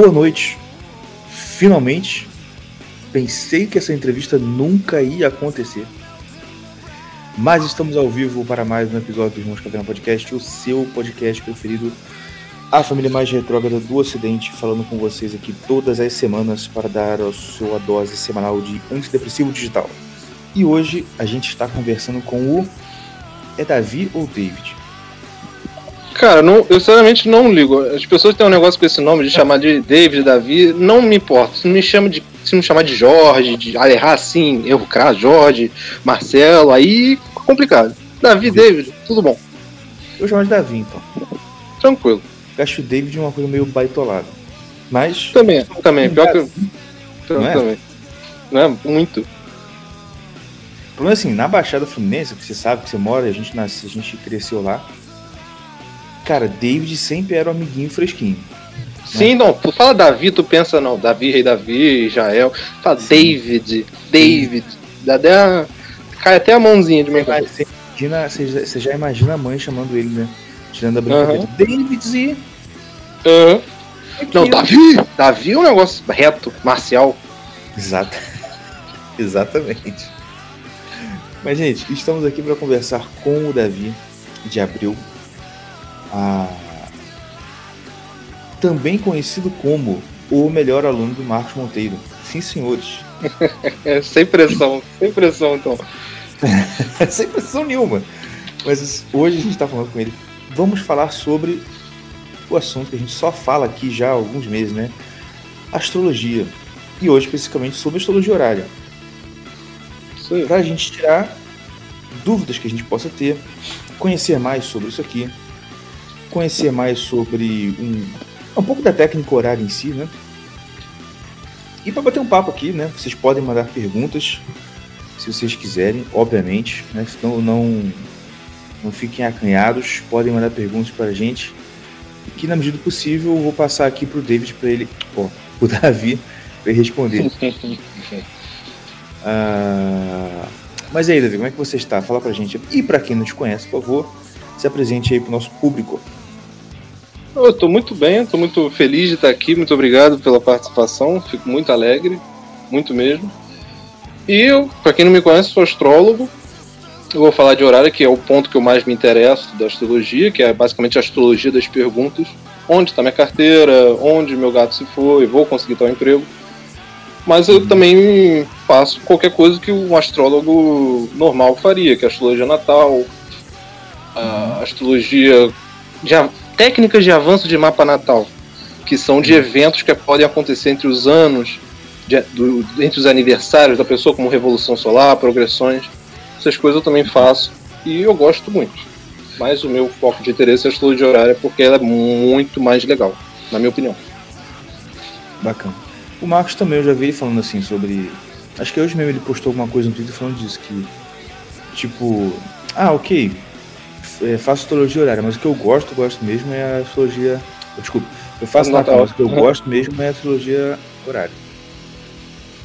Boa noite. Finalmente, pensei que essa entrevista nunca ia acontecer. Mas estamos ao vivo para mais um episódio do Irmãos Caverna Podcast, o seu podcast preferido, a família mais retrógrada do Ocidente, falando com vocês aqui todas as semanas para dar a sua dose semanal de antidepressivo digital. E hoje a gente está conversando com o. É Davi ou David? Cara, não, eu sinceramente não ligo. As pessoas têm um negócio com esse nome de chamar de David, Davi, não me importa. Se me chama de. Se me chamar de Jorge, de ah, errar assim, erro crasso, Jorge, Marcelo, aí complicado. Davi, David, tudo bom. Eu chamar de Davi, então. Tranquilo. Eu acho o David uma coisa meio baitolada. Mas. Também, também. Pior que. eu- Não é? Também. Não é? Muito. O problema é assim, na Baixada Fluminense, que você sabe que você mora, a gente nasce, a gente cresceu lá. Cara, David sempre era um amiguinho fresquinho. Sim, não. Tu fala Davi, tu pensa, não, Davi, rei Davi, Israel. Fala David, David. Dá até a- Cai até a mãozinha de. Mas você, imagina, você, já, você já imagina a mãe chamando ele, né? Tirando a brincadeira. David e. Aham. Não, Davi! Davi é um negócio reto, marcial. Exato. Exatamente. Mas, gente, estamos aqui para conversar com o Davi de Abril. Ah, também conhecido como o melhor aluno do Marcos Monteiro. Sim, senhores. Sem pressão, sem pressão, então. Sem pressão nenhuma. Mas hoje a gente está falando com ele. Vamos falar sobre o assunto que a gente só fala aqui já há alguns meses, né? Astrologia. E hoje, especificamente, sobre astrologia horária. Para a gente tirar dúvidas que a gente possa ter, conhecer mais sobre isso aqui, conhecer mais sobre um, um pouco da técnica horária em si, né? E para bater um papo aqui, né? Vocês podem mandar perguntas, se vocês quiserem, obviamente, né? Não, não, não fiquem acanhados, podem mandar perguntas para a gente. E que na medida do possível eu vou passar aqui pro David para ele, ó, o Davi, para ele responder. Ah, mas aí, Davi, como é que você está? Fala pra gente. E pra quem não te conhece, por favor, se apresente aí pro nosso público. Eu tô muito bem, tô muito feliz de estar aqui, muito obrigado pela participação, fico muito alegre, muito mesmo. E eu, pra quem não me conhece, sou astrólogo. Eu vou falar de horário, que é o ponto que eu mais me interesso da astrologia, que é basicamente a astrologia das perguntas. Onde está minha carteira? Onde meu gato se foi? Vou conseguir tal emprego? Mas eu também faço qualquer coisa que um astrólogo normal faria, que é a astrologia natal, a astrologia a- técnicas de avanço de mapa natal, que são de eventos que podem acontecer entre os anos, de- do- entre os aniversários da pessoa, como revolução solar, progressões. Essas coisas eu também faço e eu gosto muito. Mas o meu foco de interesse é a astrologia horária porque ela é muito mais legal, na minha opinião. Bacana. O Marcos também, eu já vi ele falando assim sobre. Acho que hoje mesmo ele postou alguma coisa no Twitter falando disso, que. Tipo. Ah, ok. É, faço astrologia horária, mas o que eu gosto, gosto mesmo é a astrologia. Desculpa. Eu faço Natal. natal, mas o que eu gosto mesmo é a astrologia horária.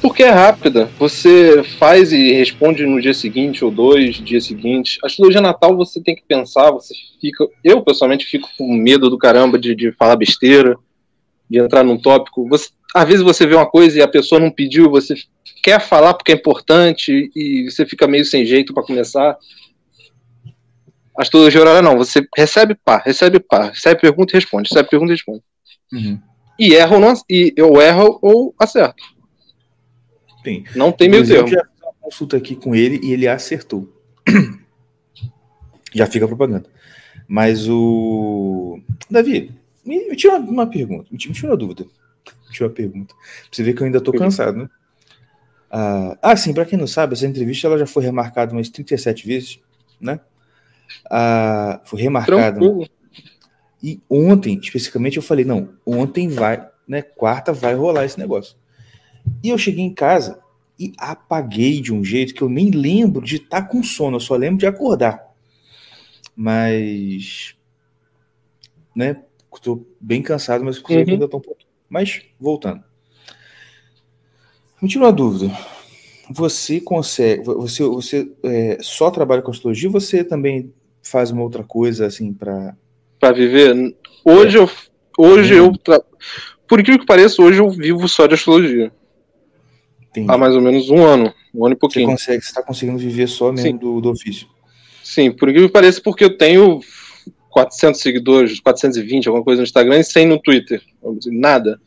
Porque é rápida. Você faz e responde no dia seguinte ou dois dias seguintes. A astrologia natal você tem que pensar, você fica. Eu, pessoalmente, fico com medo do caramba de, de falar besteira, de entrar num tópico. Você, às vezes você vê uma coisa e a pessoa não pediu, você quer falar porque é importante e você fica meio sem jeito para começar. A astrologia horária não, você recebe pá, recebe pá, recebe pergunta e responde, recebe pergunta e responde. E erra ou não, e eu erro ou acerto. Tem. Não tem meio termo. Eu já fiz uma consulta aqui com ele e ele acertou. já fica a propaganda. Mas o. Davi, me, me tira uma, pergunta. Me tira, uma dúvida. Me tira uma pergunta. Pra você ver que eu ainda tô cansado, né? Ah, ah, sim, pra quem não sabe, essa entrevista ela já foi remarcada umas 37 vezes, né? Ah, foi remarcada. Tranquilo. E ontem, especificamente, eu falei, não, ontem vai, né? Quarta vai rolar esse negócio. E eu cheguei em casa e apaguei de um jeito que eu nem lembro de estar com sono, eu só lembro de acordar. Mas. Né? Tô bem cansado, mas Uhum. ainda tô um pouquinho. Mas, voltando. Me tira uma dúvida. Você consegue. Você, você é, só trabalha com astrologia ou você também faz uma outra coisa assim para Pra viver. Hoje eu. Hoje Uhum. eu. Tra... por incrível que pareça, hoje eu vivo só de astrologia. Entendi. Há mais ou menos um ano, um ano e pouquinho. Você consegue, está conseguindo viver só mesmo do, do ofício. Sim, por incrível que pareça, porque eu tenho 400 seguidores, 420, alguma coisa no Instagram e 100 no Twitter. Nada.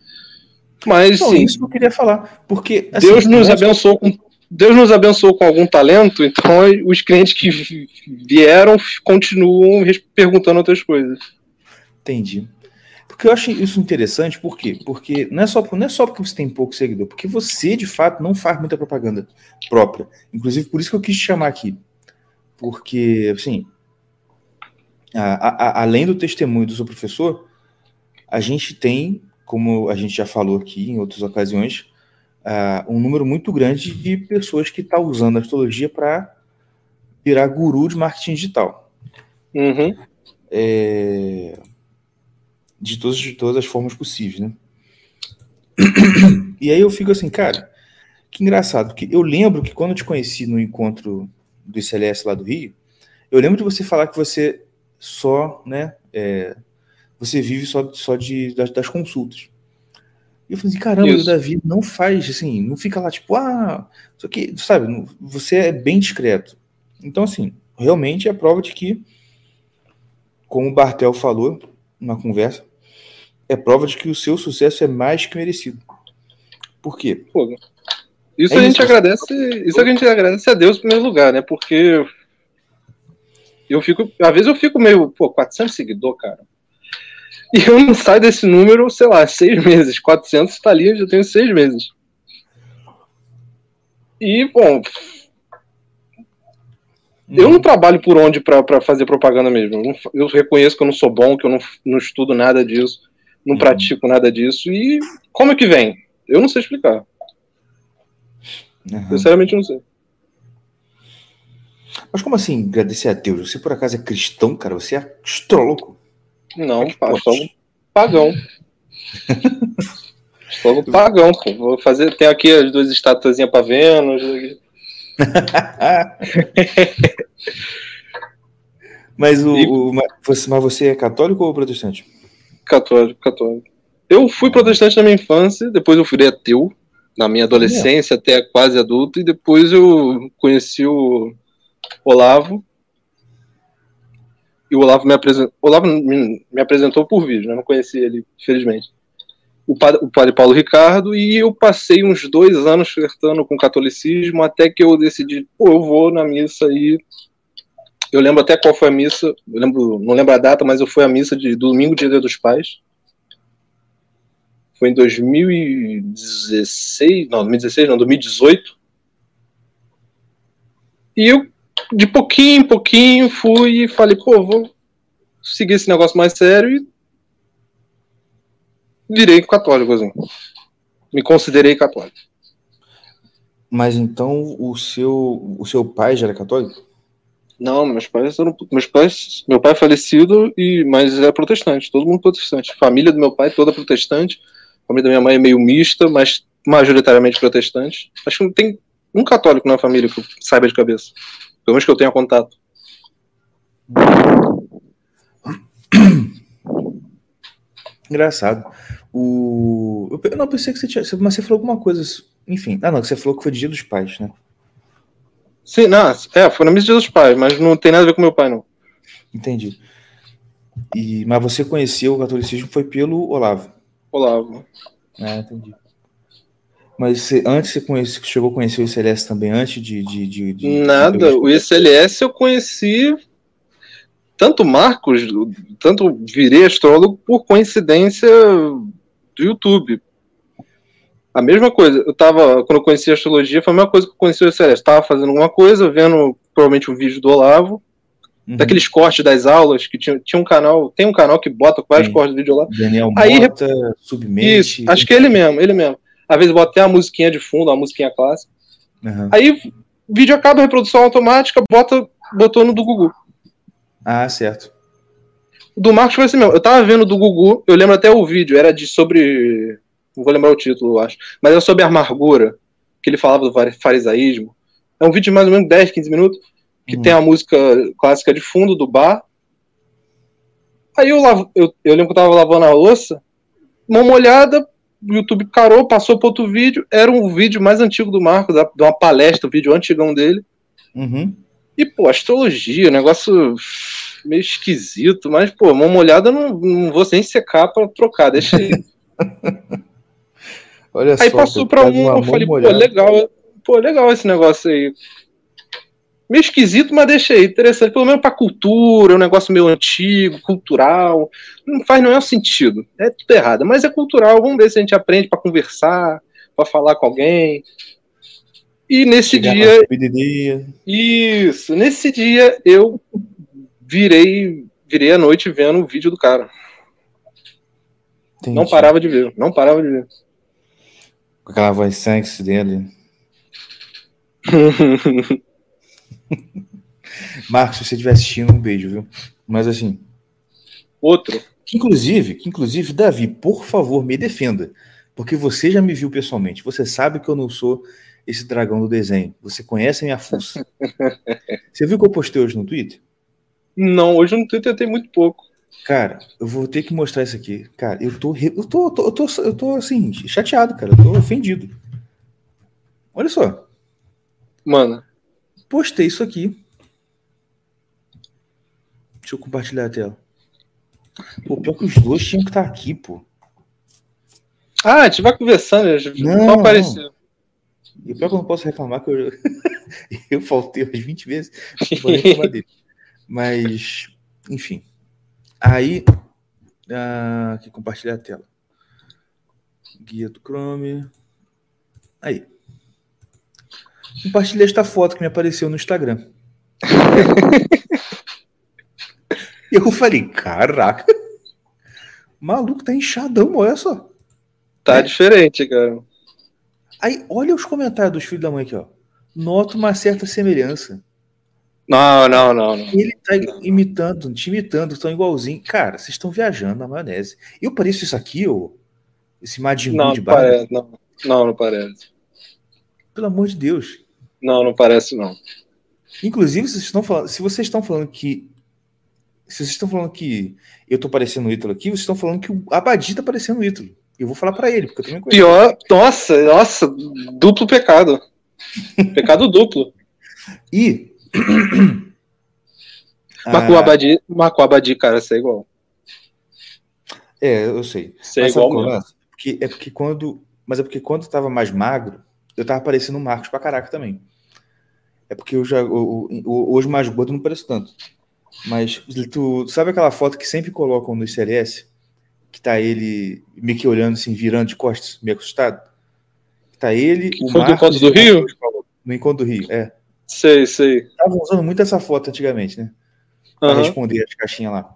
Mas então, sim. Isso que eu queria falar. Porque assim, Deus nos abençoou com Deus nos abençoou com algum talento, então os clientes que vieram continuam perguntando outras coisas. Entendi. Porque eu acho isso interessante, por quê? Porque não é só, não é só porque você tem pouco seguidor, porque você, de fato, não faz muita propaganda própria. Inclusive, por isso que eu quis te chamar aqui. Porque, assim, a, a, além do testemunho do seu professor, a gente tem, como a gente já falou aqui em outras ocasiões, uh, um número muito grande de pessoas que estão tá usando a astrologia para virar guru de marketing digital. Uhum. É, de, todas, de todas as formas possíveis, né? E aí eu fico assim, cara, que engraçado, porque eu lembro que quando eu te conheci no encontro do ICLS lá do Rio, eu lembro de você falar que você só, né, é, você vive só, só de, das, das consultas. E eu falei assim, caramba, o Davi não faz, assim, não fica lá tipo, ah, isso aqui, sabe, você é bem discreto. Então, assim, realmente é prova de que, como o Bartel falou na conversa, é prova de que o seu sucesso é mais que merecido. Por quê? Pô, isso é a gente isso. agradece, isso a gente agradece a Deus em primeiro lugar, né? Porque eu fico, às vezes eu fico meio, pô, 400 seguidores, cara. E eu não saio desse número, sei lá, seis meses. 400 está ali, eu já tenho seis meses. E, bom. Eu não trabalho por onde para fazer propaganda mesmo. Eu reconheço que eu não sou bom, que eu não, não estudo nada disso, não uhum. pratico nada disso. E como é que vem? Eu não sei explicar. Uhum. Sinceramente, não sei. Mas como assim agradecer a Deus? Você por acaso é cristão, cara? Você é astrólogo? Não, é somos pagão. Somos pagão, pô. Vou fazer. Tem aqui as duas estatuazinhas para Vênus. mas, o, e... o, você, mas você é católico ou protestante? Católico, católico. Eu fui protestante na minha infância, depois eu fui ateu na minha adolescência, é. até quase adulto, e depois eu conheci o Olavo, e o Olavo me apresentou, Olavo me, apresentou por vídeo, né? não conheci ele, infelizmente. O padre, o padre Paulo Ricardo, e eu passei uns dois anos flertando com o catolicismo, até que eu decidi, pô, eu vou na missa e eu lembro até qual foi a missa, eu lembro, não lembro a data, mas eu fui à missa de domingo, dia dos pais. Foi em 2016, não, 2016, não, 2018. E eu de pouquinho em pouquinho fui e falei, pô, vou seguir esse negócio mais sério e virei católico, assim. Me considerei católico. Mas então o seu, o seu pai já era católico? Não, meus pais eram. Meus pais. Meu pai é falecido, e, mas é protestante, todo mundo protestante. Família do meu pai toda protestante. Família da minha mãe é meio mista, mas majoritariamente protestante. Acho que não tem um católico na família que eu saiba de cabeça. Pelo menos que eu tenha contato. Engraçado. O... Eu não pensei que você tinha. Mas você falou alguma coisa. Enfim. Ah, não, você falou que foi dia dos pais, né? Sim, não, é, foi na missa dia dos pais, mas não tem nada a ver com meu pai, não. Entendi. E, mas você conheceu o catolicismo foi pelo Olavo? Olavo. Ah, entendi. Mas você, antes você conhece, chegou a conhecer o ICLS também, antes de. de, de, de Nada, o ICLS eu conheci tanto Marcos, tanto virei astrólogo por coincidência do YouTube. A mesma coisa, eu tava, quando eu conheci a astrologia, foi a mesma coisa que eu conheci o ICLS. Tava fazendo alguma coisa, vendo provavelmente um vídeo do Olavo, uhum. daqueles cortes das aulas, que tinha, tinha um canal, tem um canal que bota vários Sim. cortes do vídeo lá. Daniel Aí, Mota, Submente. Isso, acho que é ele mesmo, ele mesmo. Às vezes bota até a musiquinha de fundo, uma musiquinha clássica. Uhum. Aí vídeo acaba, reprodução automática, bota, botou no do Gugu. Ah, certo. Do Marcos foi assim mesmo. Eu tava vendo do Gugu, eu lembro até o vídeo, era de sobre. Não vou lembrar o título, eu acho. Mas era sobre a amargura, que ele falava do farisaísmo. É um vídeo de mais ou menos 10, 15 minutos, que uhum. tem a música clássica de fundo do bar. Aí eu, lavo, eu, eu lembro que eu tava lavando a louça, uma molhada, o YouTube carou, passou para outro vídeo. Era um vídeo mais antigo do Marco, da, de uma palestra, um vídeo antigão dele. Uhum. E, pô, astrologia, negócio meio esquisito, mas, pô, uma olhada não, não vou nem secar para trocar, deixa aí. Olha aí só, passou para um, eu falei, pô, molhada. legal, pô, legal esse negócio aí. Meio esquisito, mas deixa aí, interessante. Pelo menos pra cultura, é um negócio meio antigo, cultural. Não faz nenhum sentido. É tudo errado. Mas é cultural. Vamos ver se a gente aprende pra conversar, pra falar com alguém. E nesse Chegar dia, isso, nesse dia eu virei, virei a noite vendo o vídeo do cara. Não Entendi. parava de ver, não parava de ver. Com aquela voz sexy dele. Marcos, se você estiver assistindo, um beijo, viu? Mas assim, Outro. que inclusive, que inclusive, Davi, por favor, me defenda. Porque você já me viu pessoalmente. Você sabe que eu não sou esse dragão do desenho. Você conhece a minha fuça. você viu que eu postei hoje no Twitter? Não, hoje no Twitter tem muito pouco. Cara, eu vou ter que mostrar isso aqui. Cara, eu tô, eu tô, eu tô, eu tô, eu tô assim, chateado, cara. Eu tô ofendido. Olha só. Mano, Postei isso aqui. Deixa eu compartilhar a tela. Pô, pior que os dois tinham que estar aqui, pô. Ah, a gente vai conversando, já- Não, só apareceu. E o pior que eu não posso reclamar que eu, eu faltei umas 20 vezes. Mas, enfim. Aí, ah, aqui compartilhar a tela. Guia do Chrome. Aí. Compartilhei esta foto que me apareceu no Instagram. E eu falei, caraca. O maluco tá inchadão, olha só. Tá diferente, cara. Aí, olha os comentários dos filhos da mãe aqui, ó. Noto uma certa semelhança. Não, não, não, não. Ele tá imitando, te imitando, tão igualzinho. Cara, vocês estão viajando na maionese. Eu pareço isso aqui, ô? Esse Majin Não, de parece. Não, não, não parece. Pelo amor de Deus. Não, não parece, não. Inclusive, vocês estão falando, se vocês estão falando que. Se vocês estão falando que eu tô parecendo o Ítalo aqui, vocês estão falando que o Abadi tá parecendo o Ítalo. Eu vou falar pra ele, porque eu também conheço. Pior, nossa, nossa, duplo pecado. Pecado duplo. E. Marco Ah, Abadi, Marco Abadi, cara, você é igual. É, eu sei. Você é igual é mesmo. Porque, é porque quando. Mas é porque quando eu tava mais magro, eu tava parecendo o Marcos pra caraca também. É porque eu já. o- o- o- hoje mais gordo eu não pareço tanto. Mas tu sabe aquela foto que sempre colocam no CLS? Que tá ele meio que olhando assim, virando de costas, meio assustado? Tá ele, o Foi do Marcos. Encontro do Rio? No encontro do Rio, é. Sei, sei. Estavam usando muito essa foto antigamente, né? Pra Aham. responder as caixinhas lá.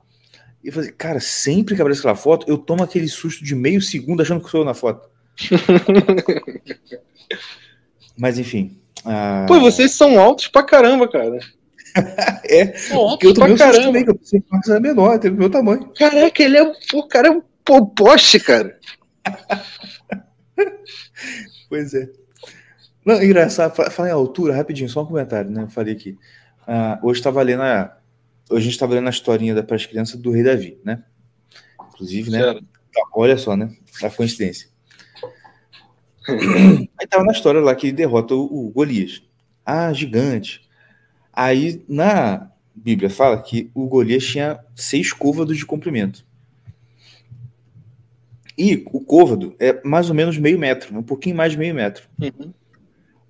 E eu falei, cara, sempre que aparece aquela foto, eu tomo aquele susto de meio segundo achando que sou eu na foto. Mas enfim. ah, Pô, vocês são altos pra caramba, cara. É, São eu altos tomei pra caramba. também, que eu pensei que era menor, teve o meu tamanho. Caraca, ele é, um- o cara é um poste, cara. Pois é. Não, engraçado, fa- falar em altura, rapidinho, só um comentário, né? Eu falei aqui. Ah, hoje estava lendo a. Hoje a gente estava lendo a historinha da para as crianças do Rei Davi, né? Inclusive, né? Sério. Olha só, né? A coincidência. Aí tava na história lá que ele derrota o, o Golias. Ah, gigante. Aí na Bíblia fala que o Golias tinha seis côvados de comprimento. E o côvado é mais ou menos meio metro, um pouquinho mais de meio metro. Uhum.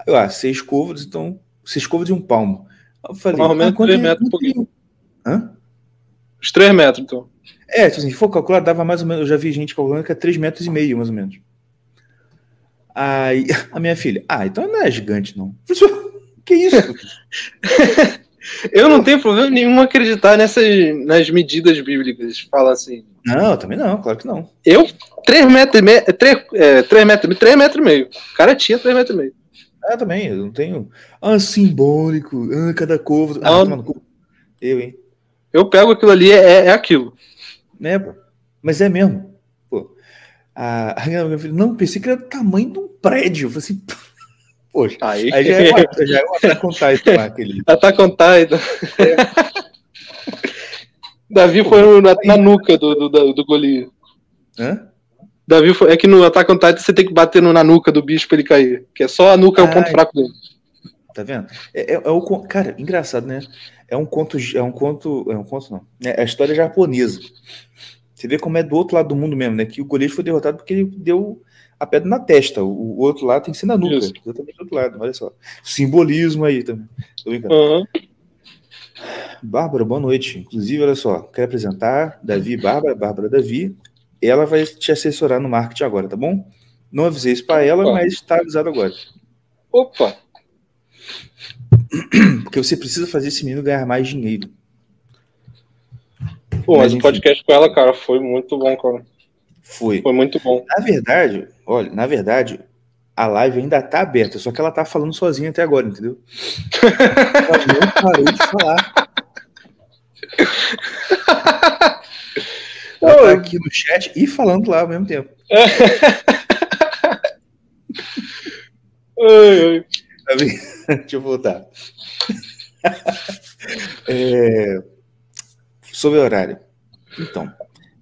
Aí, ah, seis côvados, então, seis côvados e um palmo. Eu falei, Mais ou menos quanto três é- metros, um é- Hã? Os três metros, então. É, tipo assim, se for calcular, dava mais ou menos. Eu já vi gente calculando que é 3 metros e meio, mais ou menos. Aí, a minha filha, ah, então não é gigante, não. Que isso? Eu não tenho problema nenhum acreditar nessas nas medidas bíblicas. Fala assim. Não, também não, claro que não. Eu, 3 metros e meio. 3, é, 3 metros, 3 metros e meio. O cara tinha 3 metros e meio. Ah, também, eu não tenho. Ah, simbólico, ah, cada côvado. Ah, Não. no cu. Eu, hein? Eu pego aquilo ali, é, é aquilo. Né, pô? Mas é mesmo. A, não, pensei que era o tamanho de um prédio. Eu falei assim, poxa. Aí, Aí já é uma, já é uma pra contar isso lá, aquele. Attack on Titan. Davi foi no- na, na nuca do, do, do, do Golias. Hã? Davi é que no Attack on Titan você tem que bater na nuca do bicho pra ele cair. Que é só a nuca é o ponto fraco dele. Tá vendo? É, é, é, o, cara, engraçado, né? É um conto. É um conto. É um conto, não. É a história japonesa. Você vê como é do outro lado do mundo mesmo, né? Que o Golias foi derrotado porque ele deu a pedra na testa. O, o outro lado tem que ser na nuca. Isso. Exatamente do outro lado, olha só. Simbolismo aí também. Tô brincando. Uhum. Bárbara, boa noite. Inclusive, olha só, quero apresentar Davi Bárbara, Bárbara Davi. Ela vai te assessorar no marketing agora, tá bom? Não avisei isso para ela, mas está avisado agora. Opa! Porque você precisa fazer esse menino ganhar mais dinheiro. Pô, mas, mas o podcast com ela, cara, foi muito bom, cara. Foi. Foi muito bom. Na verdade, olha, na verdade, a live ainda tá aberta, só que ela tá falando sozinha até agora, entendeu? ela não parou de falar. Ela tá aqui no chat e falando lá ao mesmo tempo. oi, oi. Deixa eu voltar. É... Sobre horário. Então,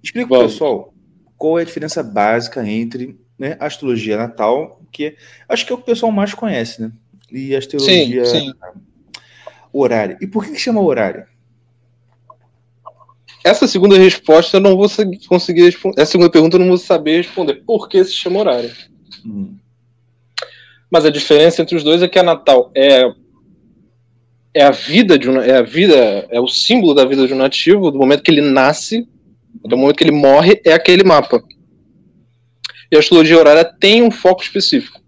explica para o pessoal qual é a diferença básica entre né, astrologia natal, que acho que é o que o pessoal mais conhece, né? E astrologia sim, sim. horária. E por que, que chama horário? Essa segunda resposta eu não vou conseguir responder. Essa segunda pergunta eu não vou saber responder. Por que se chama horário? Hum. Mas a diferença entre os dois é que a Natal é é a vida de um, é a vida é o símbolo da vida de um nativo do momento que ele nasce do momento que ele morre é aquele mapa e a astrologia horária tem um foco específico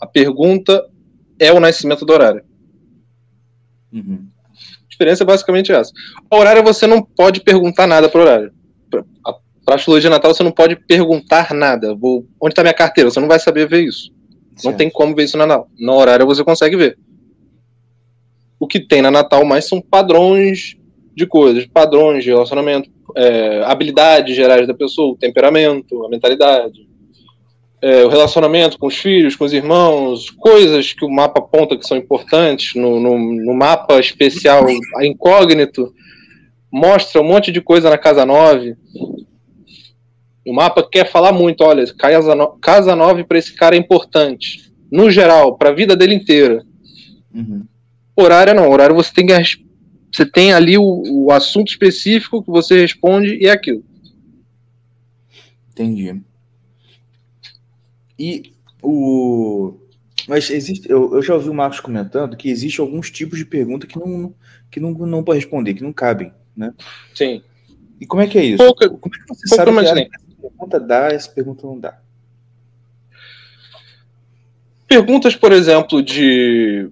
a pergunta é o nascimento do horário uhum. a diferença é basicamente essa a horário você não pode perguntar nada para horário para astrologia natal você não pode perguntar nada vou onde está minha carteira você não vai saber ver isso Certo. Não tem como ver isso na Natal. Na horário você consegue ver. O que tem na Natal mais são padrões de coisas, padrões de relacionamento, é, habilidades gerais da pessoa, o temperamento, a mentalidade, é, o relacionamento com os filhos, com os irmãos, coisas que o mapa aponta que são importantes no, no, no mapa especial, a incógnito, mostra um monte de coisa na casa 9, o mapa quer falar muito, olha, casa, casa 9 para esse cara é importante. No geral, para a vida dele inteira. Uhum. Horário não, horário você tem que você tem ali o, o, assunto específico que você responde e é aquilo. Entendi. E o mas existe, eu, eu já ouvi o Marcos comentando que existe alguns tipos de pergunta que não que não, não pode responder, que não cabem, né? Sim. E como é que é isso? Pouca, como é que você sabe que é, pergunta dá, essa pergunta não dá. Perguntas, por exemplo, de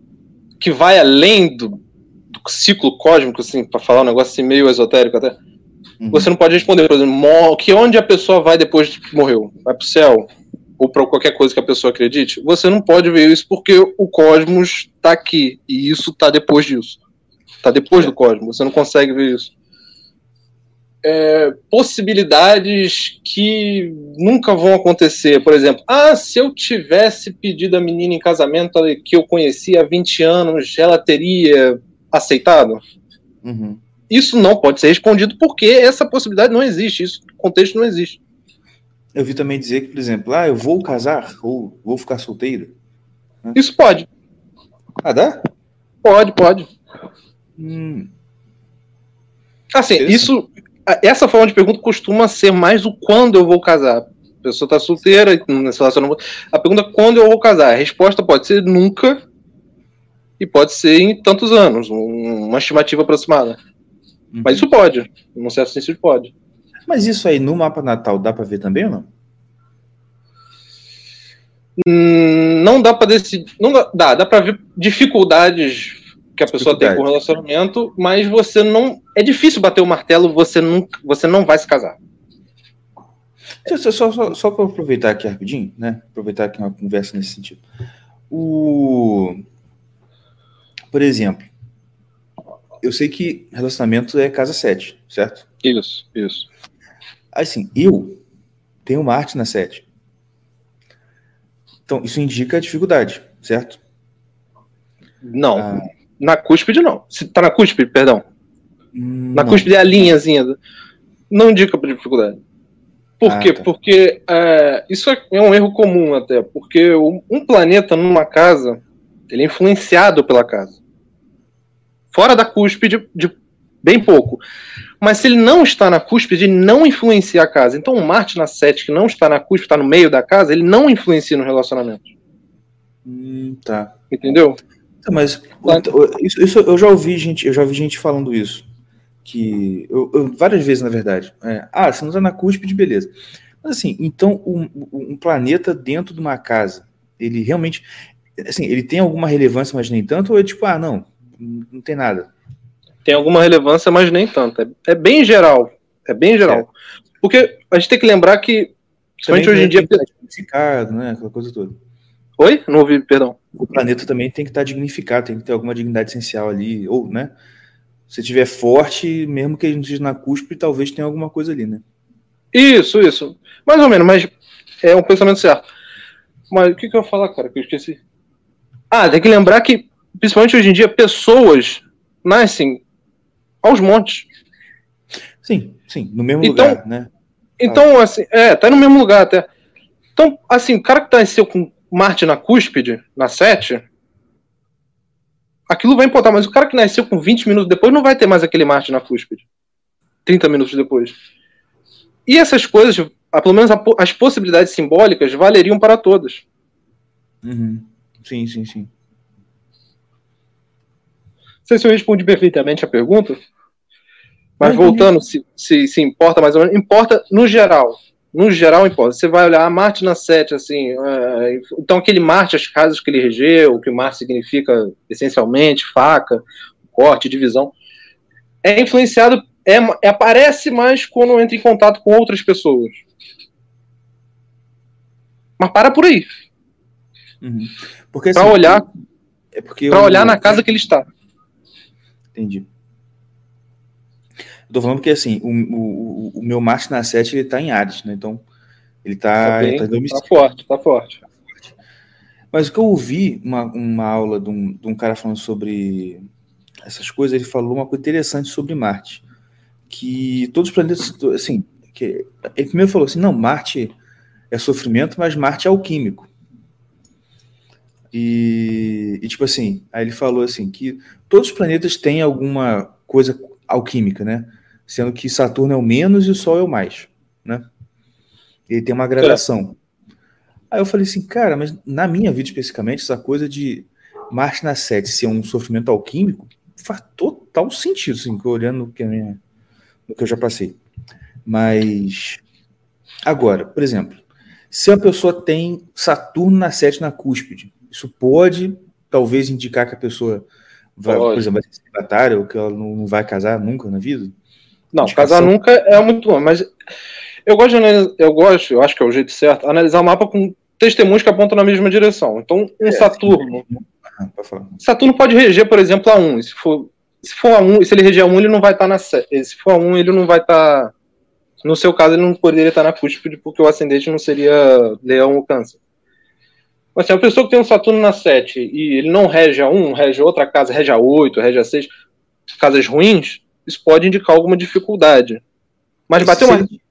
que vai além do, do ciclo cósmico, assim, para falar um negócio assim meio esotérico até. Uhum. Você não pode responder, por exemplo, que onde a pessoa vai depois que morreu? Vai para o céu? Ou para qualquer coisa que a pessoa acredite? Você não pode ver isso porque o cosmos está aqui e isso está depois disso. Está depois é. do cosmos. Você não consegue ver isso é, possibilidades que nunca vão acontecer. Por exemplo, ah, se eu tivesse pedido a menina em casamento que eu conhecia há 20 anos, ela teria aceitado? Uhum. Isso não pode ser respondido porque essa possibilidade não existe, isso contexto não existe. Eu vi também dizer que, por exemplo, ah, eu vou casar ou vou ficar solteiro. Né? Isso pode. Ah, dá? Pode, pode. Hum. Assim, isso essa forma de pergunta costuma ser mais o quando eu vou casar. A pessoa está solteira, nesse relacionamento. A pergunta é quando eu vou casar. A resposta pode ser nunca e pode ser em tantos anos, uma estimativa aproximada. Uhum. Mas isso pode, num certo sentido pode. Mas isso aí no mapa natal dá para ver também ou não? Hum, não dá para decidir. Não dá, dá, dá para ver dificuldades que a pessoa tem com o relacionamento, mas você não. É difícil bater o martelo, você não, você não vai se casar. Só, só, só, só para aproveitar aqui rapidinho, né? Aproveitar aqui uma conversa nesse sentido. O... Por exemplo, eu sei que relacionamento é casa 7, certo? Isso, isso. Assim, eu tenho Marte na 7. Então, isso indica dificuldade, certo? Não. Ah, na cúspide, não. Se tá na cúspide, perdão. Hum, na cúspide é a linhazinha. Não indica para dificuldade. Por ah, quê? Tá. Porque é, isso é, é um erro comum até, porque um planeta numa casa, ele é influenciado pela casa. Fora da cúspide, de bem pouco. Mas se ele não está na cúspide, ele não influencia a casa. Então o Marte na 7, que não está na cúspide, está no meio da casa, ele não influencia no relacionamento. Hum, tá. Entendeu? Tá, mas. Isso, isso, eu já ouvi gente, eu já ouvi gente falando isso. Que. Eu, eu, várias vezes, na verdade. É, ah, você não está na cúspide, beleza. Mas assim, então um, um planeta dentro de uma casa, ele realmente. Assim, ele tem alguma relevância, mas nem tanto, ou é tipo, ah, não, não tem nada tem alguma relevância, mas nem tanto. É, é bem geral. É bem geral. É. Porque a gente tem que lembrar que, principalmente hoje em dia. Dignificado, né? Aquela coisa toda. Oi? Não ouvi, perdão. O planeta também tem que estar dignificado, tem que ter alguma dignidade essencial ali. Ou, né? Se tiver forte, mesmo que a gente esteja na cúspide, talvez tenha alguma coisa ali, né? Isso, isso. Mais ou menos, mas é um pensamento certo. Mas o que, que eu ia falar, cara, que eu esqueci? Ah, tem que lembrar que, principalmente hoje em dia, pessoas nascem aos montes. Sim, sim, no mesmo então, lugar, né? Então, assim, é, tá no mesmo lugar até. Então, assim, o cara que nasceu com Marte na cúspide, na 7, aquilo vai importar, mas o cara que nasceu com 20 minutos depois não vai ter mais aquele Marte na cúspide. 30 minutos depois. E essas coisas, pelo menos as possibilidades simbólicas, valeriam para todas. Uhum. Sim, sim, sim. Não sei se eu respondi perfeitamente a pergunta. Mas voltando, se, se, se, importa mais ou menos, importa no geral. No geral importa. Você vai olhar a Marte na 7, assim. É, então, aquele Marte, as casas que ele regeu, o que o Marte significa essencialmente, faca, corte, divisão, é influenciado, é, é, aparece mais quando entra em contato com outras pessoas. Mas para por aí. Uhum. Porque, assim, pra olhar, é porque pra eu... olhar na casa que ele está. Entendi. Tô falando que assim, o, o, o meu Marte na 7 ele tá em Ares, né? Então, ele tá. Tá, bem, tá, tá forte, tá forte. Mas o que eu ouvi uma, uma aula de um, de um cara falando sobre essas coisas, ele falou uma coisa interessante sobre Marte. Que todos os planetas, assim, que, ele primeiro falou assim: não, Marte é sofrimento, mas Marte é alquímico. E, e, tipo assim, aí ele falou assim que todos os planetas têm alguma coisa alquímica, né? Sendo que Saturno é o menos e o Sol é o mais, né? Ele tem uma gradação. É. Aí eu falei assim, cara, mas na minha vida especificamente, essa coisa de Marte na 7 ser um sofrimento alquímico faz total sentido, assim, olhando o que, minha, o que eu já passei. Mas agora, por exemplo, se a pessoa tem Saturno na 7 na cúspide, isso pode talvez indicar que a pessoa vai, por exemplo, vai ser celibatária ou que ela não, vai casar nunca na vida? Não, Indicação. casar nunca é muito bom, mas eu gosto, de, eu gosto, eu acho que é o jeito certo, analisar o mapa com testemunhos que apontam na mesma direção. Então, um é, Saturno. Ah, Saturno pode reger, por exemplo, a 1. Se for, se for a 1, se ele reger a 1, ele não vai estar tá na Se for a 1, ele não vai estar. Tá, no seu caso, ele não poderia estar tá na cúspide, porque o ascendente não seria leão ou câncer. Mas se assim, a pessoa que tem um Saturno na 7 e ele não rege a 1, rege outra casa, rege a 8, rege a 6, casas ruins, isso pode indicar alguma dificuldade. Mas bateu uma.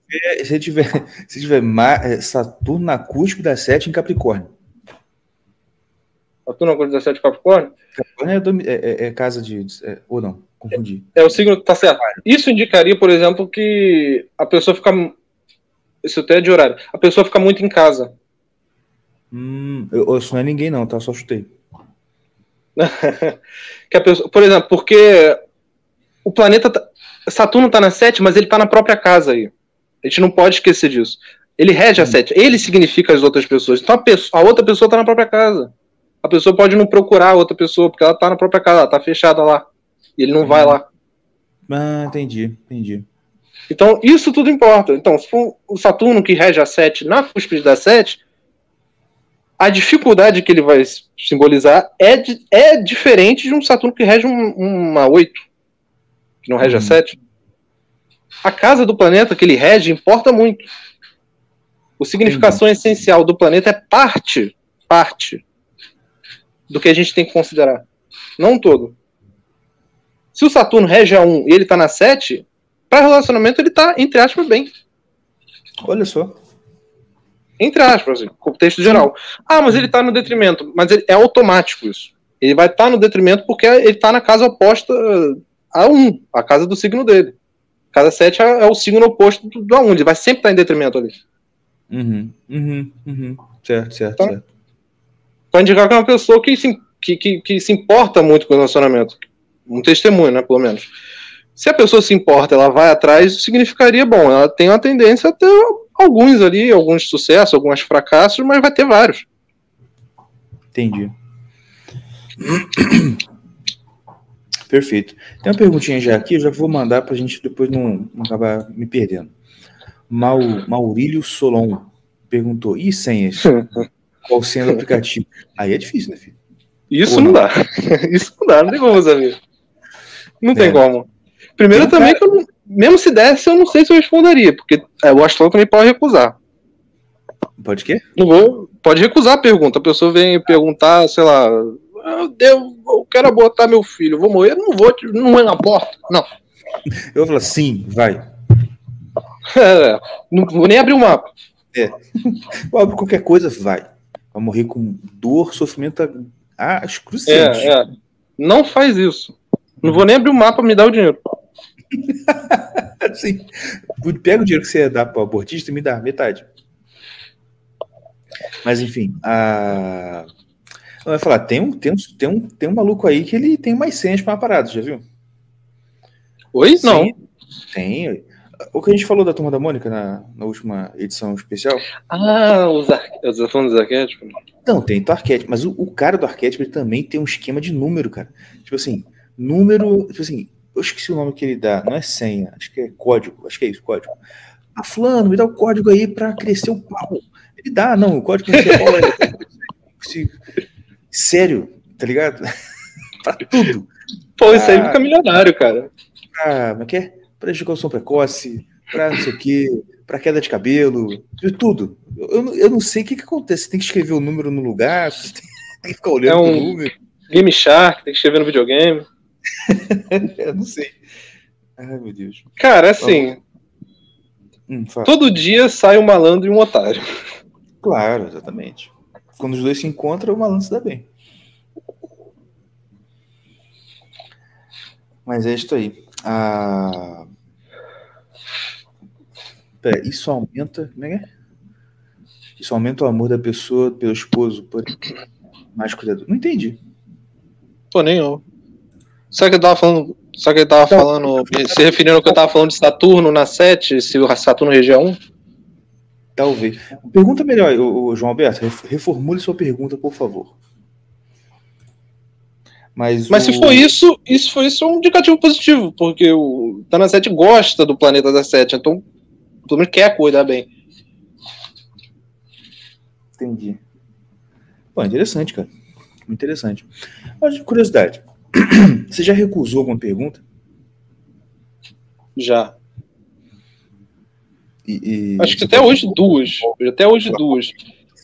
Se tiver, se tiver é, Saturno na da 7 em Capricórnio. Saturno na da 7 em Capricórnio? Capricórnio é, é, é casa de. É, ou não, confundi. É, é, o signo que tá certo. Isso indicaria, por exemplo, que a pessoa fica. Isso até é de horário. A pessoa fica muito em casa. Hum, eu, isso não é ninguém, não, tá? Só chutei. que a pessoa, por exemplo, porque o planeta. Tá, Saturno tá na 7, mas ele tá na própria casa aí. A gente não pode esquecer disso. Ele rege a 7. Hum. Ele significa as outras pessoas. Então a, pessoa, a outra pessoa tá na própria casa. A pessoa pode não procurar a outra pessoa, porque ela tá na própria casa, ela tá fechada lá. E ele não vai lá. Ah, entendi, entendi. Então, isso tudo importa. Então, se for o Saturno que rege a 7 na cúspide da 7, a dificuldade que ele vai simbolizar é, é diferente de um Saturno que rege um, uma 8, que não rege uhum. a 7. A casa do planeta que ele rege importa muito. A significação uhum. essencial do planeta é parte, parte do que a gente tem que considerar. Não todo. Se o Saturno rege a 1 e ele está na 7, para relacionamento ele está, entre aspas, bem. Olha só. Entre aspas, assim, contexto geral. Ah, mas ele tá no detrimento. Mas ele, é automático isso. Ele vai estar tá no detrimento porque ele tá na casa oposta a 1, a casa do signo dele. Casa 7 é, é o signo oposto do, do A1, ele vai sempre estar em detrimento ali. Uhum, uhum, uhum. Certo, certo, então, certo. Para indicar que é uma pessoa que se, que, que, que se importa muito com o relacionamento. Um testemunho, né, pelo menos. Se a pessoa se importa, ela vai atrás, isso significaria, bom, ela tem uma tendência a ter alguns ali, alguns sucessos, alguns fracassos, mas vai ter vários. Entendi. Perfeito. Tem uma perguntinha já aqui, eu já vou mandar para a gente depois não, não acabar me perdendo. Mau, Maurílio Solon perguntou: e senhas? Qual senha do aplicativo? Aí é difícil, né, filho? Isso não, não, dá. Isso não dá, não tem como saber. Não é. tem como. Primeiro tem também cara... que eu, mesmo se desse, eu não sei se eu responderia, porque é, o astrólogo também pode recusar. Pode quê? Não vou, pode recusar a pergunta. A pessoa vem perguntar, sei lá, meu Deus, eu quero abortar meu filho, vou morrer, não vou, não é na porta, não. Eu falo, sim, vai. Não vou nem abrir o mapa. É. Abre qualquer coisa, vai. Vai morrer com dor, sofrimento excruciante. É, é. Não faz isso. Não vou nem abrir o mapa, me dá o dinheiro. Sim. Pega o dinheiro que você dá para o abortista e me dá metade. Mas enfim, a. Vai falar, tem um, tem, um, tem, um, tem um maluco aí que ele tem mais senhas para parada, já viu? Oi? Sim, Não. Tem. O que a gente falou da Turma da Mônica na, na última edição especial. Ah, os, ar... os falando dos arquétipos? Não, tem do arquétipo, mas o, o, cara do arquétipo ele também tem um esquema de número, cara. Tipo assim, número. Tipo assim, eu esqueci o nome que ele dá, não é senha, acho que é código, acho que é isso, código. Ah, Fulano, me dá o código aí para crescer o pau. Ele dá, não, o código o pau é. Sério, tá ligado? pra tudo. Pô, isso aí fica milionário, cara. Pra, como é que é? Pra ejaculação precoce, pra não sei o quê, pra queda de cabelo, de tudo. Eu, eu não sei o que, que acontece. Você tem que escrever o número no lugar, você tem, que ficar olhando é um o número. Game Shark, tem que escrever no videogame. eu não sei. Ai, meu Deus. Cara, assim. Hum, todo dia sai um malandro e um otário. Claro, exatamente. Quando os dois se encontram, o malandro se dá bem. Mas é isso aí. Ah... Pera, isso aumenta. Como é que é? Isso aumenta o amor da pessoa pelo esposo, por mais cuidado. Não entendi. Pô, nenhum. Sabe que ele tava falando. Sabe que ele tava então, falando. Se referindo ao que eu tava falando de Saturno na 7, se o Saturno região 1? Talvez. Pergunta melhor, o, João Alberto. Reformule sua pergunta, por favor. Mas, Mas o... se for isso, isso foi isso é um indicativo positivo, porque o Tana 7 gosta do planeta da 7, então pelo menos quer cuidar bem. Entendi. Pô, interessante, cara. Interessante. Mas, curiosidade, você já recusou alguma pergunta? Já. E, e Acho que até hoje duas. Até hoje duas.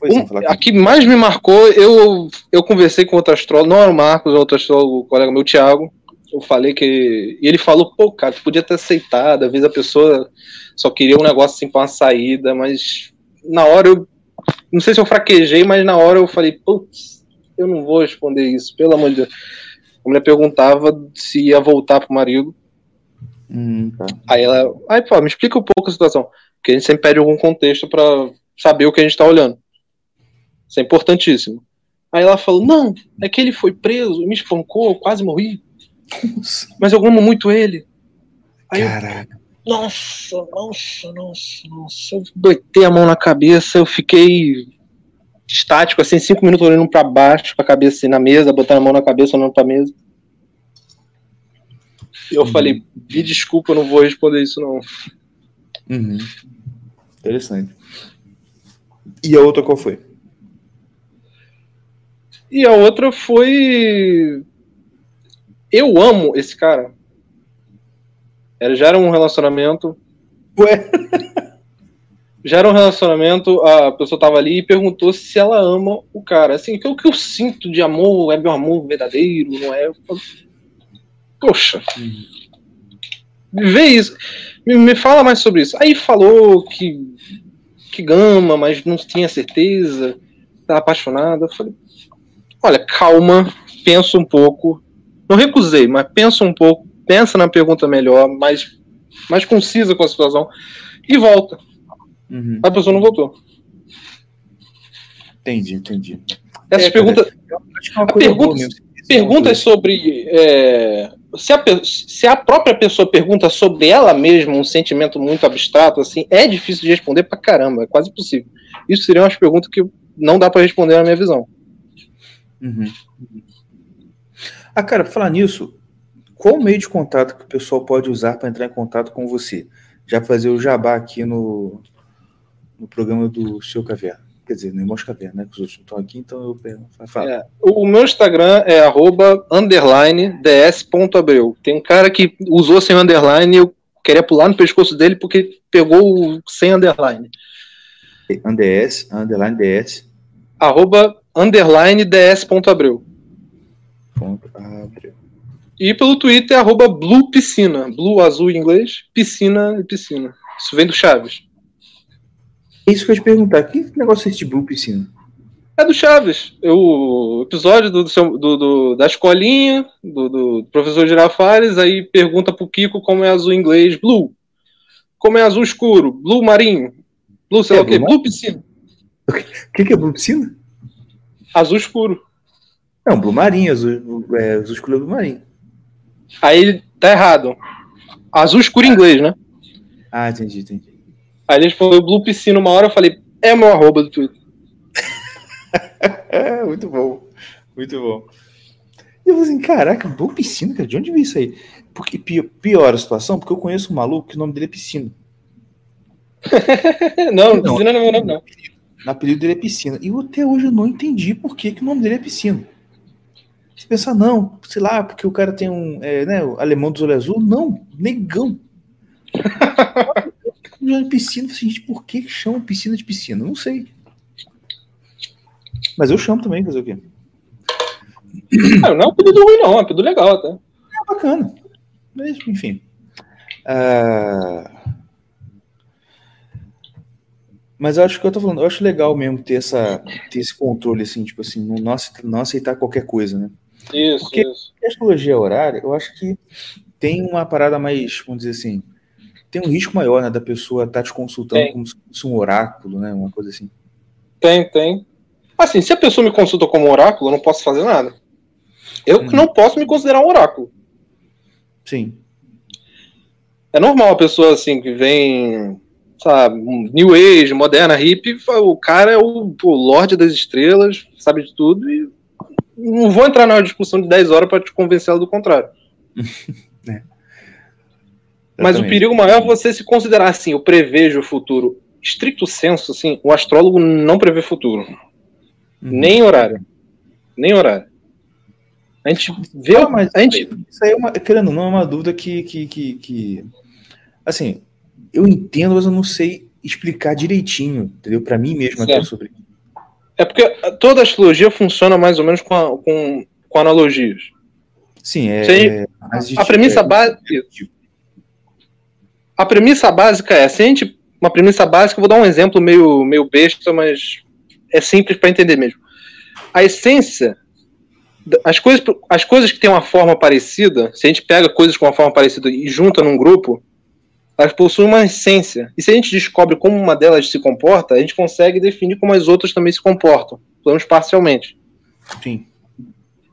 Um, a que mais me marcou, eu, eu conversei com outro astrólogo, não era o Marcos, outro astrólogo, o colega meu, Thiago. Eu falei que. E ele falou, pô, cara, tu podia ter aceitado. Às vezes a pessoa só queria um negócio assim pra uma saída, mas na hora eu. Não sei se eu fraquejei, mas na hora eu falei, putz, eu não vou responder isso, pelo amor de Deus. A mulher perguntava se ia voltar pro marido. Hum, tá. Aí ela. Aí, pô, me explica um pouco a situação. Porque a gente sempre pede algum contexto para saber o que a gente tá olhando. Isso é importantíssimo. Aí ela falou: Não, é que ele foi preso, me espancou, quase morri. Mas eu amo muito ele. Aí Caraca. Eu, nossa, nossa, nossa, nossa. Eu botei a mão na cabeça, eu fiquei estático, assim, cinco minutos olhando para baixo, com a cabeça assim, na mesa, botando a mão na cabeça, olhando pra mesa. Eu uhum. falei, me desculpa, eu não vou responder isso, não. Uhum. Interessante. E a outra qual foi? E a outra foi. Eu amo esse cara. Era, já era um relacionamento. Ué? Já era um relacionamento, a pessoa tava ali e perguntou se ela ama o cara. Assim, que é o que eu sinto de amor, é meu amor verdadeiro, não é? Poxa. Uhum. Vê isso. Me, me fala mais sobre isso. Aí falou que que gama, mas não tinha certeza, estava apaixonada. Eu falei, olha, calma, pensa um pouco. Não recusei, mas pensa um pouco, pensa na pergunta melhor, mais, mais concisa com a situação e volta. Uhum. A pessoa não voltou. Entendi, entendi. Essas é, perguntas. É perguntas, perguntas sobre. É, se, a, se a própria pessoa pergunta sobre ela mesma um sentimento muito abstrato, assim, é difícil de responder pra caramba, é quase impossível. Isso seriam as perguntas que não dá para responder na minha visão. Uhum. Ah, cara, pra falar nisso, qual meio de contato que o pessoal pode usar para entrar em contato com você? Já fazer o jabá aqui no, no programa do Seu Caverna. Quer dizer, no Irmãos Caverna, né? Que os outros não estão aqui, então eu pergunto. É, o meu Instagram é arroba underline ds.abreu. Tem um cara que usou sem underline e eu queria pular no pescoço dele porque pegou o sem underline. Ands, underline ds. Arroba underline ds.abreu. Ponto abreu. E pelo Twitter, arroba Blue Piscina. Blue azul em inglês, piscina e piscina. Isso vem do Chaves. É isso que eu ia te perguntar. Que negócio é esse de Blue Piscina? É do Chaves. O episódio do, do, do da escolinha, do, do, professor Girafales, aí pergunta pro Kiko como é azul em inglês. Blue. Como é azul escuro? Blue marinho. Blue, sei é, lá o quê? Blue, blue piscina. O que, que é Blue piscina? Azul escuro. Não, Blue marinho. Azul, é, azul escuro é Blue marinho. Aí tá errado. Azul escuro em inglês, né? Ah, entendi, entendi. Aí ele respondeu Blue Piscina uma hora, eu falei, é meu arroba do Twitter. é, muito bom. Muito bom. E eu falei assim, caraca, Blue Piscina, cara, de onde veio isso aí? Porque pior a situação, porque eu conheço um maluco que o nome dele é Piscina. não, não, Piscina não é meu nome, não. No apelido dele é Piscina. E eu, até hoje eu não entendi por que, que o nome dele é Piscina. Você pensa, não, sei lá, porque o cara tem um, é, né, o alemão dos olhos azul. Não, negão. de piscina, assim, gente, por que chama piscina de piscina? Não sei. Mas eu chamo também, fazer o quê? Não é um apelido ruim, não, é um apelido legal até. É bacana. Mas, enfim. Uh... Mas eu acho que eu tô falando, eu acho legal mesmo ter, essa, ter esse controle, assim, tipo assim, não, não aceitar qualquer coisa, né? Isso, Porque isso. a astrologia horária, eu acho que tem uma parada mais, vamos dizer assim, tem um risco maior, né, da pessoa estar tá te consultando tem. como se fosse um oráculo, né, uma coisa assim. Tem, tem. Assim, se a pessoa me consulta como oráculo, eu não posso fazer nada. Eu uhum. não posso me considerar um oráculo. Sim. É normal a pessoa, assim, que vem, sabe, New Age, moderna, hippie, o cara é o, o Lorde das Estrelas, sabe de tudo, e não vou entrar na discussão de 10 horas para te convencer ela do contrário. é. Mas o perigo maior é você se considerar assim, eu prevejo o futuro. Estricto senso, assim, o astrólogo não prevê futuro. Uhum. Nem horário. Nem horário. A gente vê. Ah, mas a gente... Isso aí é uma. Querendo, não é uma dúvida que, que, que, que. Assim, eu entendo, mas eu não sei explicar direitinho, entendeu? Para mim mesmo até sobre É porque toda astrologia funciona mais ou menos com, a, com, com analogias. Sim, é. é a, a premissa é, básica a premissa básica é, se a gente, uma premissa básica, vou dar um exemplo meio, meio besta, mas é simples para entender mesmo. A essência, as coisas, as coisas que têm uma forma parecida, se a gente pega coisas com uma forma parecida e junta num grupo, elas possuem uma essência. E se a gente descobre como uma delas se comporta, a gente consegue definir como as outras também se comportam, pelo menos parcialmente. Sim.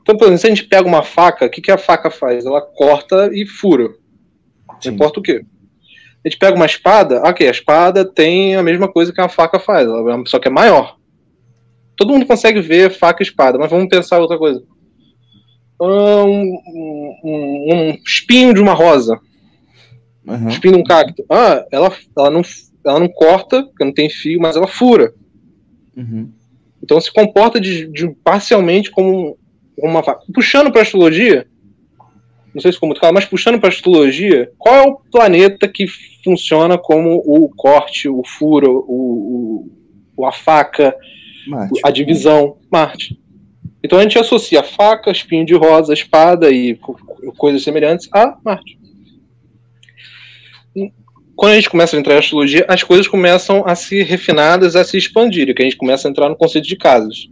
Então, por exemplo, se a gente pega uma faca, o que, que a faca faz? Ela corta e fura. Não importa o quê. A gente pega uma espada, ok, a espada tem a mesma coisa que a faca faz, só que é maior. Todo mundo consegue ver faca e espada, mas vamos pensar outra coisa. Um, um, um espinho de uma rosa. Uhum. Espinho de um cacto. Ah, ela, ela, não, ela não corta, porque não tem fio, mas ela fura. Uhum. Então se comporta de, de parcialmente como uma faca. Puxando para astrologia, não sei se ficou muito claro, mas puxando para astrologia, qual é o planeta que funciona como o corte, o furo, o, o a faca, Marte. a divisão? Marte. Então a gente associa faca, espinho de rosa, espada e coisas semelhantes a Marte. quando a gente começa a entrar em astrologia, as coisas começam a se refinadas, a se expandir, que a gente começa a entrar no conceito de casas.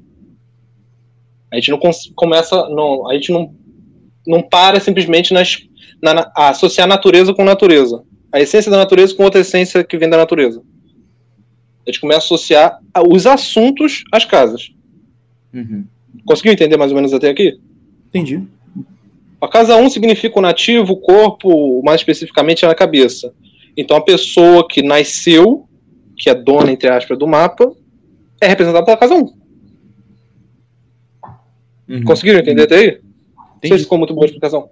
A gente não começa, não, a gente não, não para simplesmente nas, na, associar natureza com natureza. A essência da natureza com outra essência que vem da natureza. A gente começa a associar os assuntos às casas. Uhum. Conseguiu entender mais ou menos até aqui? Entendi. A casa 1 significa o nativo, o corpo, mais especificamente é na cabeça. Então a pessoa que nasceu, que é dona, entre aspas, do mapa, é representada pela casa 1. Uhum. Conseguiram entender até aí? Entendi. Não sei se ficou muito boa a explicação.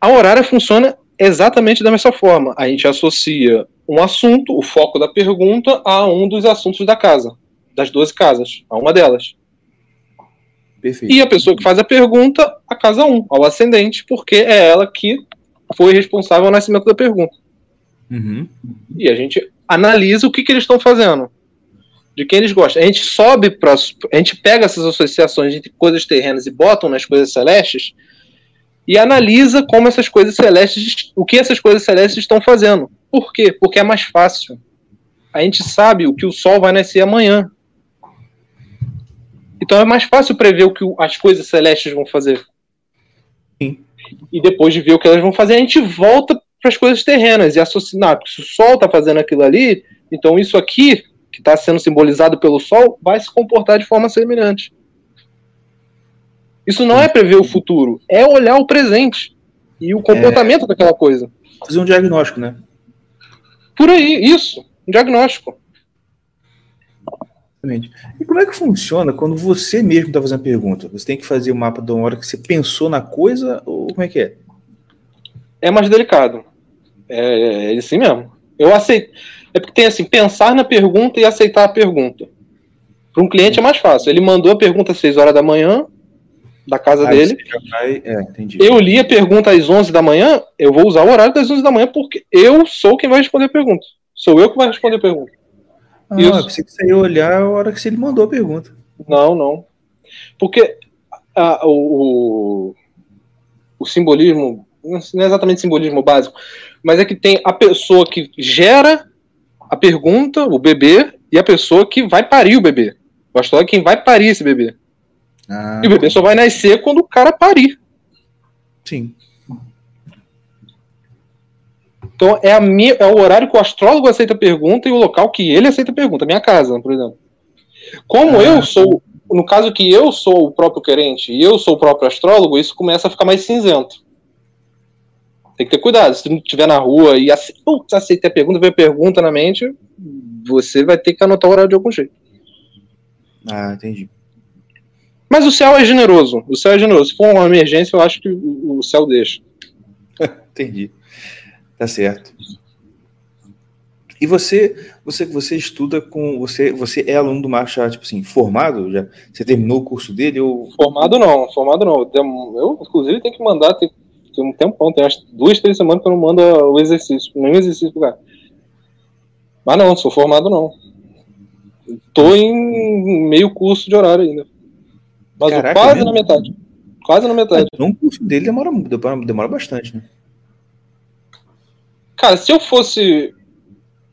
A horária funciona exatamente da mesma forma. A gente associa um assunto, o foco da pergunta, a um dos assuntos da casa, das 12 casas, a uma delas. Perfeito. E a pessoa que faz a pergunta, a casa 1, ao ascendente, porque é ela que foi responsável ao nascimento da pergunta. Uhum. E a gente analisa o que, que eles estão fazendo, de quem eles gostam. A gente sobe para. A gente pega essas associações entre coisas terrenas e botam nas coisas celestes e analisa como essas coisas celestes, o que essas coisas celestes estão fazendo. Por quê? Porque é mais fácil. A gente sabe o que o Sol vai nascer amanhã. Então é mais fácil prever o que as coisas celestes vão fazer. Sim. E depois de ver o que elas vão fazer, a gente volta para as coisas terrenas e associar. Porque se o Sol está fazendo aquilo ali, então isso aqui, que está sendo simbolizado pelo Sol, vai se comportar de forma semelhante. Isso não é prever o futuro, é olhar o presente e o comportamento é... daquela coisa. Fazer um diagnóstico, né? Por aí, isso, um diagnóstico. Exatamente. E como é que funciona quando você mesmo está fazendo a pergunta? Você tem que fazer o mapa de uma hora que você pensou na coisa ou como é que é? É mais delicado. É, é assim mesmo. Eu aceito. É porque tem assim, pensar na pergunta e aceitar a pergunta. Para um cliente é mais fácil. Ele mandou a pergunta às 6 horas da manhã, da casa ah, dele. Vai... É, eu li a pergunta às 11 da manhã, eu vou usar o horário das 11 da manhã porque eu sou quem vai responder a pergunta. Sou eu que vai responder a pergunta. Ah, eu pensei que você ia olhar a hora que ele mandou a pergunta. Não, não. Porque a, o, o simbolismo, não é exatamente simbolismo básico, mas é que tem a pessoa que gera a pergunta, o bebê, e a pessoa que vai parir o bebê. O astrólogo é quem vai parir esse bebê. Ah, e o bebê só vai nascer quando o cara parir. Sim. Então é, a minha, é o horário que o astrólogo aceita a pergunta e o local que ele aceita a pergunta. Minha casa, por exemplo. Como ah, eu sou, no caso que eu sou o próprio querente e eu sou o próprio astrólogo, isso começa a ficar mais cinzento. Tem que ter cuidado. Se tu estiver na rua e ace... Putz, aceita a pergunta, vê a pergunta na mente, você vai ter que anotar o horário de algum jeito. Ah, entendi. Mas o céu é generoso. O céu é generoso. Se for uma emergência, eu acho que o céu deixa. entendi. Tá certo. E você, você você estuda com você, você é aluno do Marcha, tipo assim, formado já? Você terminou o curso dele ou Formado não, formado não. Eu inclusive tenho que mandar tem, tem um tempão, tem umas duas, três semanas que eu não mando o exercício, nenhum exercício pro cara. Mas não, sou formado não. Tô em meio curso de horário ainda. Mas Caraca, quase mesmo? na metade. Quase na metade. O curso dele demora, demora bastante, né? Cara, se eu fosse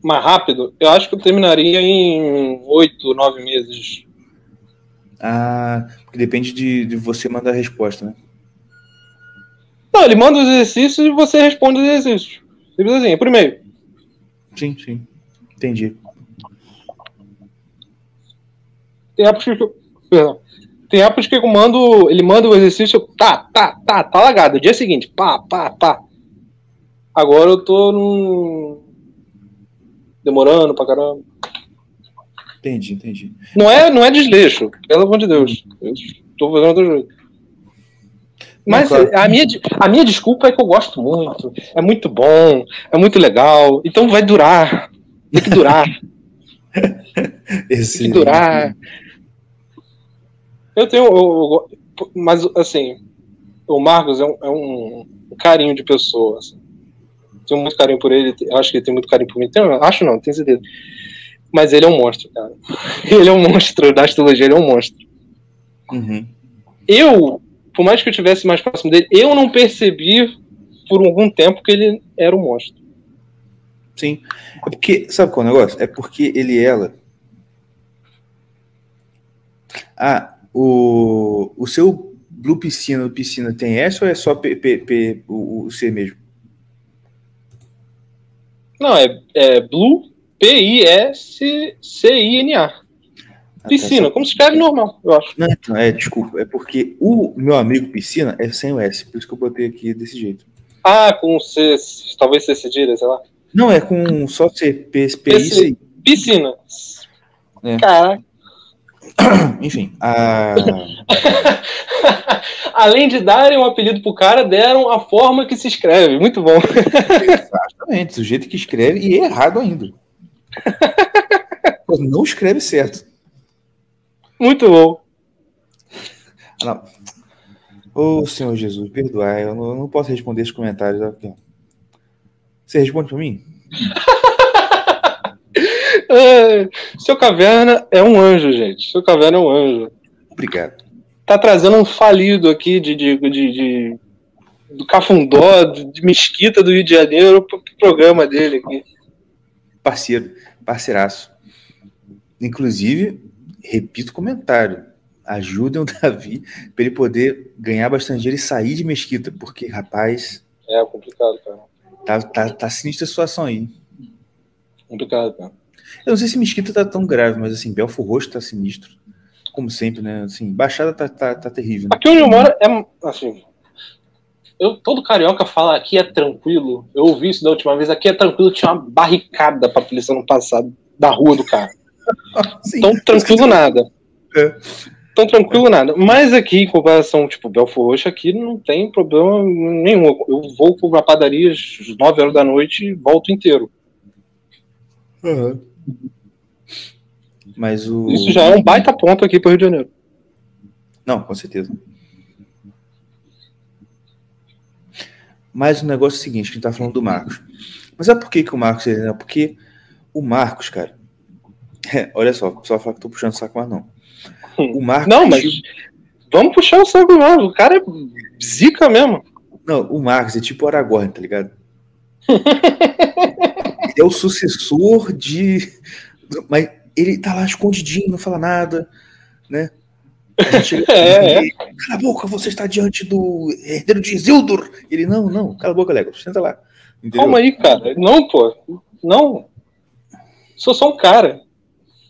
mais rápido, eu acho que eu terminaria em oito, nove meses. Ah, porque depende de, de você mandar a resposta, né? Não, ele manda os exercícios e você responde os exercícios. Simples assim, é por e-mail. Sim, sim. Entendi. Tem épocas que eu. Perdão. Tem épocas que eu mando. Ele manda o exercício. Tá, tá, tá, tá lagado. Dia seguinte, pá, pá, pá. Agora eu tô num... demorando pra caramba. Entendi, entendi. Não é, não é desleixo, pelo amor de Deus. Eu tô fazendo outro jeito. Mas claro. a, minha, a minha desculpa é que eu gosto muito. É muito bom, é muito legal. Então vai durar. Tem que durar. Tem que durar. Eu tenho. Eu, eu, mas, assim, o Marcos é um, é um carinho de pessoa. Assim tenho muito carinho por ele, acho que ele tem muito carinho por mim. Tenho, acho não, tenho certeza. Mas ele é um monstro, cara. Ele é um monstro da astrologia, ele é um monstro. Uhum. Eu, por mais que eu estivesse mais próximo dele, eu não percebi por algum tempo que ele era um monstro. Sim. É porque, sabe qual é o negócio? É porque ele e ela. Ah, o, o seu Blue Piscina, piscina tem S ou é só P, P, P o, o, C mesmo? Não, é, é Blue P-I-S-C-I-N-A. Piscina, como se escreve normal, eu acho. Não, não, é, desculpa, é porque o meu amigo Piscina é sem o S, por isso que eu botei aqui desse jeito. Ah, com C, talvez C cedilha, sei lá. Não, é com só C, P, P, I, Piscina. É. Caraca. Enfim. A... Além de darem um apelido pro cara, deram a forma que se escreve. Muito bom. Exatamente, o jeito que escreve e é errado ainda. Não escreve certo. Muito bom. Não. Ô oh, Senhor Jesus, perdoai, eu não, eu não posso responder esses comentários aqui. Você responde para mim? é, seu Caverna é um anjo, gente. Seu Caverna é um anjo. Obrigado. Tá trazendo um falido aqui de, de, de, de do Cafundó, de Mesquita do Rio de Janeiro, pro programa dele aqui. Parceiro, parceiraço. Inclusive, repito o comentário. Ajudem o Davi para ele poder ganhar bastante dinheiro e sair de Mesquita, porque, rapaz. É complicado, cara. Tá, tá, tá sinistra a situação aí. Complicado, cara. Eu não sei se Mesquita tá tão grave, mas assim, Belfo Roxo tá sinistro. Como sempre, né? Assim, Baixada tá, tá, tá terrível. Né? Aqui onde eu moro é assim. Eu, todo carioca fala aqui é tranquilo. Eu ouvi isso da última vez. Aqui é tranquilo, tinha uma barricada pra polícia no passado, da rua do cara. Sim, tão tranquilo nada. É. Tão tranquilo nada. Mas aqui, em comparação, tipo, Belfort Roxo, aqui não tem problema nenhum. Eu vou pra padaria às 9 horas da noite e volto inteiro. Uhum. Mas o... Isso já é um baita ponto aqui para o Rio de Janeiro. Não, com certeza. Mas o negócio é o seguinte, que a gente tá falando do Marcos. Mas é por que, que o Marcos é Porque o Marcos, cara. É, olha só, só falar que tô puxando o saco mais não. O Marcos. Não, mas. Vamos puxar o saco mais. O cara é zica mesmo. Não, o Marcos é tipo o Aragorn, tá ligado? é o sucessor de. Mas ele tá lá escondidinho, não fala nada, né? é, é. Cala a boca, você está diante do herdeiro de Isildur. Ele, não, não, cala a boca, Legolas, senta lá. Entendeu? Calma aí, cara. Não, pô. Não. Sou só um cara.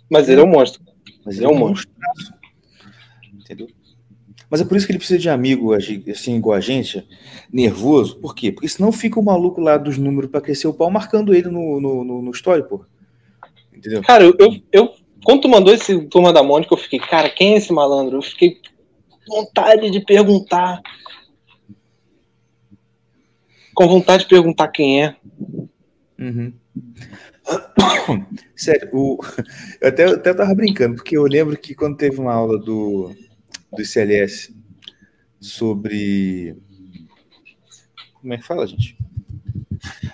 Mas ele é um monstro. Mas ele é um monstro. Entendeu? Mas é por isso que ele precisa de amigo, assim, igual a gente, nervoso. Por quê? Porque senão fica o maluco lá dos números para crescer o pau marcando ele no, no, no, no story, pô. Entendeu? Cara, eu, eu, quando tu mandou esse Turma da Mônica, eu fiquei, cara, quem é esse malandro? Eu fiquei com vontade de perguntar. Com vontade de perguntar quem é. Uhum. Sério, o... eu até, até tava brincando, porque eu lembro que quando teve uma aula do, do ICLS sobre. Como é que fala, gente?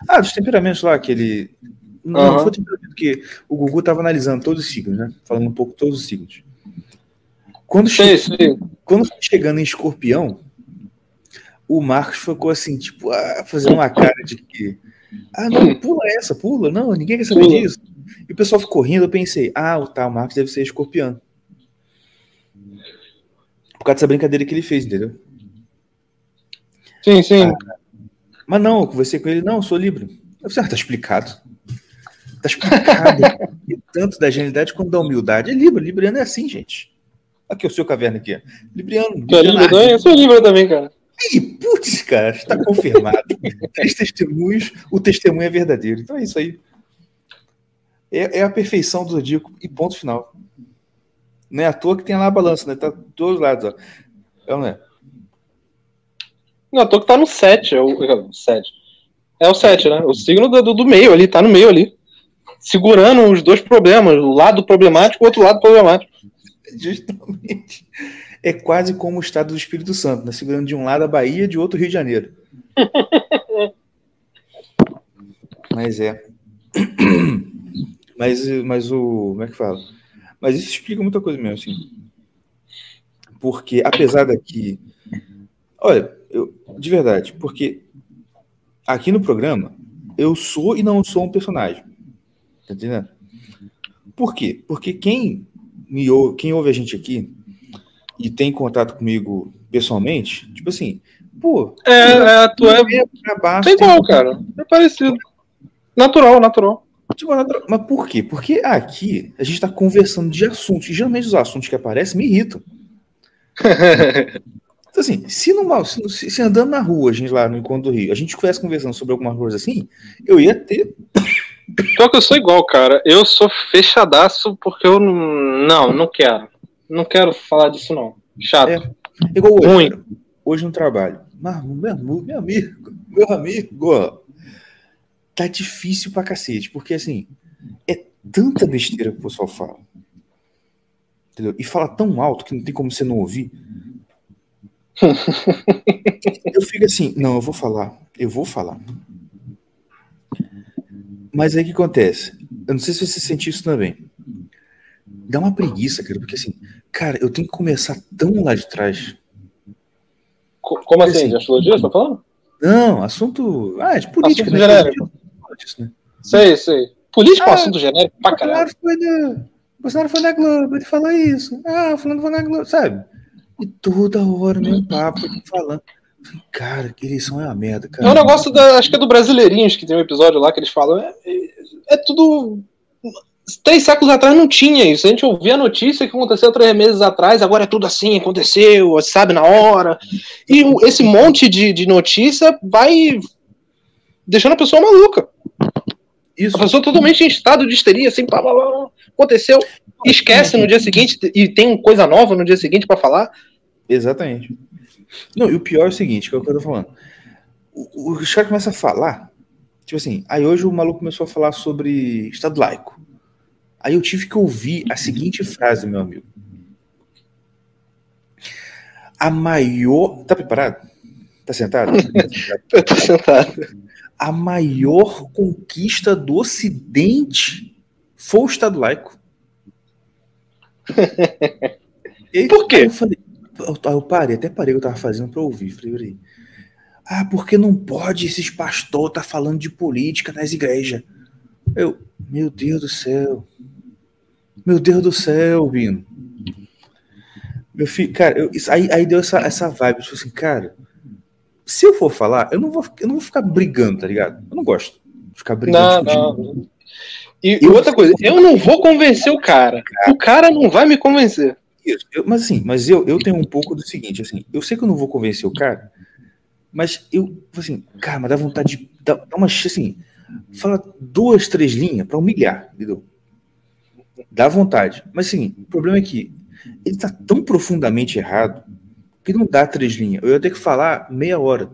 Ah, dos temperamentos lá, que ele não, uhum. foi porque o Gugu estava analisando todos os signos, né? Falando um pouco todos os signos. Quando, che... Quando chegando em escorpião, o Marcos ficou assim, tipo, ah, fazendo uma cara de que. Ah, não, pula essa, pula, não, ninguém quer saber pula. disso. E o pessoal ficou rindo, eu pensei, ah, o tal Marcos deve ser escorpião. Por causa dessa brincadeira que ele fez, entendeu? Sim, sim. Ah, mas não, eu conversei com ele, não, eu sou Libra. Eu falei, ah, tá explicado. Tá explicado. tanto da genialidade quanto da humildade. É Libra, Libriano é assim, gente. Aqui o seu caverna aqui. Libriano. Libriano eu sou Libra também, cara. Ih, putz, cara, está confirmado. Três testemunhos, o testemunho é verdadeiro. Então é isso aí. É, é a perfeição do Zodíaco e ponto final. Não é à toa que tem lá a balança, né? Tá dos dois lados, ó. É ou não é? Não, à toa que tá no 7, é o 7. É o 7, né? O signo do, do meio ali, tá no meio ali segurando os dois problemas, o lado problemático e o outro lado problemático. Justamente. É quase como o estado do Espírito Santo, né? segurando de um lado a Bahia, de outro o Rio de Janeiro. mas é. Mas, mas o. Como é que fala? Mas isso explica muita coisa mesmo, assim. Porque, apesar daqui. Olha, eu, de verdade, porque aqui no programa, eu sou e não sou um personagem. Tá entendendo? Por quê? Porque quem me ouve, quem ouve a gente aqui e tem contato comigo pessoalmente, tipo assim, pô. É, é tu é. Baixo, é igual, cara. É parecido. Natural, natural. Tipo, mas por quê? Porque aqui a gente tá conversando de assuntos, e geralmente os assuntos que aparecem me irritam. então, assim, se, numa, se, se, andando na rua, a gente lá no encontro do Rio, a gente estivesse conversando sobre alguma coisa assim, eu ia ter Pior que eu sou igual, cara. Eu sou fechadaço porque eu não. Não, não quero. Não quero falar disso, não. Chato. É, igual hoje. Ruim. Cara, hoje no trabalho. Mas, meu, meu amigo, meu amigo, tá difícil pra cacete. Porque, assim, é tanta besteira que o pessoal fala. Entendeu? E fala tão alto que não tem como você não ouvir. eu fico assim, não, eu vou falar, eu vou falar. Mas aí o que acontece? Eu não sei se você sente isso também. Dá uma preguiça, cara, porque assim, cara, eu tenho que começar tão lá de trás. Como assim? assim? De astrologia, você tá falando? Não, assunto. Ah, é de política, assunto né? genérico. Né? Sei, sei. Política ah, é um ah, assunto genérico pra caralho. Foi da... Bolsonaro foi na Globo, ele falou isso. Ah, falando foi na Globo, sabe? E toda hora, meu papo, falando. Cara, que eleição é uma merda, cara. É um negócio da. Acho que é do Brasileirinhos, que tem um episódio lá que eles falam. É, é, é tudo. Três séculos atrás não tinha isso. A gente ouvia a notícia que aconteceu três meses atrás, agora é tudo assim, aconteceu, sabe, na hora. E esse monte de, de notícia vai deixando a pessoa maluca. Isso. A pessoa totalmente em estado de histeria, assim, blá, blá, blá, aconteceu, esquece no dia seguinte e tem coisa nova no dia seguinte para falar. Exatamente. Não, e o pior é o seguinte, que é o que eu tô falando. O, o, os caras começam a falar, tipo assim, aí hoje o maluco começou a falar sobre Estado laico. Aí eu tive que ouvir a seguinte frase, meu amigo. A maior. Tá preparado? Tá sentado? eu tô sentado. A maior conquista do Ocidente foi o Estado laico. E, Por quê? eu falei, eu, eu parei, até parei o que eu tava fazendo para ouvir. Falei. Ah, porque não pode esses pastores tá falando de política nas igrejas. Eu, meu Deus do céu. Meu Deus do céu, Bino. Meu filho, cara, eu, aí, aí deu essa, essa vibe, tipo assim, cara, se eu for falar, eu não vou, eu não vou ficar brigando, tá ligado? Eu não gosto de ficar brigando. Não, não. E, e outra coisa, eu não vou convencer o cara. O cara não vai me convencer. Isso. Eu, mas assim, mas eu, eu tenho um pouco do seguinte, assim, eu sei que eu não vou convencer o cara, mas eu, assim, cara, mas dá vontade de dar, dar uma, assim, fala duas, três linhas para humilhar, entendeu? Dá vontade. Mas assim, o problema é que ele tá tão profundamente errado que não dá três linhas. Eu ia ter que falar meia hora.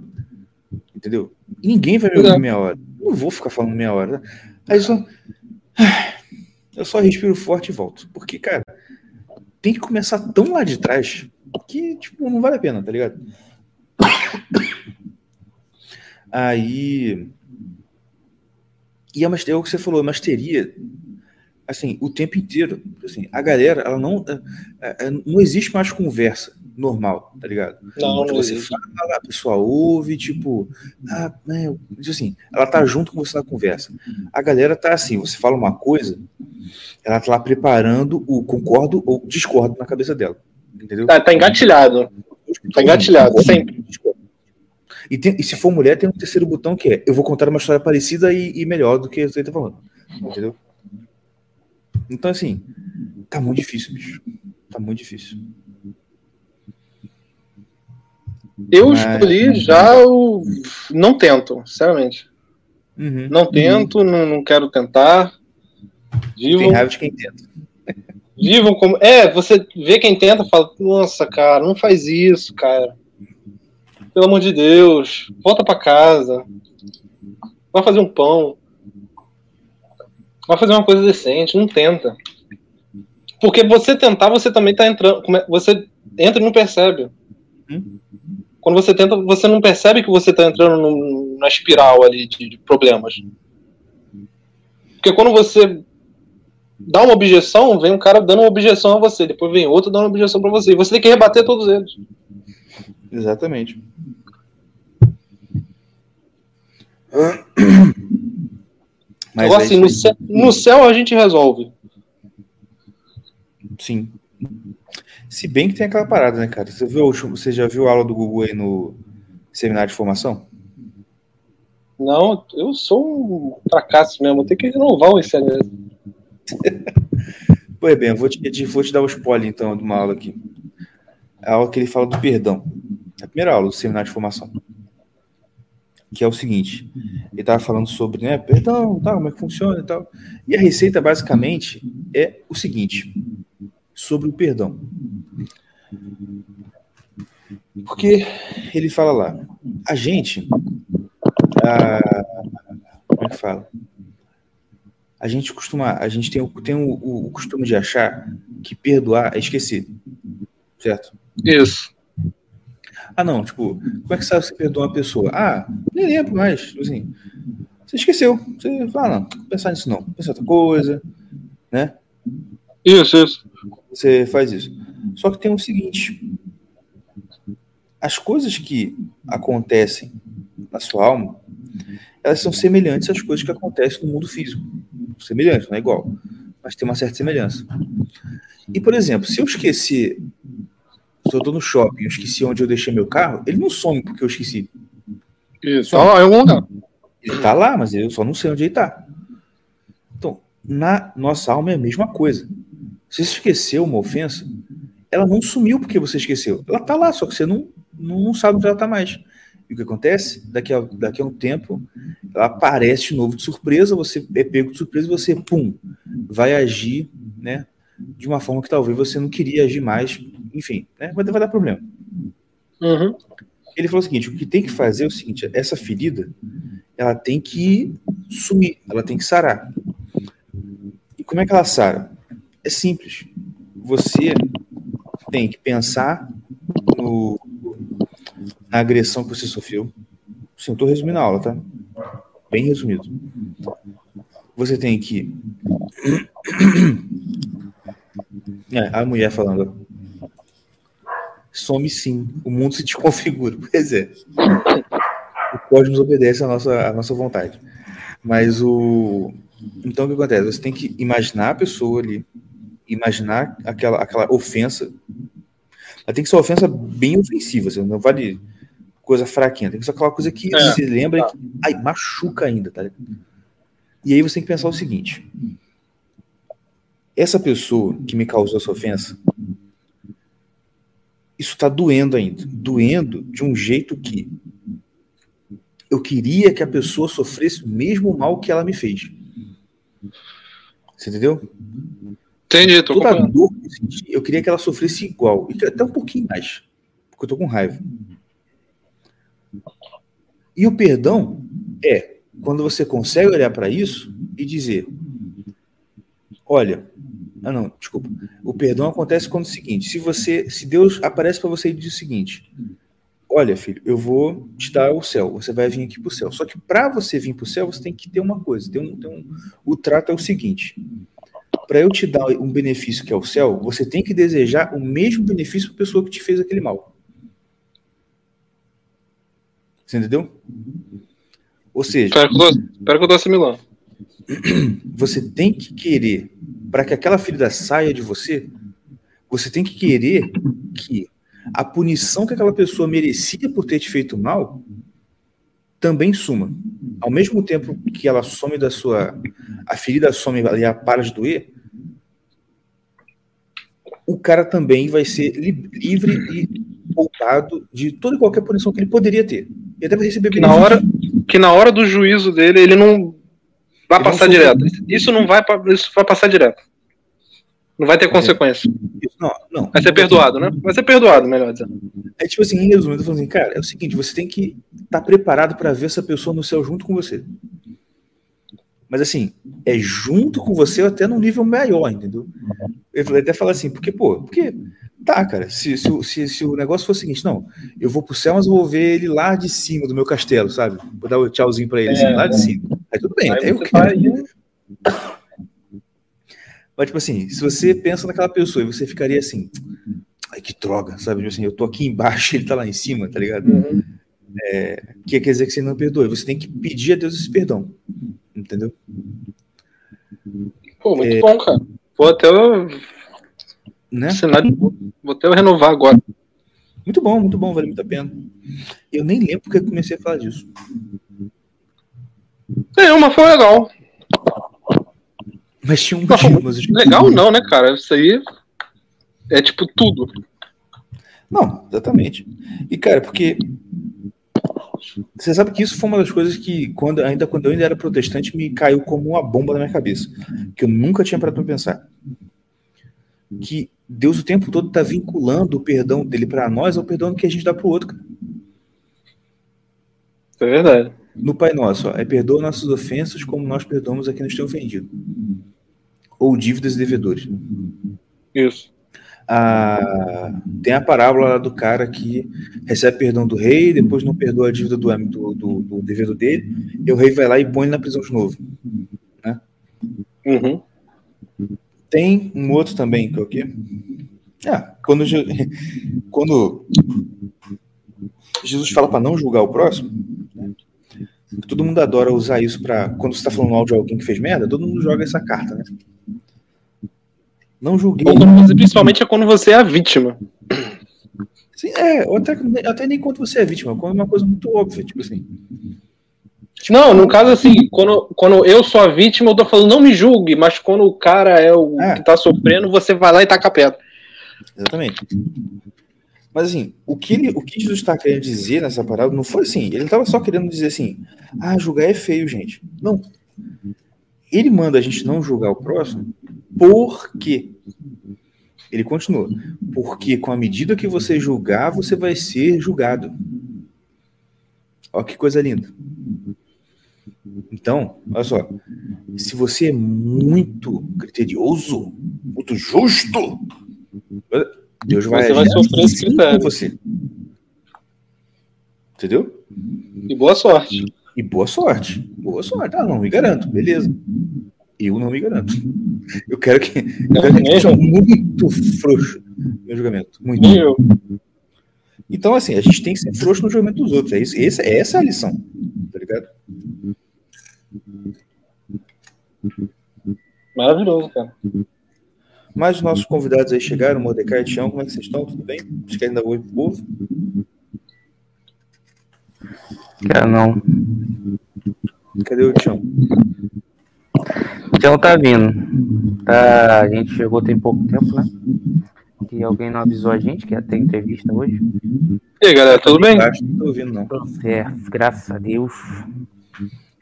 Entendeu? E ninguém vai me ouvir meia hora. Eu não vou ficar falando meia hora. Aí eu só. Eu só respiro forte e volto. Porque, cara, tem que começar tão lá de trás que, tipo, não vale a pena, tá ligado? Aí. E a masteria, é o que você falou, a masteria, assim, o tempo inteiro. Assim, a galera, ela não. É, é, não existe mais conversa normal, tá ligado? Não, não você existe. fala, a pessoa ouve, tipo, ah, né, assim, ela tá junto com você na conversa. A galera tá assim, você fala uma coisa, ela tá lá preparando o concordo ou discordo na cabeça dela. Entendeu? Tá, tá engatilhado. Tá engatilhado, sempre. E, tem, e, se for mulher, tem um terceiro botão que é eu vou contar uma história parecida e, e melhor do que você tá falando. Entendeu? Então, assim, tá muito difícil, bicho. Tá muito difícil. Eu Mas... escolhi já o. Não tento, sinceramente. Uhum. Não tento, uhum. não, não quero tentar. Vivam, Tem raiva de quem tenta. Vivam como. É, você vê quem tenta e fala, nossa, cara, não faz isso, cara. Pelo amor de Deus, volta para casa. Vai fazer um pão. Vai fazer uma coisa decente, não tenta. Porque você tentar, você também tá entrando. Você entra e não percebe. Hum? Quando você tenta, você não percebe que você tá entrando num, na espiral ali de, de problemas. Porque quando você dá uma objeção, vem um cara dando uma objeção a você, depois vem outro dando uma objeção para você, e você tem que rebater todos eles. Exatamente. Mas então, assim, no céu, no céu a gente resolve. Sim. Se bem que tem aquela parada, né, cara? Você, viu, você já viu a aula do Google aí no seminário de formação? Não, eu sou um fracasso mesmo. Tem que renovar o ICMS. pois bem, eu vou te, vou te dar o um spoiler então de uma aula aqui. A aula que ele fala do perdão. A primeira aula do seminário de formação. Que é o seguinte: ele estava falando sobre né, perdão, tal, como é que funciona e tal. E a receita basicamente é o seguinte: sobre o perdão. Porque ele fala lá, a gente a, como é que fala? A gente costuma, a gente tem, o, tem o, o costume de achar que perdoar é esquecer, certo? Isso. Ah, não, tipo, como é que sabe se perdoa uma pessoa? Ah, nem lembro mais, tipo assim, você esqueceu, você fala, ah, não, não pensar nisso não, pensar outra coisa, né? Isso, isso. Você faz isso. Só que tem o seguinte, as coisas que acontecem na sua alma, elas são semelhantes às coisas que acontecem no mundo físico. Semelhantes, não é igual, mas tem uma certa semelhança. E, por exemplo, se eu esquecer, se eu estou no shopping, eu esqueci onde eu deixei meu carro, ele não some porque eu esqueci. Isso, só é um lugar. Ele está lá, mas eu só não sei onde ele está. Então, na nossa alma é a mesma coisa. Você esqueceu uma ofensa, ela não sumiu porque você esqueceu. Ela está lá, só que você não, não sabe onde ela está mais. E o que acontece? Daqui a, daqui a um tempo, ela aparece de novo de surpresa, você é pego de surpresa e você, pum, vai agir, né? De uma forma que talvez você não queria agir mais, enfim, né? Vai, vai dar problema. Uhum. Ele falou o seguinte: o que tem que fazer é o seguinte: essa ferida, ela tem que sumir, ela tem que sarar. E como é que ela sara? É simples. Você tem que pensar no, na agressão que você sofreu. Sim, eu estou resumindo a aula, tá? Bem resumido. Você tem que. É, a mulher falando. Some sim, o mundo se desconfigura. Pois é. O cosmos obedece à nossa, à nossa vontade. Mas o. Então o que acontece? Você tem que imaginar a pessoa ali, imaginar aquela, aquela ofensa. Ela tem que ser uma ofensa bem ofensiva, você não vale coisa fraquinha, tem que ser aquela coisa que é. se lembra que ai, machuca ainda, tá E aí você tem que pensar o seguinte: essa pessoa que me causou essa ofensa, isso está doendo ainda, doendo de um jeito que eu queria que a pessoa sofresse o mesmo mal que ela me fez. Você entendeu? Entendi, tô Toda dor que eu senti, eu queria que ela sofresse igual, e até um pouquinho mais, porque eu tô com raiva. E o perdão é quando você consegue olhar para isso e dizer: olha, ah não, desculpa. O perdão acontece quando é o seguinte: se você, se Deus aparece para você e diz o seguinte: olha, filho, eu vou te dar o céu, você vai vir aqui para o céu. Só que para você vir para o céu, você tem que ter uma coisa. Tem um, tem um, o trato é o seguinte: para eu te dar um benefício que é o céu, você tem que desejar o mesmo benefício para a pessoa que te fez aquele mal. Você entendeu? Ou seja. Espero que eu tô assimilando. Você tem que querer, para que aquela ferida saia de você, você tem que querer que a punição que aquela pessoa merecia por ter te feito mal também suma. Ao mesmo tempo que ela some da sua. A ferida some e a para de doer, o cara também vai ser livre e poupado de toda e qualquer punição que ele poderia ter. Ele deve receber que na hora Que na hora do juízo dele, ele não vai ele passar não direto. Isso não vai, isso vai passar direto. Não vai ter é. consequência. Não, não. Vai ser perdoado, né? Vai ser perdoado, melhor dizendo. É tipo assim, em resumo, eu tô falando assim, cara, é o seguinte, você tem que estar tá preparado para ver essa pessoa no céu junto com você. Mas assim, é junto com você até num nível maior, entendeu? Eu até falar assim, porque, pô, porque Tá, cara. Se, se, se, se, o negócio for o seguinte, não, eu vou pro céu, mas vou ver ele lá de cima do meu castelo, sabe? Vou dar o um tchauzinho pra ele, assim, é, assim, lá de cima. Aí tudo bem, aí até eu quero. Mas, tipo assim, se você pensa naquela pessoa e você ficaria assim, ai que droga, sabe? Tipo assim, eu tô aqui embaixo ele tá lá em cima, tá ligado? Uhum. É, que quer dizer que você não perdoa. Você tem que pedir a Deus esse perdão, entendeu? Pô, muito é... bom, cara. Vou até né? Cenário, vou até renovar agora. Muito bom, muito bom, vale muito a pena. Eu nem lembro porque comecei a falar disso. É, mas foi legal. Mas tinha um motivo. Mas legal não, né, cara? Isso aí é tipo tudo. Não, exatamente. E, cara, porque você sabe que isso foi uma das coisas que, quando, ainda quando eu ainda era protestante, me caiu como uma bomba na minha cabeça. Que eu nunca tinha parado pra pensar. Que Deus o tempo todo está vinculando o perdão dele para nós ao perdão que a gente dá para o outro. Cara. É verdade. No Pai Nosso, ó, é perdoa nossas ofensas como nós perdoamos a quem nos tem ofendido. Ou dívidas e devedores. Isso. Ah, tem a parábola do cara que recebe perdão do rei, depois não perdoa a dívida do, do, do, do devedor dele, e o rei vai lá e põe ele na prisão de novo. Né? Uhum. Tem um outro também, que é o quê? Ah, quando, quando Jesus fala para não julgar o próximo, né? Todo mundo adora usar isso para quando você está falando mal de alguém que fez merda, todo mundo joga essa carta, né? Não julguei. Você, principalmente é quando você é a vítima. Sim, é, até, até nem quando você é vítima, quando é uma coisa muito óbvia, tipo assim. Não, no caso assim, quando, quando eu sou a vítima, eu tô falando não me julgue, mas quando o cara é o é. que tá sofrendo, você vai lá e taca pedra. Exatamente. Mas assim, o que, ele, o que Jesus está querendo dizer nessa parada não foi assim. Ele estava só querendo dizer assim: ah, julgar é feio, gente. Não. Ele manda a gente não julgar o próximo porque. Ele continua. Porque com a medida que você julgar, você vai ser julgado. Olha que coisa linda. Então, olha só, se você é muito criterioso, muito justo, Deus vai, você vai sofrer esse critério. Você. Entendeu? E boa sorte. E boa sorte. Boa sorte. Ah, não me garanto, beleza. Eu não me garanto. Eu quero que, eu quero que seja muito frouxo meu julgamento. Muito. Eu. Então, assim, a gente tem que ser frouxo no julgamento dos outros. É isso, essa, essa é a lição. Tá ligado? Maravilhoso, cara. Mais os nossos convidados aí chegaram, Mordecai e Tião, como é que vocês estão? Tudo bem? Vocês querem dar oi pro povo? Quero não. Cadê o Tião? O Tião tá vindo. Tá, a gente chegou tem pouco tempo, né? Que alguém não avisou a gente que ia ter entrevista hoje. E aí, galera, tudo bem? Não tô ouvindo, não. Certo, graças a Deus.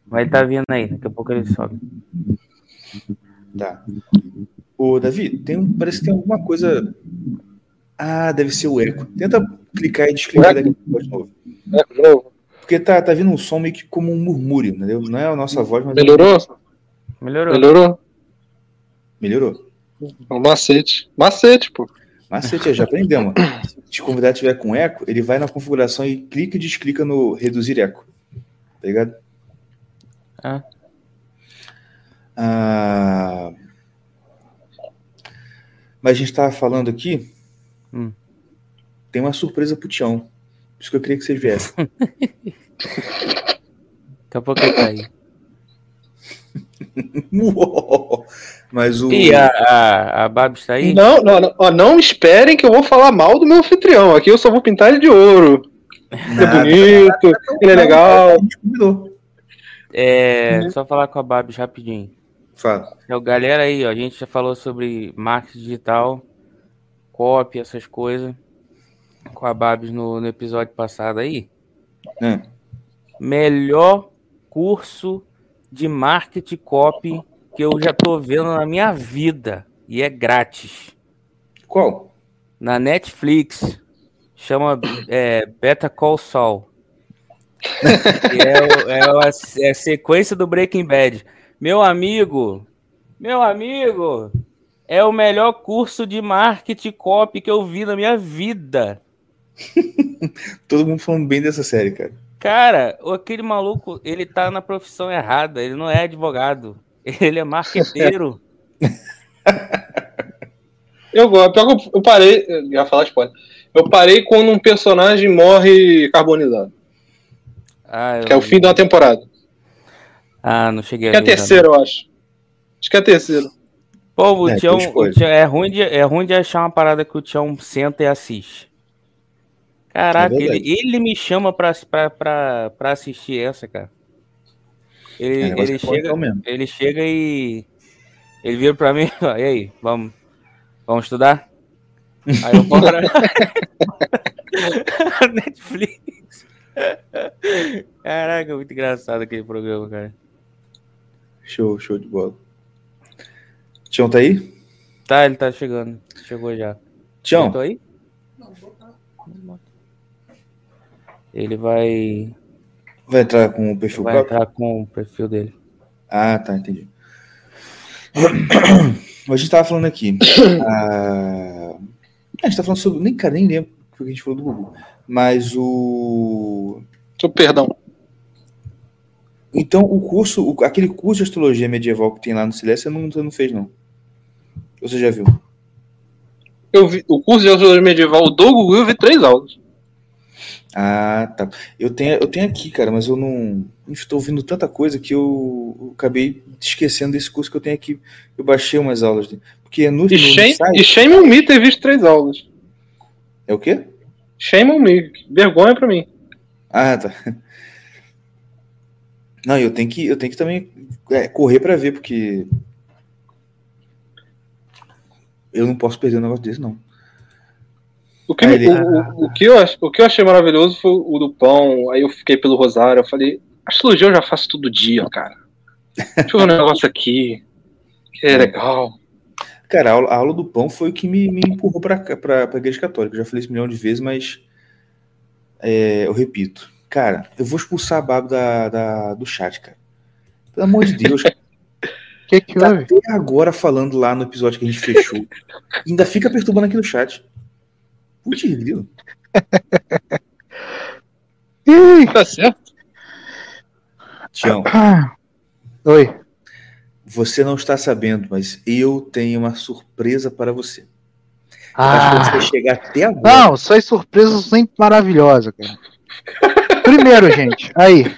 Vai estar tá vindo aí, daqui a pouco ele sobe. Tá. Ô, Davi, tem, parece que tem alguma coisa. Ah, deve ser o eco. Tenta clicar e desclicar daqui a pouco de novo. Eco de novo. Porque tá, tá vindo um som meio que como um murmúrio, entendeu? Não é a nossa voz, mas. Melhorou? É... Melhorou. Melhorou. Melhorou. É um macete. Macete, pô. Macete, já aprendemos. Se o convidado tiver com eco, ele vai na configuração e clica e desclica no reduzir eco. Tá ligado? Ah. ah. Mas a gente estava falando aqui. Hum. Tem uma surpresa pro Tião. Por isso que eu queria que vocês viessem. Daqui a pouco ele tá aí. Mas o. E a, a, a Babs tá aí? Não, não, não, não esperem que eu vou falar mal do meu anfitrião. Aqui eu só vou pintar ele de ouro. Ele é bonito, ele é legal. É, uhum. Só falar com a Babs rapidinho. Fala. Então, galera aí, ó, a gente já falou sobre marketing digital, copy, essas coisas, com a Babs no, no episódio passado aí. É. Melhor curso de marketing copy que eu já tô vendo na minha vida e é grátis. Qual? Na Netflix. Chama é, Beta Call Saul é, é, a, é a sequência do Breaking Bad. Meu amigo, meu amigo, é o melhor curso de marketing copy que eu vi na minha vida. Todo mundo falando bem dessa série, cara. Cara, aquele maluco, ele tá na profissão errada. Ele não é advogado. Ele é marqueteiro. eu gosto. Eu parei. Eu ia falar spoiler. Eu parei quando um personagem morre carbonizado. Ah, que é o fim de uma temporada. Ah, não cheguei Acho que é a terceira, eu acho. Acho que é a terceira. Pô, o É, Tião, o. Tião- é, ruim de, é ruim de achar uma parada que o Tião senta e assiste. Caraca, É ele, ele me chama pra, pra, pra, pra assistir essa, cara. Ele, É, ele, é chega, ele chega e. Ele vira pra mim, ó, e aí, vamos, vamos estudar? Aí eu bora. Netflix. Caraca, muito engraçado aquele programa, cara. Show, show de bola. Tião tá aí? Tá, ele tá chegando. Chegou já. Tião, Tô aí? Ele vai, vai entrar com o perfil vai próprio? entrar com o perfil dele. Ah, tá, entendi. A gente tava falando aqui. ah, A gente tá falando sobre. Nem, cara, nem lembro o que a gente falou do Google. Mas o. Então, Perdão. Então, o curso, o- aquele curso de astrologia medieval que tem lá no Silêncio, você não, você não fez, não. Você já viu? Eu vi o curso de astrologia medieval do Google, eu vi três aulas. Ah, tá. Eu tenho, eu tenho aqui, cara, mas eu não. Estou ouvindo tanta coisa que eu, eu acabei esquecendo desse curso que eu tenho aqui. Eu baixei umas aulas dele. Porque no, no, E no shame, site. e shame on me ter visto três aulas. É o quê? Shame on me. Vergonha pra mim. Ah, tá. Não, eu tenho que, eu tenho que também é, correr pra ver, porque eu não posso perder um negócio desse, não. O que, ele- o, o- o que eu, o que eu achei maravilhoso foi o do pão. Aí eu fiquei pelo Rosário. Eu falei, astrologia eu já faço todo dia, cara. Deixa eu ver um negócio aqui. Que é legal. Cara, a aula, a aula do pão foi o que me, me empurrou pra, pra igreja católica. Eu já falei isso um milhão de vezes, mas é, eu repito. Cara, eu vou expulsar a Babo da, da- do chat, cara. Pelo amor de Deus, O que que tá houve? até agora falando lá no episódio que a gente fechou. ainda fica perturbando aqui no chat. Putz, grilo. Ih! Tá certo? Tião, Ah. Oi. você não está sabendo, mas eu tenho uma surpresa para você. Acho que Ah. você vai chegar até agora. Não, suas surpresas são sempre maravilhosas, cara. Primeiro, gente, aí.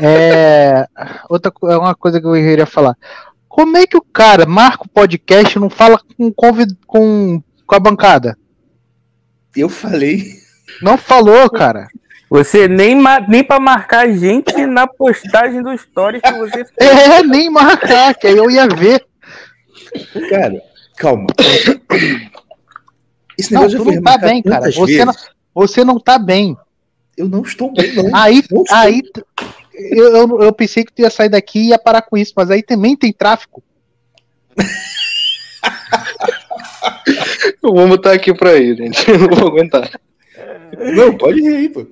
É, outra é uma coisa que eu queria falar. Como é que o cara marca o podcast e não fala com, convid, com, com a bancada? Eu falei. Não falou, cara. Você nem, nem pra marcar a gente na postagem do Stories que você fez. É, nem marcar, que aí eu ia ver. Cara, calma. Esse Não, negócio tu já foi não tá bem, cara. Você não, você não tá bem. Eu não estou bem, não. Aí, Não aí eu, eu, eu pensei que tu ia sair daqui e ia parar com isso, mas aí também tem tráfico. Eu vou botar aqui pra ele, gente. Eu não vou aguentar. Não, pode rir aí, pô.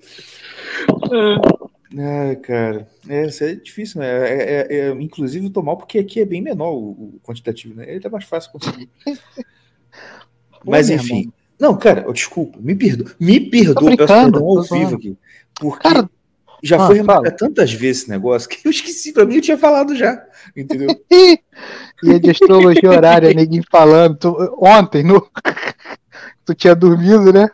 Ah, cara. É, isso é difícil, né? É, é- é- inclusive, eu tô mal porque aqui é bem menor o, o quantitativo, né? Ele tá mais fácil conseguir. Mas enfim. Não, cara, oh, desculpa, me perdoa. Me perdoa, Tô peço brincando, perdão ao vivo aqui. Porque Cara, já ah, foi remarcado tantas vezes esse negócio que eu esqueci. Pra mim, eu tinha falado já. Entendeu? E de astrologia horária, neguinho falando. Tu- ontem, no, tu tinha dormido, né?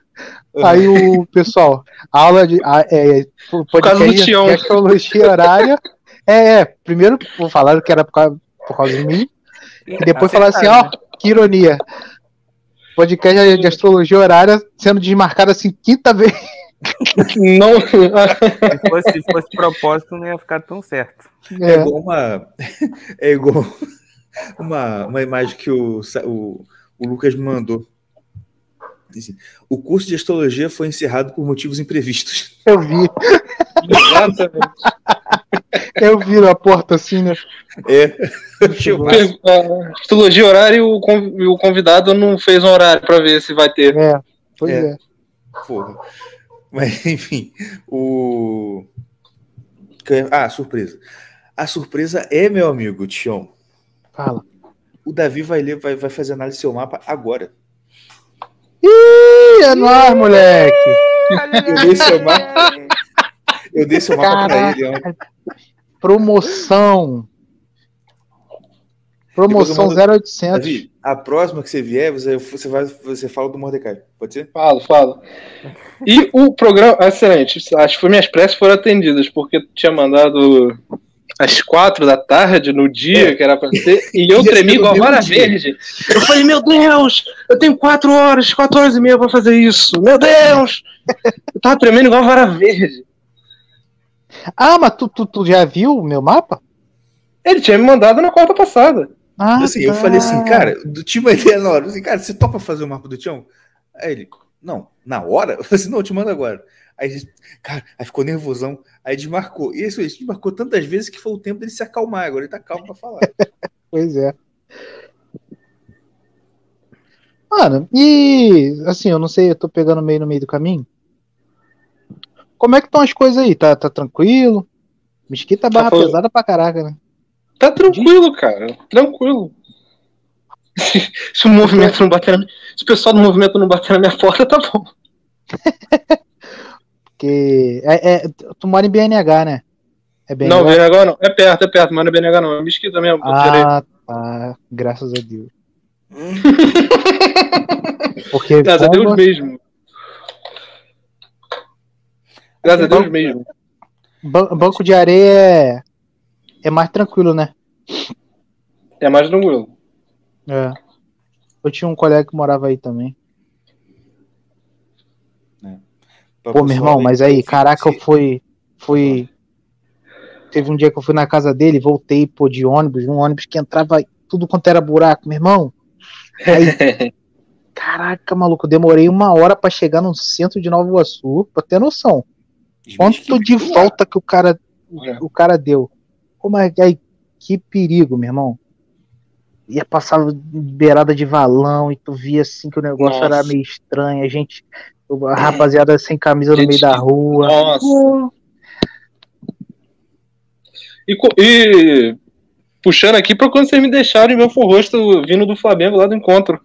Aí o pessoal, aula de. a- É, Por causa do podcast Tião. de astrologia horária. É, é, primeiro falaram que era por causa, por causa de mim, e depois falaram assim: ó, que ironia. Podcast de astrologia horária sendo desmarcado assim, quinta vez. Não. Se fosse, se fosse propósito, não ia ficar tão certo. É É, igual uma. É igual uma, uma imagem que o, o, o Lucas me mandou. Assim, o curso de astrologia foi encerrado por motivos imprevistos. eu vi, Exatamente. eu vi na porta assim, né? É. A Astrologia horária e o conv- o convidado não fez um horário pra ver se vai ter. É, pois É. é. Porra. Mas, enfim, o. Ah, surpresa. A surpresa é, meu amigo Tião. Fala. O Davi vai ler, vai, vai fazer análise do seu mapa agora. Ih, é nóis, moleque. Eu seu mapa. Eu dei seu mapa pra Caraca. ele ontem. Promoção. Promoção eu 0800. Davi, a próxima que você vier, você, você, vai, você fala do Mordecai. Pode ser? Falo, falo. E o programa, excelente. Acho que minhas preces foram atendidas, porque tinha mandado às quatro da tarde, no dia É. que era pra ser, e eu tremi no igual vara verde. Eu falei, meu Deus, eu tenho quatro horas, quatro horas e meia pra fazer isso. Meu Deus! Eu tava tremendo igual vara verde. Ah, mas tu, tu, tu já viu o meu mapa? Ele tinha me mandado na quarta passada. Ah, Assim, eu tá. falei assim, cara, do tive uma ideia na hora. Eu falei, cara, você topa fazer o mapa do Tião? Aí ele, não, na hora? Eu falei assim, não, eu te mando agora. Aí, a cara, aí ficou nervosão, aí desmarcou. E isso, ele desmarcou tantas vezes que foi o tempo dele se acalmar. Agora ele tá calmo pra falar. Pois é. Mano, e assim, eu não sei, eu tô pegando meio no meio do caminho. Como é que estão as coisas aí? Tá, tá tranquilo? Mesquita barra falando- pesada pra caraca, né? Tá tranquilo, cara. Tranquilo. Se o movimento não bater na... Se o pessoal do movimento não bater na minha porta, tá bom. Porque. É, é- tu mora em BNH, né? É BNH? Não, BNH não. É perto, é perto, mas não é BNH não. É Mesquita mesmo. Ah, tá. Graças a Deus. Porque Graças a Deus mesmo. Graças a Deus mesmo. ban- banco de areia é, é mais tranquilo, né? É mais tranquilo. É. Eu tinha um colega que morava aí também. Pra Pô, meu irmão, mas aí, caraca, eu fui. Fui. Teve um dia que eu fui na casa dele, voltei, pô, de ônibus, um ônibus que entrava tudo quanto era buraco, meu irmão. Aí, caraca, maluco, eu demorei uma hora pra chegar no centro de Nova Iguaçu, pra ter noção. Quanto de volta que o cara, É. o cara deu. Como é que aí, que perigo, meu irmão. Ia passar beirada de valão e tu via assim que o negócio Nossa. era meio estranho, a gente, a rapaziada sem camisa no Gente, meio da rua. Nossa. E, e puxando aqui pra quando vocês me deixaram em meu rosto vindo do Flamengo lá do encontro.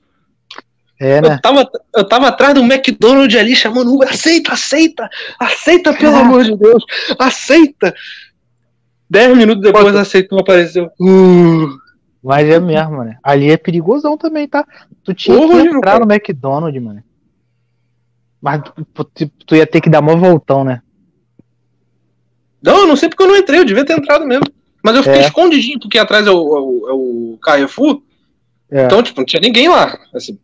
É, né? Eu tava, eu tava atrás do McDonald's ali chamando o Uber. Aceita, aceita! Aceita, pelo Caraca. amor de Deus! Aceita! Dez minutos depois Pô, aceitou, apareceu. Uh, Mas é mesmo, né? Ali é perigosão também, tá? Tu tinha Horrível, que entrar no McDonald's, mano. Mas tu, tu- ia ter que dar mó voltão, né? Não, eu não sei porque eu não entrei, eu devia ter entrado mesmo. Mas eu fiquei É. escondidinho, porque atrás é o, é o, é o Carrefour. É. Então, tipo, não tinha ninguém lá. Assim,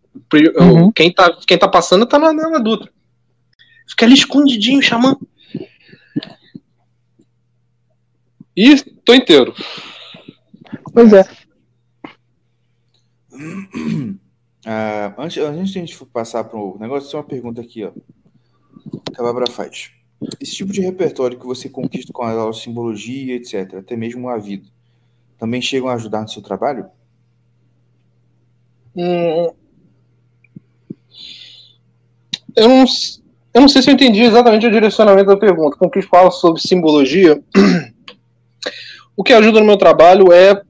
Uhum. quem, tá, quem tá passando tá na, na Dutra. Fica ali escondidinho, chamando. E tô inteiro. Pois é. Ah, antes, antes de a gente passar para o negócio, tem uma pergunta aqui, ó. Que a Bárbara faz. Esse tipo de repertório que você conquista com de simbologia, etc., até mesmo a vida, também chegam a ajudar no seu trabalho? Hum, eu, não, eu não sei se eu entendi exatamente o direcionamento da pergunta. Com que fala sobre simbologia, o que ajuda no meu trabalho é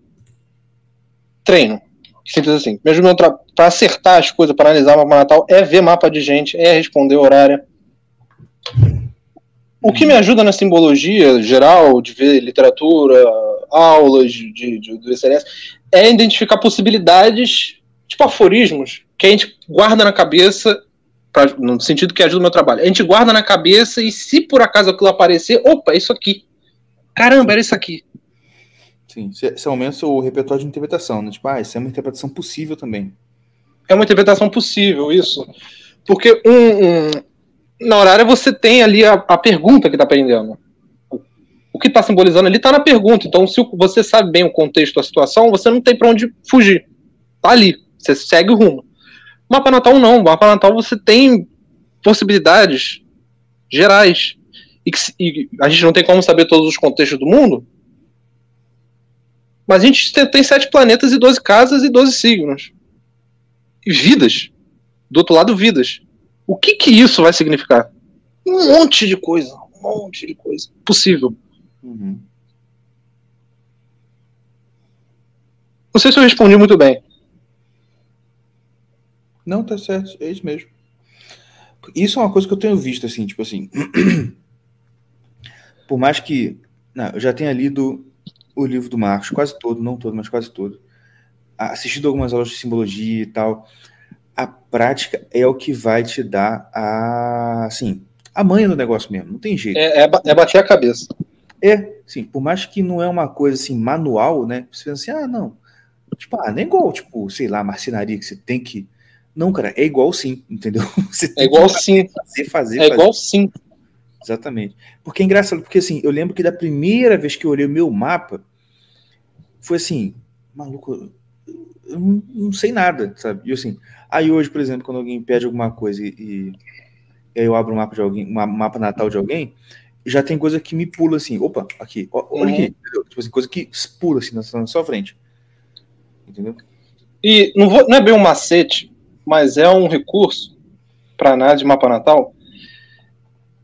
treino. Simples assim. Me para acertar as coisas, para analisar o mapa natal, é ver mapa de gente, é responder horária. O que me ajuda na simbologia geral, de ver literatura, aulas de, de- do SNS, é identificar possibilidades, tipo aforismos, que a gente guarda na cabeça, pra- no sentido que ajuda o meu trabalho. A gente guarda na cabeça e se por acaso aquilo aparecer, opa, é isso aqui. Caramba, era isso aqui. Sim, esse esse aumenta o repertório de interpretação, né? Tipo, ah, isso é uma interpretação possível também. É uma interpretação possível, isso. Porque um, um- na horária você tem ali a, a pergunta que está aprendendo. O, que está simbolizando ali está na pergunta. Então, se você sabe bem o contexto da situação, você não tem para onde fugir. Tá ali. Você segue o rumo. Mapa natal não. Mapa natal você tem possibilidades gerais. E, que e a gente não tem como saber todos os contextos do mundo. Mas a gente tem- tem sete planetas e 12 casas e 12 signos e vidas. Do outro lado, vidas. O que que isso vai significar? Um monte de coisa. Um monte de coisa. Possível. Uhum. Não sei se eu respondi muito bem. Não, tá certo, é isso mesmo. Isso é uma coisa que eu tenho visto, assim, tipo assim. Por mais que. Não, eu já tenha lido o livro do Marcos, quase todo, não todo, mas quase todo. Assistido algumas aulas de simbologia e tal. A prática é o que vai te dar a. Assim, a manha do negócio mesmo, não tem jeito. É, é é bater a cabeça. Sim, por mais que não é uma coisa assim manual, né? Você pensa assim, ah, não. Tipo, ah, nem igual, tipo, sei lá, marcenaria que você tem que. Não, cara, é igual sim, entendeu? É igual sim. fazer, fazer, É fazer. igual sim. Exatamente. Porque é engraçado, porque assim, eu lembro que da primeira vez que eu olhei o meu mapa, foi assim, maluco, eu não, não sei nada, sabe? E assim, aí hoje, por exemplo, quando alguém pede alguma coisa e, e- aí eu abro um mapa de alguém, um mapa natal de alguém, já tem coisa que me pula assim, opa, aqui, ó, olha Uhum. aqui? Tipo assim, coisa que pula assim na, na sua frente. Entendeu? E não, vou- não é bem um macete, mas é um recurso para análise de mapa natal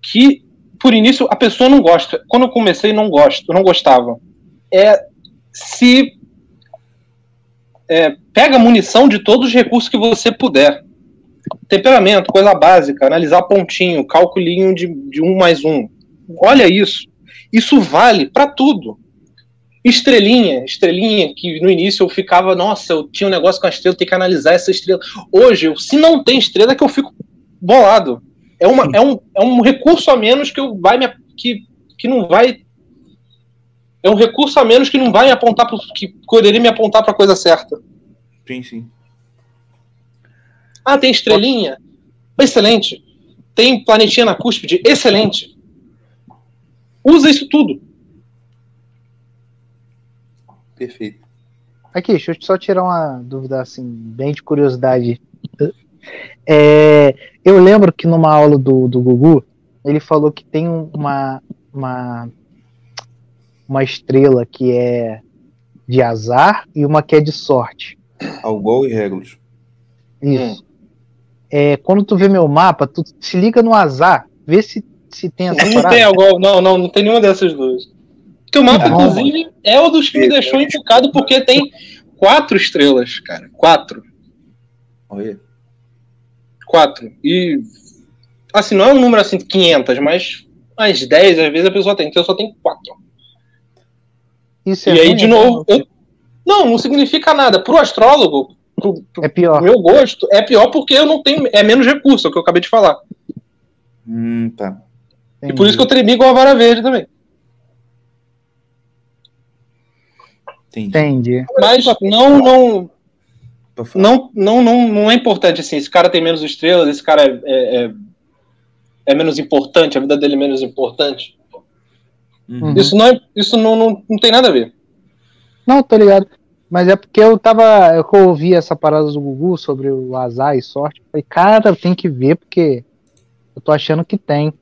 que, por início, a pessoa não gosta. Quando eu comecei, não gosto, não gostava. É se é, pega munição de todos os recursos que você puder. Temperamento, coisa básica, analisar pontinho, calculinho de, de um mais um. Olha isso. Isso vale para tudo. Estrelinha, estrelinha, que no início eu ficava, nossa, eu tinha um negócio com a estrela, tem que analisar essa estrela. Hoje, eu, se não tem estrela, é que eu fico bolado. É, uma, é, um, é um recurso a menos que eu vai me, que, que não vai. É um recurso a menos que não vai me apontar pro, que poderia me apontar para a coisa certa. Sim, sim. Ah, tem estrelinha? Excelente. Tem planetinha na cúspide? Excelente. Usa isso tudo. Perfeito. Aqui, deixa eu só tirar uma dúvida assim, bem de curiosidade. É, eu lembro que numa aula do, do Gugu, ele falou que tem um- uma, uma, uma estrela que é de azar e uma que é de sorte. Algol e Regulus. Isso. É, quando tu vê meu mapa, tu se liga no azar, vê se, se tem essa Não parada. tem algo, não, não, não tem nenhuma dessas duas. Teu mapa, Não. inclusive, é o dos que me deixou encucado porque tem quatro estrelas, cara. Quatro. Olha. Quatro. E. Assim, não é um número assim, 500, mas umas 10 às vezes a pessoa tem. Então só tem quatro. Isso e é aí, ruim, de é novo. eu- Não, não significa nada. Pro astrólogo, pro, pro É pior. meu gosto, é pior porque eu não tenho. É menos recurso, é o que eu acabei de falar. Hum, tá. E por isso que eu tremi com a vara verde também. Entendi. Entendi. Mas não, não, falar. não, não, não, não é importante assim. Esse cara tem menos estrelas, esse cara é, é, é- é menos importante, a vida dele é menos importante. Uhum. Isso não, é, isso não, não, não tem nada a ver. Não, tô ligado. Mas é porque eu tava. Eu ouvi essa parada do Gugu sobre o azar e sorte. Falei, cara, tem que ver, porque eu tô achando que tem.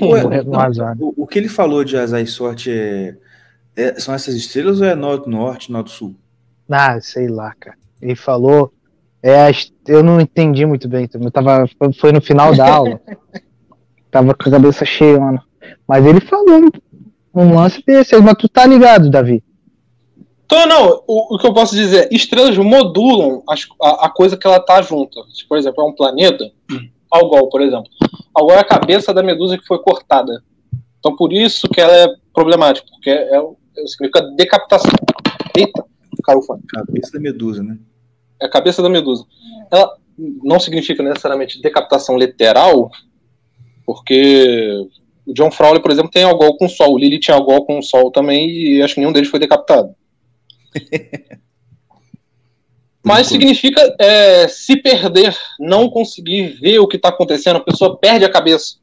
Ué, não, azar. o, o que ele falou de azar e sorte é, é- são essas estrelas ou é norte, norte, norte, sul? Ah, sei lá, cara. Ele falou. É, eu não entendi muito bem. também. Eu tava, foi no final da aula. tava com a cabeça cheia, mano. Mas ele falou um lance desse. Mas tu tá ligado, Davi? Então, não, o, o que eu posso dizer, estrelas modulam as- a, a coisa que ela tá junto. Se, por exemplo, é um planeta, Algol, por exemplo. Algol é a cabeça da medusa que foi cortada. Então, por isso que ela é problemática, porque é, é- significa decapitação. Eita, caiu o fone. Cabeça da medusa, né? É a cabeça da medusa. Ela não significa necessariamente decapitação literal, porque o John Frawley, por exemplo, tem Algol com Sol. O Lily tinha Algol com Sol também, e acho que nenhum deles foi decapitado. Mas significa é, se perder, não conseguir ver o que está acontecendo, a pessoa perde a cabeça,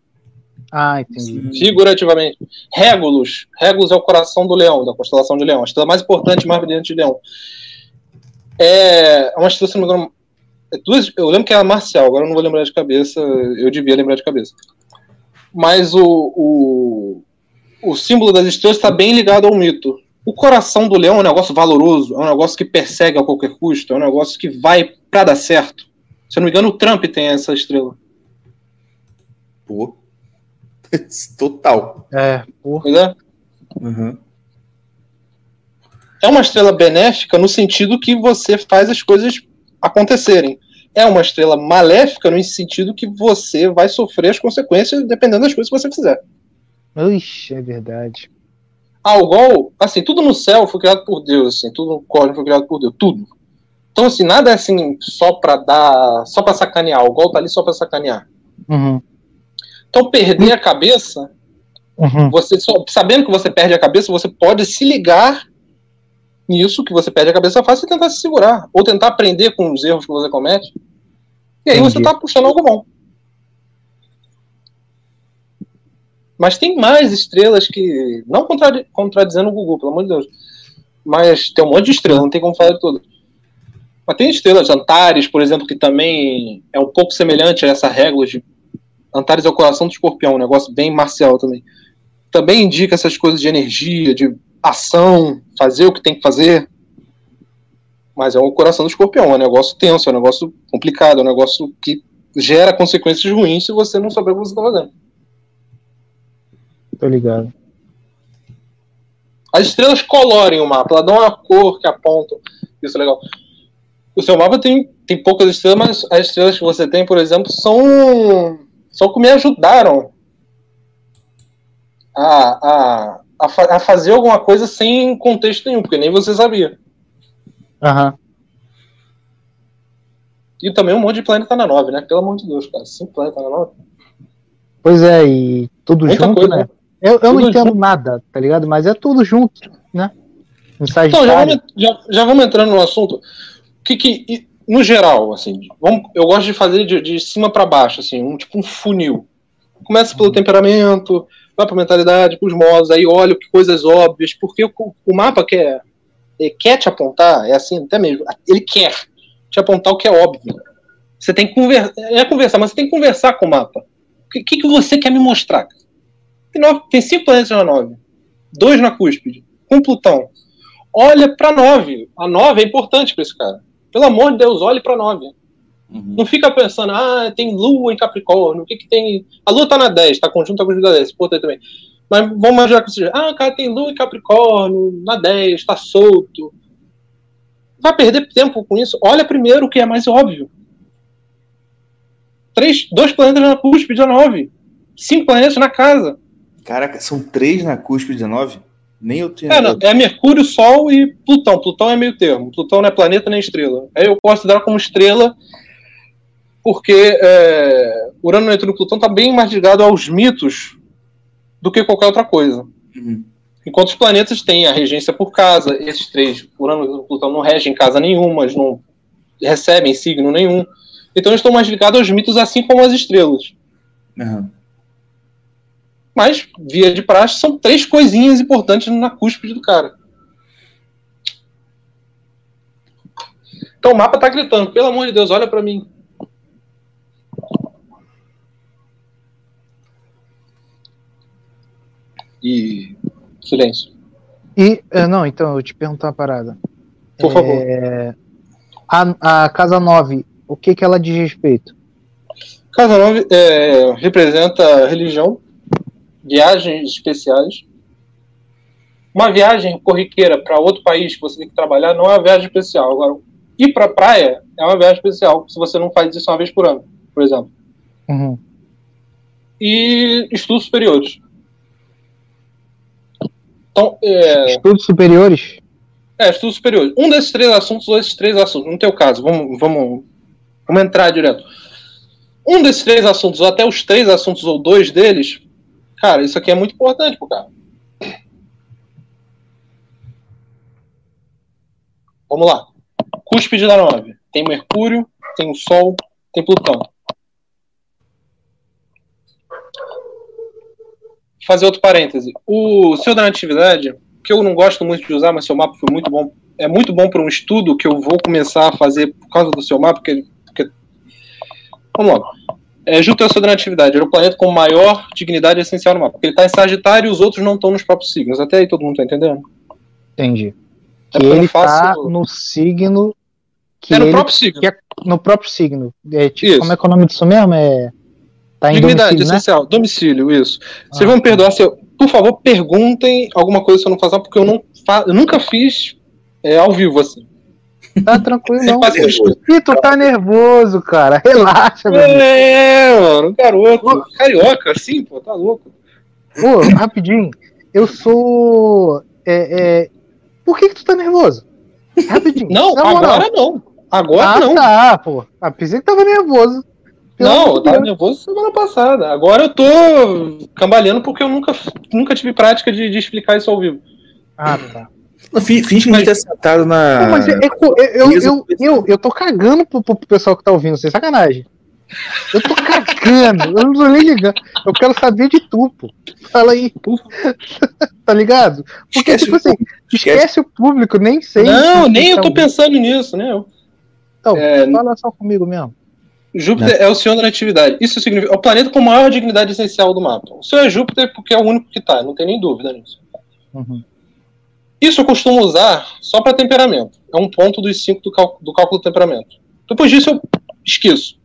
Ah, entendi. figurativamente. Régulus. Régulus é o coração do leão, da constelação de leão. A estrela mais importante, mais brilhante de leão. É uma estrela, se não me engano, é duas, eu lembro que era marcial, agora eu não vou lembrar de cabeça, eu devia lembrar de cabeça. Mas o, o, o símbolo das estrelas está bem ligado ao mito. O coração do leão é um negócio valoroso, é um negócio que persegue a qualquer custo, é um negócio que vai pra dar certo. Se eu não me engano, o Trump tem essa estrela. Pô. Total. É, porra. É. Uhum. É uma estrela benéfica no sentido que você faz as coisas acontecerem. É uma estrela maléfica no sentido que você vai sofrer as consequências dependendo das coisas que você fizer. Ixi, é verdade. Algol, assim, tudo no céu foi criado por Deus, assim, tudo no cosmos foi criado por Deus, tudo. Então, assim, nada é assim só pra dar, só pra sacanear. O Algol tá ali só pra sacanear. Uhum. Então, perder a cabeça Uhum. Você só- sabendo que você perde a cabeça, você pode se ligar nisso que você perde a cabeça fácil e tentar se segurar. Ou tentar aprender com os erros que você comete. E aí você Entendi. tá puxando algo bom. Mas tem mais estrelas que. Não contradi- contradizendo o Google, pelo amor de Deus. Mas tem um monte de estrelas, não tem como falar de todas. Mas tem estrelas, Antares, por exemplo, que também é um pouco semelhante a essa regra de. Antares é o coração do escorpião, um negócio bem marcial também. Também indica essas coisas de energia, de ação, fazer o que tem que fazer. Mas é o coração do escorpião, é um negócio tenso, é um negócio complicado, é um negócio que gera consequências ruins se você não souber o que você está fazendo. Tô ligado. As estrelas colorem o mapa, elas dão uma cor que apontam. Isso é legal. O seu mapa tem, tem poucas estrelas, mas as estrelas que você tem, por exemplo, são, são que me ajudaram a, a, a, fa- a fazer alguma coisa sem contexto nenhum, porque nem você sabia. Aham. E também um monte de planeta na 9, né? Pelo amor de Deus, cara. Cinco planetas na 9. Pois é, e tudo Muita junto, coisa, né? Eu, eu não entendo nada, tá ligado? Mas é tudo junto, né? Então, já vamos, já, já vamos entrando no assunto. O que que, no geral, assim, vamos, eu gosto de fazer de, de cima para baixo, assim, um tipo um funil. Começa pelo temperamento, vai pra mentalidade, pros modos, aí olha que coisas óbvias, porque o, o mapa quer, ele quer te apontar, é assim, até mesmo, ele quer te apontar o que é óbvio. Você tem que conversar, é conversar, mas você tem que conversar com o mapa. O que, que, que você quer me mostrar? Tem, nove, tem cinco planetas na nove, dois na cúspide, com Plutão. Olha pra nove. A nove é importante pra esse cara. Pelo amor de Deus, olhe pra nove. Uhum. Não fica pensando, ah, tem lua em Capricórnio, o que que tem. A lua tá na 10, tá conjunta com a 10, importante também. Mas vamos imaginar que seja, ah, cara, tem lua em Capricórnio, na 10, tá solto. Vai perder tempo com isso? Olha primeiro o que é mais óbvio. Três, dois planetas na cúspide a 9. Cinco planetas na casa. Caraca, são três na cúspide 19? Nem eu tinha. É, não, é Mercúrio, Sol e Plutão. Plutão é meio termo. Plutão não é planeta nem estrela. Aí eu considero como estrela porque é, Urano, Netuno e Plutão tá bem mais ligado aos mitos do que qualquer outra coisa. Uhum. Enquanto os planetas têm a regência por casa, esses três, Urano, Netuno e Plutão, não regem casa nenhuma, eles não recebem signo nenhum. Então eles estão mais ligados aos mitos, assim como as estrelas. Uhum. Mas, via de praxe, são três coisinhas importantes na cúspide do cara. Então o mapa tá gritando, pelo amor de Deus, olha pra mim. E. Silêncio. E, é, não, então, eu te perguntar uma parada. Por favor. É, a, a Casa 9, o que que ela diz respeito? Casa 9 é, representa religião, viagens especiais. Uma viagem corriqueira para outro país que você tem que trabalhar não é uma viagem especial. Agora, ir para praia é uma viagem especial se você não faz isso uma vez por ano, por exemplo. Uhum. E estudos superiores. Então, é, Estudos superiores? é, estudos superiores. Um desses três assuntos, ou esses três assuntos, no teu caso, vamos, vamos, vamos entrar direto. Um desses três assuntos, ou até os três assuntos, ou dois deles, cara, isso aqui é muito importante pro cara. Vamos lá. Cúspide da 9. Tem Mercúrio, tem o Sol, tem Plutão. Fazer outro parêntese. O seu da natividade, que eu não gosto muito de usar, mas seu mapa foi muito bom. É muito bom para um estudo que eu vou começar a fazer por causa do seu mapa. Porque, porque... Vamos lá. É, Júpiter é o seu. Ele é o planeta com maior dignidade essencial no mapa. Porque ele está em Sagitário e os outros não estão nos próprios signos. Até aí todo mundo está entendendo? Entendi. É Que ele faço- tá no signo que é no ele próprio signo. que é no próprio signo. É, tipo, Isso. como é que é o nome disso mesmo? É tá em Dignidade domicílio, né? essencial. Domicílio, isso. Vocês Ah. vão me perdoar se eu. Por favor, perguntem alguma coisa se eu não faço, porque eu, não fa... eu nunca fiz é, ao vivo assim. Tá tranquilo não. Ih, tu tá nervoso, cara. Relaxa, meu. É, mano, garoto. Carioca, assim, pô, tá louco. Pô, rapidinho. Eu sou. É, é... Por que, que tu tá nervoso? Rapidinho. Não, agora não. Agora ah, não. tá, pô. Ah, pensei que tava nervoso. Não, eu tava nervoso semana passada. Agora eu tô cambaleando porque eu nunca, nunca tive prática de, de explicar isso ao vivo. Ah, tá. Não, fi- Finge que gente tá sentado na. Pô, mas é- é co- eu, eu, eu, eu, eu tô cagando pro, pro pessoal que tá ouvindo, sem sacanagem. Eu tô cagando, eu não tô nem ligando. Eu quero saber de tu, pô. Fala aí. tá ligado? Porque, Esquece tipo o assim, público, esquece o público, nem sei. não, se nem eu tá tô ouvindo. pensando nisso, né? Eu- Então, É, fala só comigo mesmo. Júpiter é o senhor da natividade. Isso significa. É o planeta com maior dignidade essencial do mapa. O seu é Júpiter porque é o único que tá, não tem nem dúvida nisso. Uhum. Isso eu costumo usar só para temperamento. É um ponto dos cinco do, do cálculo do temperamento. Depois disso eu esqueço.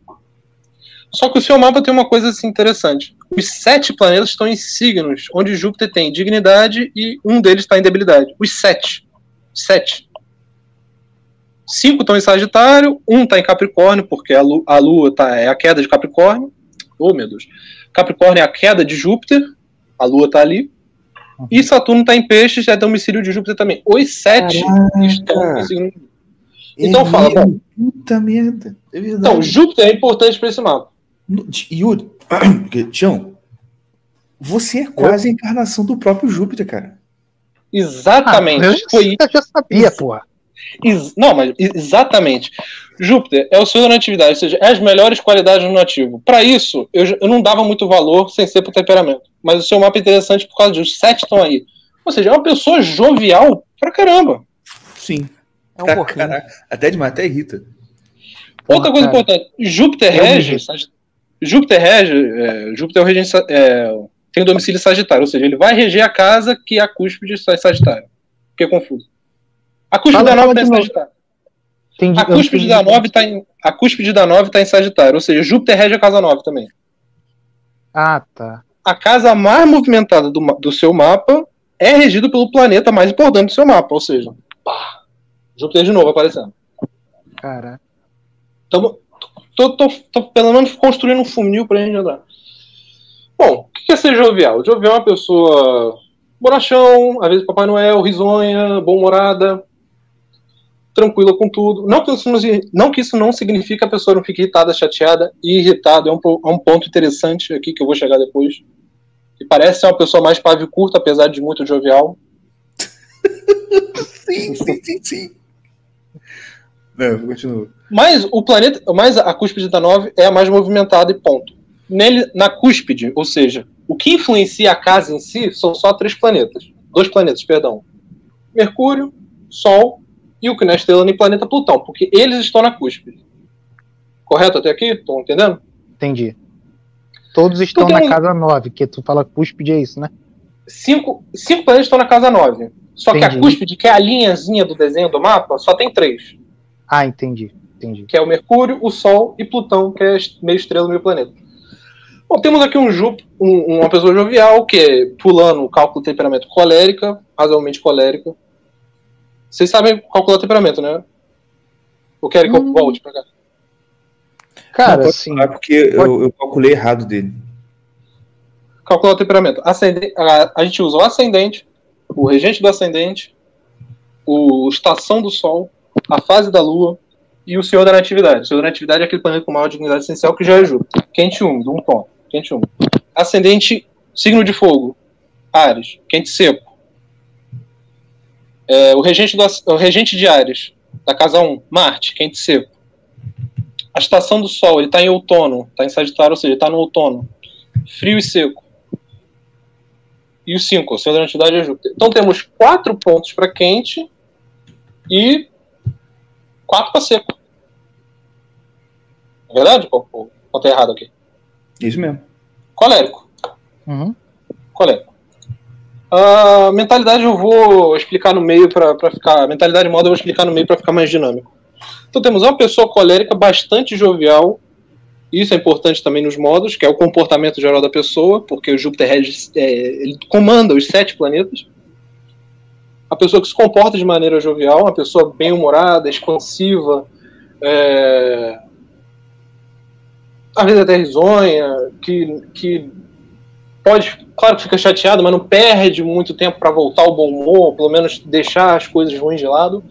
Só que o seu mapa tem uma coisa assim, interessante. Os sete planetas estão em signos, onde Júpiter tem dignidade e um deles está em debilidade. Os sete. Sete. Cinco estão em Sagitário, um está em Capricórnio, porque a, lu- a Lua tá, é a queda de Capricórnio. Oh, meu Deus. Capricórnio é a queda de Júpiter, a Lua está ali. E Saturno está em Peixes, é domicílio de Júpiter também. Os sete estão em signo de Então É fala. Puta merda. É verdade. Então, Júpiter é importante para esse mapa. Yuri, Tião, você é quase a encarnação do próprio Júpiter, cara. Exatamente. Ah, eu, Foi eu já sabia, porra. Ex- Não, mas ex- exatamente. Júpiter é o senhor da natividade, ou seja, é as melhores qualidades do nativo. Para isso, eu, eu não dava muito valor sem ser pro temperamento. Mas o seu mapa é interessante por causa disso. Sete estão aí. Ou seja, é uma pessoa jovial pra caramba. Sim. É um pouquinho. caraca, até demais, até irrita. Outra coisa cara. importante: Júpiter me rege. Júpiter rege. é, Júpiter é o regente, é, tem domicílio Sagitário, ou seja, ele vai reger a casa que é a cúspide de Sagitário. Fiquei confuso. A cúspide Fala- da fala nove tá de em. Sagitário. Entendi, A cúspide da 9 tá em, a cúspide da 9 tá em Sagitário, ou seja, Júpiter rege a casa 9 também. Ah, tá. A casa mais movimentada do, do seu mapa é regida pelo planeta mais importante do seu mapa, ou seja, pá, Júpiter de novo aparecendo. Cara. Então, tô, tô, tô pelo menos construindo um funil pra gente andar. Bom, o que é ser jovial? Jovial é uma pessoa bonachão, às vezes Papai Noel, risonha, bom-humorada, tranquila com tudo. Não que, isso não, não que isso não signifique que a pessoa não fique irritada, chateada e irritada. É um, é um ponto interessante aqui que eu vou chegar depois. E parece ser uma pessoa mais pavio curto, apesar de muito jovial. Sim, sim, sim, sim. Não, continua. Mas o planeta, mas a cúspide da 9 é a mais movimentada e ponto. Nele, na cúspide, ou seja, o que influencia a casa em si são só três planetas. Dois planetas, perdão. Mercúrio, Sol e o que não é estrela nem planeta Plutão, porque eles estão na cúspide. Correto até aqui? Estão entendendo? Entendi. Todos estão Então na um- casa 9, que tu fala cúspide é isso, né? Cinco, cinco planetas estão na casa 9. Só que a Entendi. cúspide, que é a linhazinha do desenho do mapa, só tem três. Ah, entendi. Entendi. que é o Mercúrio, o Sol e Plutão, que é meio estrela, meio planeta. Bom, temos aqui um, Jú- um- uma pessoa jovial, que é pulando o cálculo temperamento colérica, razoavelmente colérica. Vocês sabem calcular temperamento, né? Ou querem que eu Hum. volte pra cá? Cara, Não, falar, porque eu, eu calculei errado dele. Calcular o temperamento. Ascende- a, a gente usa o ascendente, o regente do ascendente, o estação do Sol, a fase da Lua e o Senhor da Natividade. O Senhor da Natividade é aquele planeta com maior dignidade essencial que já é Júpiter. Quente e úmido, um ponto. Quente e úmido. Ascendente, signo de fogo, Ares. Quente e seco. É, o, regente do, o regente de Ares, da casa 1, Marte, quente e seco. A estação do Sol, ele está em outono, está em Sagitário, ou seja, ele está no outono. Frio e seco. E o 5, o Senhor da Natividade é Júpiter. Então temos quatro pontos para quente e quatro para seco. É verdade? Ou, ou, ou tá errado aqui? Isso mesmo. Colérico. Uhum. Colérico. A mentalidade eu vou explicar no meio para ficar. Mentalidade moda eu vou explicar no meio para ficar mais dinâmico. Então temos uma pessoa colérica bastante jovial. Isso é importante também nos modos, que é o comportamento geral da pessoa, porque o Júpiter é, ele comanda os sete planetas. A pessoa que se comporta de maneira jovial, uma pessoa bem humorada, expansiva, é, às vezes até risonha, que, que pode, claro que fica chateado, mas não perde muito tempo para voltar ao bom humor, pelo menos deixar as coisas ruins de lado.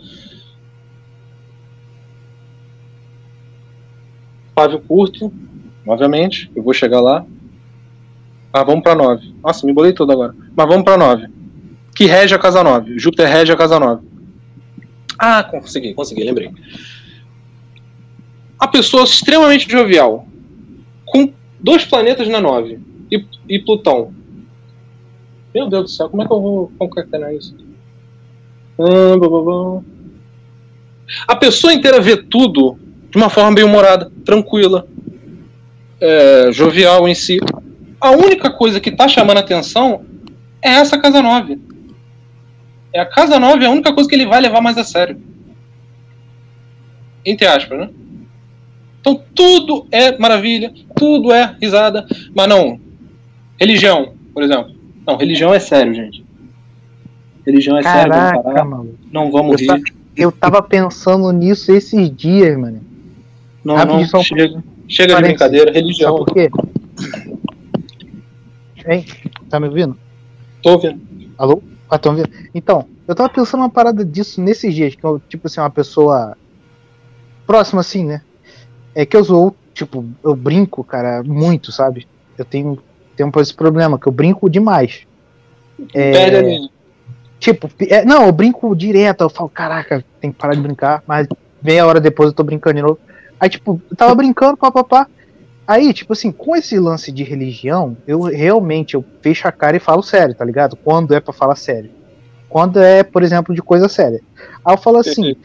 Pavio curto. obviamente, eu vou chegar lá. Ah, vamos pra 9. Nossa, me bolei todo agora. Mas vamos pra 9. Que rege a casa 9. Júpiter rege a casa 9. Ah, consegui, consegui, lembrei. A pessoa extremamente jovial, com dois planetas na 9 e, e Plutão. Meu Deus do céu, como é que eu vou concatenar isso? Blá. A pessoa inteira vê tudo de uma forma bem humorada, tranquila, é, jovial em si. A única coisa que está chamando atenção é essa casa 9. É a casa 9 é a única coisa que ele vai levar mais a sério. Entre aspas, né? Então tudo é maravilha, tudo é risada, mas não. Religião, por exemplo. Não, religião é sério, gente. Religião é Caraca, sério, vamos mano. Não vamos Eu, rir. ta- eu tava pensando nisso esses dias, mano. Não, rapidinho, não, só chega, chega de brincadeira, Sabe religião. por quê? Hein? Tá me ouvindo? Tô ouvindo. Alô? Ah, tão ouvindo? Então, eu tava pensando uma parada disso nesses dias, que eu, tipo assim, uma pessoa próxima assim, né? É que eu sou, tipo, eu brinco, cara, muito, sabe? Eu tenho, tenho esse problema, que eu brinco demais. É, Perde a linha. Tipo, é, não, eu brinco direto, eu falo, caraca, tem que parar de brincar, mas meia hora depois eu tô brincando de novo. Aí, tipo, eu tava brincando, papapá. Aí, tipo assim, com esse lance de religião, eu realmente eu fecho a cara e falo sério, tá ligado? Quando é pra falar sério. Quando é, por exemplo, de coisa séria. Aí eu falo assim,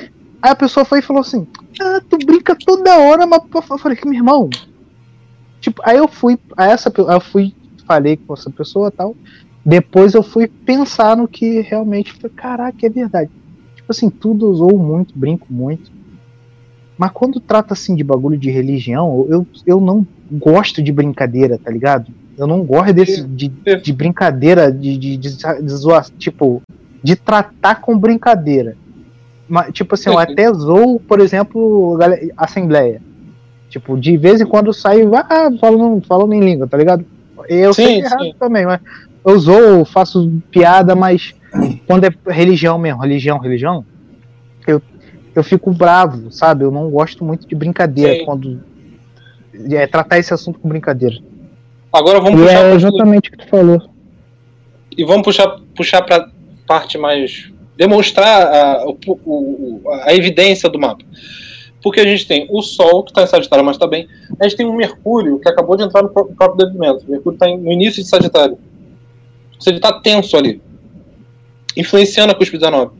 aí a pessoa foi e falou assim, ah, tu brinca toda hora, mas eu falei, meu irmão. Tipo, aí eu fui, a essa, aí eu fui, falei com essa pessoa tal. Depois eu fui pensar no que realmente foi, caraca, é verdade. Tipo assim, tudo usou muito, brinco muito. Mas quando trata assim de bagulho de religião, eu, eu não gosto de brincadeira, tá ligado? Eu não gosto desse de, de brincadeira, de, de, de, de zoar, tipo, de tratar com brincadeira. Mas, tipo assim, eu até zoo, por exemplo, assembleia. Tipo, de vez em quando eu saio, ah, falando, falando em língua, tá ligado? Eu Sim, sei errado sim. também, mas eu zoo, faço piada, mas quando é religião mesmo, religião, religião, eu, eu fico bravo, sabe? Eu não gosto muito de brincadeira Sim. quando é tratar esse assunto com brincadeira. Agora vamos E puxar é exatamente o que tu falou. e vamos puxar puxar para parte mais demonstrar a, o- a evidência do mapa. Porque a gente tem o Sol, que está em Sagitário, mas está bem. A gente tem o Mercúrio, que acabou de entrar no pró- próprio desenvolvimento. O Mercúrio está no início de Sagitário. Ou seja, está tenso ali. Influenciando a cúspide 19.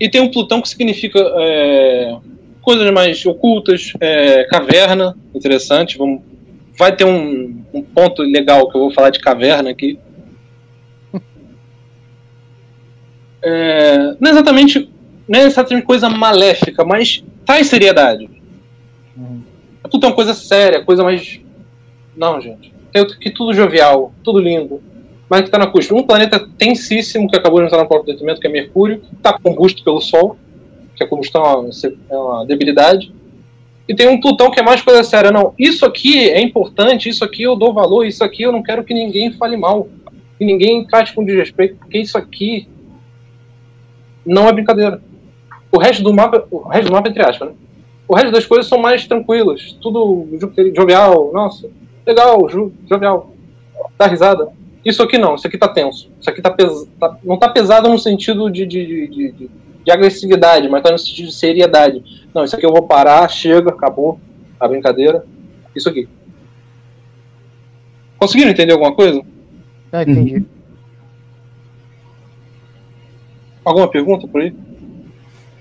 E tem um Plutão que significa é, coisas mais ocultas, é, caverna, interessante. Vamos, vai ter um, um ponto legal que eu vou falar de caverna aqui. É, não é exatamente não é exatamente coisa maléfica, mas traz seriedade. Uhum. É Plutão coisa séria, coisa mais. Não, gente. Tem que tudo jovial, tudo lindo. Mas que tá na cúspide. Um planeta tensíssimo que acabou de entrar no próprio detrimento, que é Mercúrio, está combusto pelo Sol, que a combustão é uma, é uma debilidade. E tem um Plutão que é mais coisa séria. Não, isso aqui é importante, isso aqui eu dou valor, isso aqui eu não quero que ninguém fale mal. Que ninguém trate com desrespeito, porque isso aqui não é brincadeira. O resto do mapa, o resto do mapa entre aspas, né? O resto das coisas são mais tranquilas, tudo jo- jovial, nossa, legal, jo- jovial, dá risada. Isso aqui não, isso aqui tá tenso. Isso aqui tá, pes tá- não tá pesado no sentido de, de, de, de- de- de agressividade, mas tá no sentido de seriedade. Não, isso aqui eu vou parar, chega, acabou a brincadeira. Isso aqui. Conseguiram entender alguma coisa? Ah, entendi. Alguma pergunta por aí?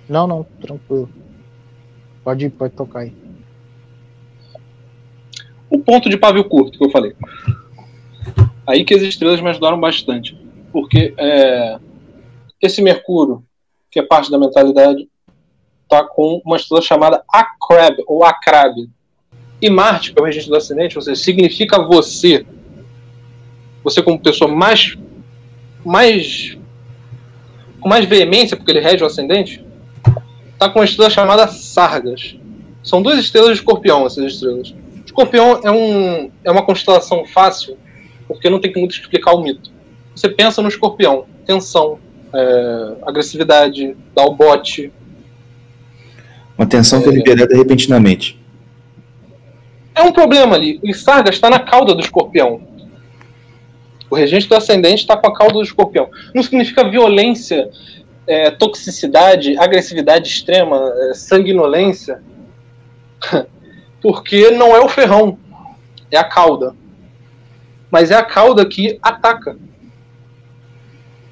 Não, não, tranquilo. Pode, pode tocar aí. o ponto de pavio curto que eu falei. Aí que as estrelas me ajudaram bastante. Porque é, esse Mercúrio, que é parte da mentalidade, tá com uma estrela chamada Acrab, ou Acrab. E Marte, que é o regente do acidente, seja, significa você. Você como pessoa mais. mais. com mais veemência, porque ele rege o ascendente, tá com uma estrela chamada Sargas. São duas estrelas de escorpião, essas estrelas. Escorpião é, um, é uma constelação fácil, porque não tem que muito explicar o mito. Você pensa no escorpião, tensão, é, agressividade, dá o bote. Uma tensão que é liberada repentinamente. É um problema ali. O Sargas está na cauda do escorpião. O regente do ascendente está com a cauda do escorpião. Não significa violência, é, toxicidade, agressividade extrema, é, sanguinolência. Porque não é o ferrão, é a cauda. Mas é a cauda que ataca.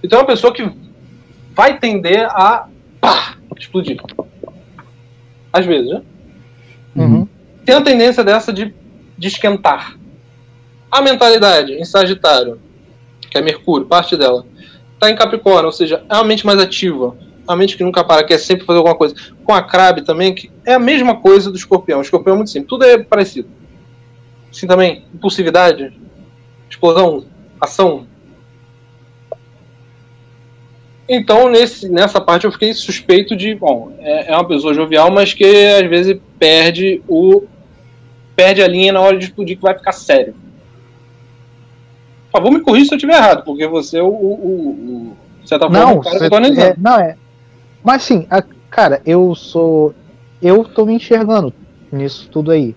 Então é uma pessoa que vai tender a pá, explodir. Às vezes, né? Uhum. Tem a tendência dessa de, de esquentar. A mentalidade em Sagitário, que é Mercúrio, parte dela, está em Capricórnio, ou seja, é uma mente mais ativa, a mente que nunca para, quer sempre fazer alguma coisa. Com a Crab também, que é a mesma coisa do Escorpião. O Escorpião é muito simples, tudo é parecido. Assim também, impulsividade, explosão, ação. Então, nesse, nessa parte eu fiquei suspeito de, bom, é, é uma pessoa jovial, mas que às vezes perde o perde a linha na hora de explodir que vai ficar sério. Por favor, me corrija se eu estiver errado, porque você é o, o, o, você tá falando Não, cara que cê- analisando. é, não é. Mas assim, a- cara, eu sou. Eu tô me enxergando nisso tudo aí.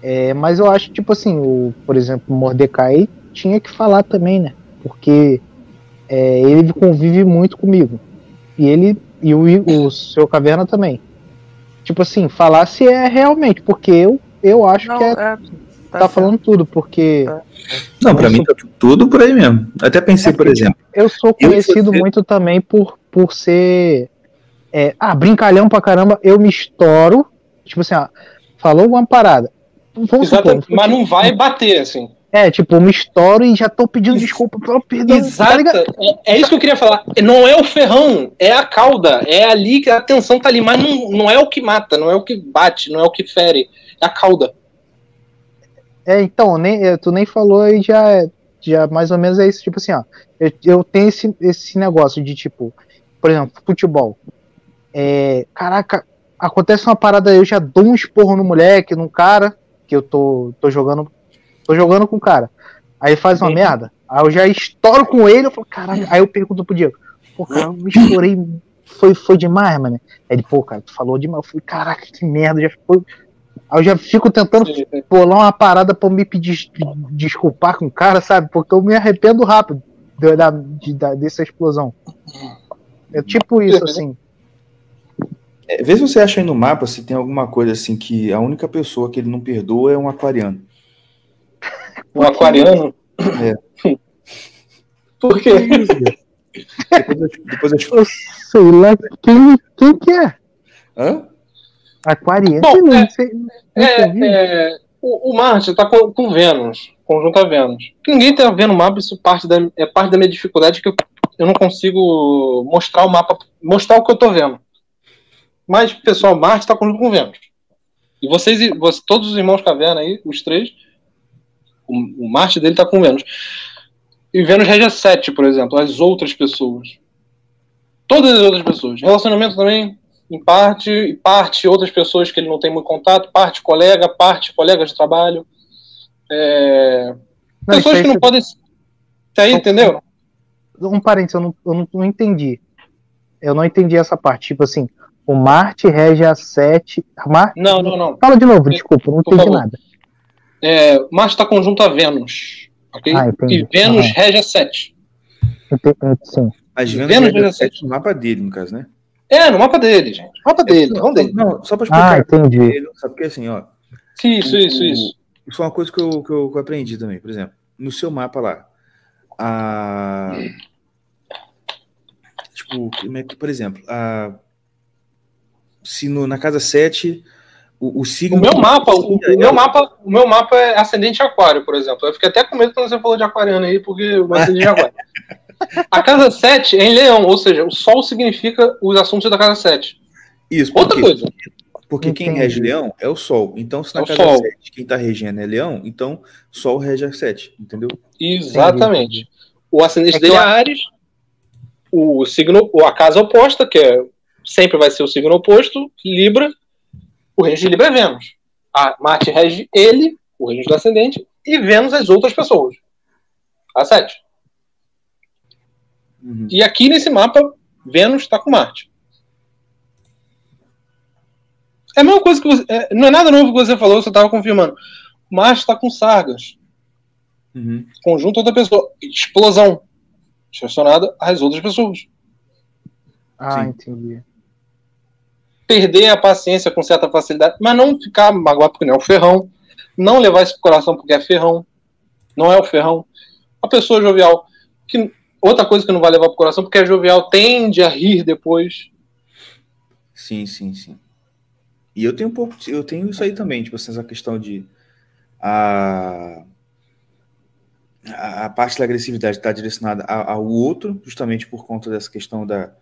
É, mas eu acho, tipo assim, o, por exemplo, o Mordecai tinha que falar também, né? Porque é, ele convive muito comigo. E ele. E o, o seu caverna também. Tipo assim, falar se é realmente, porque eu, eu acho Não, que é, é, tá, certo. falando tudo, porque Não, pra Eu mim sou- tá tu- tudo por aí mesmo. Até pensei, É por exemplo, eu sou Eu conhecido você- muito também por, por ser. É, ah, brincalhão pra caramba, eu me estouro. Tipo assim, ó, falou uma parada. Vamos supor, mas não vai bater, assim. É, tipo, eu me estouro e já tô pedindo desculpa pelo perdão. tá Exato. ligado? É, é isso que eu queria falar. Não é o ferrão, é a cauda. É ali que a tensão tá ali, mas não, não é o que mata, não é o que bate, não é o que fere. É a cauda. É, então, nem, é, tu nem falou aí já, é- já mais ou menos é isso. Tipo assim, ó, eu, eu tenho esse, esse negócio de tipo, por exemplo, futebol. É, caraca, acontece uma parada, eu já dou um esporro no moleque, num cara, que eu tô, tô jogando. Tô jogando com o cara. Aí faz uma Uhum. merda. Aí eu já estouro com ele, eu falo, caralho. Aí eu pergunto pro Diego, pô, cara, eu me estourei. Foi, foi demais, mano. Aí ele, pô, cara, tu falou demais. Eu falei, caraca, que merda, já foi. Aí eu já fico tentando pular uma parada pra me pedir des- desculpar com o cara, sabe? Porque eu me arrependo rápido da, da- de- da- dessa explosão. É tipo isso, assim. é, vê se você acha aí no mapa se tem alguma coisa assim que a única pessoa que ele não perdoa é um aquariano. O aquariano. É. Por quê? Depois eu, depois. Eu sei lá quem, quem que é. Hã? Aquariano? Bom, não é- É, é, o, o Marte está com, com Vênus, conjunto a Vênus. Ninguém tá vendo o mapa, isso parte da, é parte da minha dificuldade que eu, eu não consigo mostrar o mapa, mostrar o que eu tô vendo. Mas, pessoal, Marte está conjunto com Vênus. E vocês, e você- todos os irmãos Caverna aí, os três, o, o Marte dele está com Vênus. E Vênus rege a 7, por exemplo, as outras pessoas. Todas as outras pessoas. Relacionamento também, em parte, e parte outras pessoas que ele não tem muito contato, parte colega, parte colega de trabalho. É, Não, isso pessoas que não podem. Tá aí, entendeu? Um parênteses, eu, não, eu não, não entendi. Eu não entendi essa parte. Tipo assim, o Marte rege a 7. Marte... Não, não, não. Fala de novo, desculpa, não entendi nada. É, Marte está conjunto a Vênus. Ok? Ah, entendi. e Vênus Aham. rege a 7. Ente- Sim. Mas Vênus Vênus rege a 7. no mapa dele, no caso, né? É, no mapa dele, gente. Mapa dele, não dele. Não, só pra Ah, explicar. entendi. ele, sabe? Porque assim, ó, Isso, isso, isso. Isso é uma coisa que eu, que eu, que eu aprendi também. Por exemplo, no seu mapa lá, a. Tipo, como é que, por exemplo, a. Se no- na casa 7, o, o signo. O meu mapa, o, o É, meu mapa, o meu mapa é ascendente aquário, por exemplo. Eu fiquei até com medo quando você falou de aquariano aí, porque o ascendente é aquário. A casa 7 é em leão, ou seja, o sol significa os assuntos da casa 7. Isso, Outra coisa. porque quem Entendi. rege leão é o sol. Então, se na É casa sol. 7 quem tá regendo é leão, então sol rege a 7, entendeu? Exatamente. O ascendente É dele é Ares. O signo, ou a casa oposta, que é, sempre vai ser o signo oposto, Libra. O rege de Libra é Vênus. A Marte rege ele, o rege do ascendente, e Vênus as outras pessoas. A 7. Uhum. E aqui nesse mapa, Vênus está com Marte. É a mesma coisa que você. é, não é nada novo que você falou, você estava confirmando. Marte está com Sargas. Uhum. Conjunto outra pessoa. Explosão. Direcionada às outras pessoas. Ah, Sim. entendi. Perder a paciência com certa facilidade, mas não ficar magoado porque não é o ferrão. Não levar isso pro coração porque é ferrão. Não é o ferrão. A pessoa jovial. Que, outra coisa que não vai levar pro coração porque é jovial, tende a rir depois. Sim, sim, sim. E eu tenho um pouco, eu tenho isso aí também, tipo assim, essa questão de a, a, a parte da agressividade está direcionada a- ao outro, justamente por conta dessa questão da,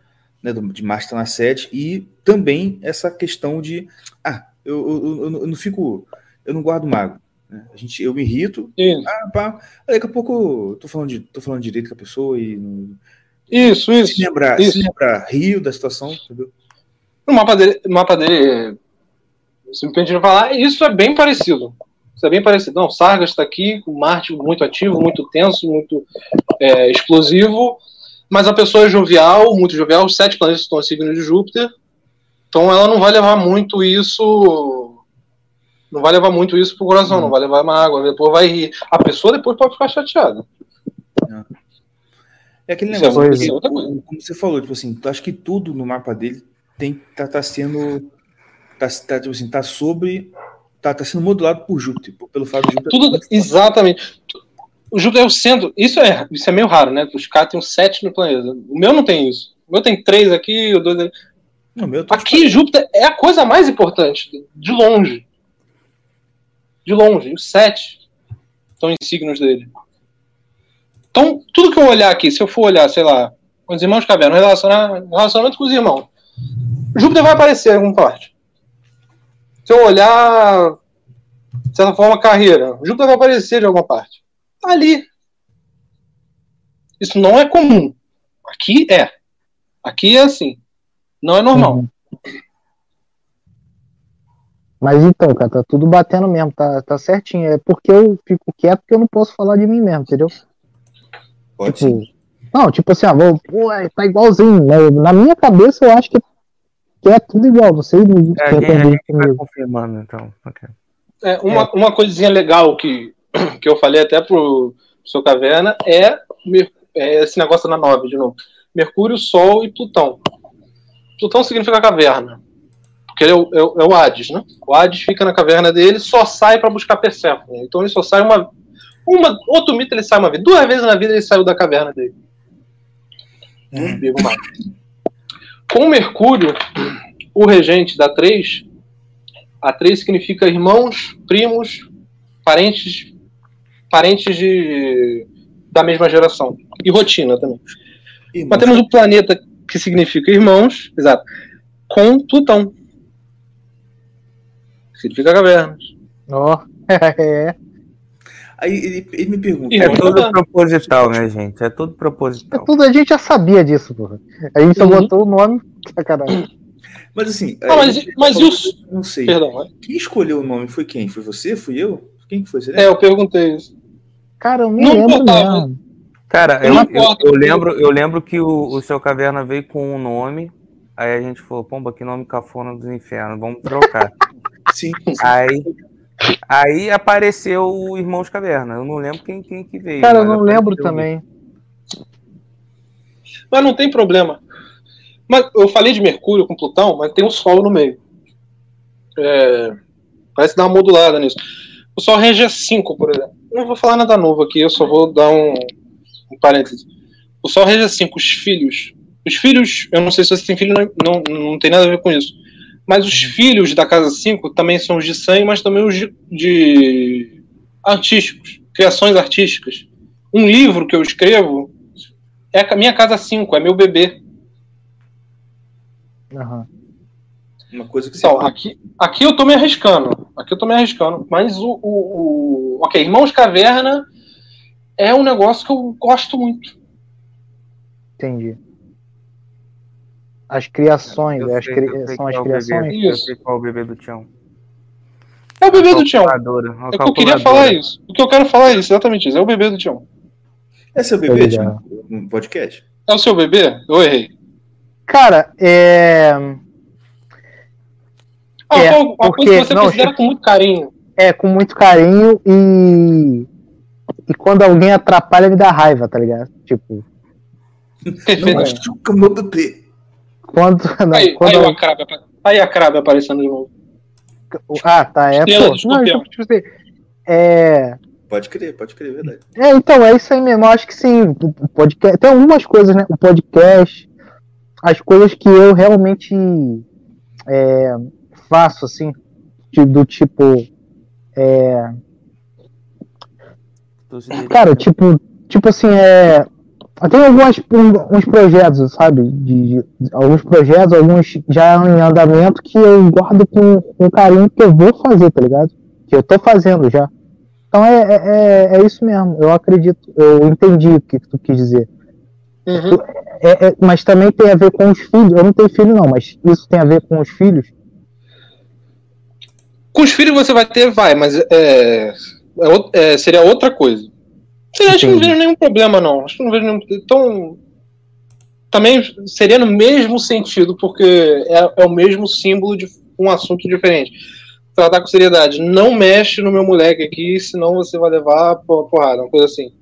né, de Marte estar na sede, e também essa questão de, ah, eu, eu, eu- eu não fico, eu não guardo mago. Né? A gente, eu me irrito, Isso, ah, pá, daqui a pouco tô falando, de, tô falando direito com a pessoa e não, isso. isso. se lembrar, isso. se lembrar rio da situação, entendeu? No mapa dele, mapa dele, se me permitir falar, isso é bem parecido. Isso é bem parecido. Não, Sargas está aqui, com Marte muito ativo, muito tenso, muito é, explosivo, mas a pessoa é jovial, muito jovial. Os sete planetas estão em signo de Júpiter, então ela não vai levar muito isso. Não vai levar muito isso pro coração, não vai levar mágoa, depois vai rir. A pessoa depois pode ficar chateada. É aquele Isso é negócio, é como você falou, tipo assim, tu acha que tudo no mapa dele tem, tá, tá sendo. Tá, tá, tipo assim, tá sobre. Tá, tá sendo modulado por Júpiter, por- pelo fato de Júpiter. Tudo, exatamente. O Júpiter é o centro. Isso é, isso é meio raro, né? Os caras têm um sete no planeta. O meu não tem isso. O meu tem três aqui, o dois ali. Não, Aqui, Júpiter é a coisa mais importante, de longe. De longe. Os sete em signos dele. Então, tudo que eu olhar aqui, se eu for olhar, sei lá, com os irmãos caverna, relacionamento com os irmãos, Júpiter vai aparecer em alguma parte. Se eu olhar, de certa forma, carreira, Júpiter vai aparecer de alguma parte. Ali. Isso não é comum. Aqui é. Aqui é assim. Não é normal. Uhum. Mas então, cara, tá tudo batendo mesmo, tá, tá certinho. É porque eu fico quieto porque eu não posso falar de mim mesmo, entendeu? Pode sim. Tipo, não, tipo assim, ah, vou, pô, é, tá igualzinho. né? Na minha cabeça eu acho que, que é tudo igual, não sei É, confirmando, então. Ok. É, uma, uma coisinha legal que, que eu falei até pro, pro seu Caverna é, é esse negócio na 9, de novo. Mercúrio, Sol e Plutão. Plutão significa caverna. Porque ele é o, é o- é o Hades, né? O Hades fica na caverna dele só sai para buscar Perséfone. Então ele só sai uma, uma. Outro mito ele sai uma vez. Duas vezes na vida ele saiu da caverna dele. Mais. Com Mercúrio, o regente da 3, a 3 significa irmãos, primos, parentes, parentes de, da mesma geração. E rotina também. Irmão, Mas temos o planeta que significa irmãos, exato, com Plutão. Significa cavernas. Ó, é, Aí ele, ele me pergunta. É tudo tá. proposital, né, gente? É tudo é proposital. tudo, a gente já sabia disso, porra. A gente só Uhum. botou o nome, sacanagem. Mas assim. Ah, mas, aí- mas e os. Não sei. Perdão, é? Quem escolheu o nome foi quem? Foi você? Fui eu? Quem que foi? Você é, eu perguntei isso. Cara, eu nem Não lembro importava. mesmo. Cara, eu, Não eu, importa, eu porque- lembro, eu lembro que o, o seu caverna veio com um nome. Aí a gente falou, pomba, que nome cafona dos infernos, vamos trocar. Sim. aí, aí apareceu o Irmãos Caverna. Eu não lembro quem, quem que veio. Cara, eu não lembro também. Mas não tem problema. Mas eu falei de Mercúrio com Plutão, mas tem o Sol no meio. É, parece dar uma modulada nisso. O Sol rege 5, por exemplo. Não vou falar nada novo aqui, eu só vou dar um, um parêntese. O Sol rege 5, os filhos. Os filhos, eu não sei se você tem filho, não, não, não tem nada a ver com isso. Mas os filhos da casa 5 também são os de sangue, mas também os de, de artísticos, criações artísticas. Um livro que eu escrevo é a minha casa 5, é meu bebê. Aham. Uma coisa que você. Então, aqui, aqui eu tô me arriscando. Aqui eu tô me arriscando. Mas o. o, o- ok, Irmãos Caverna é um negócio que eu gosto muito. Entendi. As criações, Eu as sei- cri- eu sei são as é o bebê, criações. Eu Isso. sei qual é o bebê do Tião. É o bebê do Tião. É o que eu queria falar isso. O que eu quero falar é isso, exatamente isso. É o bebê do Tião. É seu bebê. Thiago? No podcast? É o seu bebê? Eu errei. Cara, é. Ah, É, uma porque- coisa que você não, considera Chico- com muito carinho. É, com muito carinho e. E quando alguém atrapalha, me dá raiva, tá ligado? Tipo. Não machuca meu bebê. Quando. não, Aí, quando aí, o Akrabe, apa- aí a Akrabe aparecendo de novo. Ah, tá. É, Estrela pô. Não, tipo assim, é. Pode crer, pode crer, é verdade. É, então, é isso aí mesmo. Eu acho que sim. O podcast. Tem algumas coisas, né? O podcast. As coisas que eu realmente é, faço, assim. de- do tipo. É, cara, tipo. Tipo assim, é. Tem algumas, um- uns projetos, sabe? De, de- alguns projetos, alguns já em andamento que eu guardo com, carinho que eu vou fazer, tá ligado? Que eu tô fazendo já. Então é, é, é- é isso mesmo. Eu acredito, eu entendi o que tu quis dizer. Uhum. É, é- mas também tem a ver com os filhos. Eu não tenho filho, não, mas isso tem a ver com os filhos. Com os filhos você vai ter, vai, mas é, é ou- é, seria outra coisa. Você acho que não vejo nenhum problema, não. Acho que não vejo nenhum. Então. Também seria no mesmo sentido, porque é, é o mesmo símbolo de um assunto diferente. Tratar com seriedade. Não mexe no meu moleque aqui, senão você vai levar por- porrada, uma coisa assim.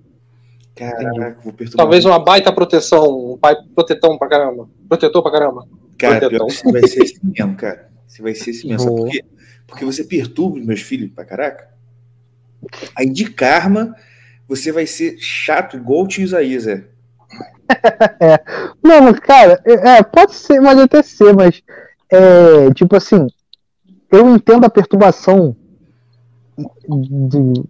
Caraca, vou perturbar. Talvez uma baita proteção, um pai protetão pra caramba. Protetor pra caramba. Cara, pior você vai ser esse mesmo, cara. Você vai ser esse mesmo. Sabe por quê? Porque você perturba os meus filhos pra caraca. Aí de karma, você vai ser chato igual o tio Isaías, é. Não, mas, cara, é, é, pode ser, pode até ser, mas é, tipo assim, eu entendo a perturbação de,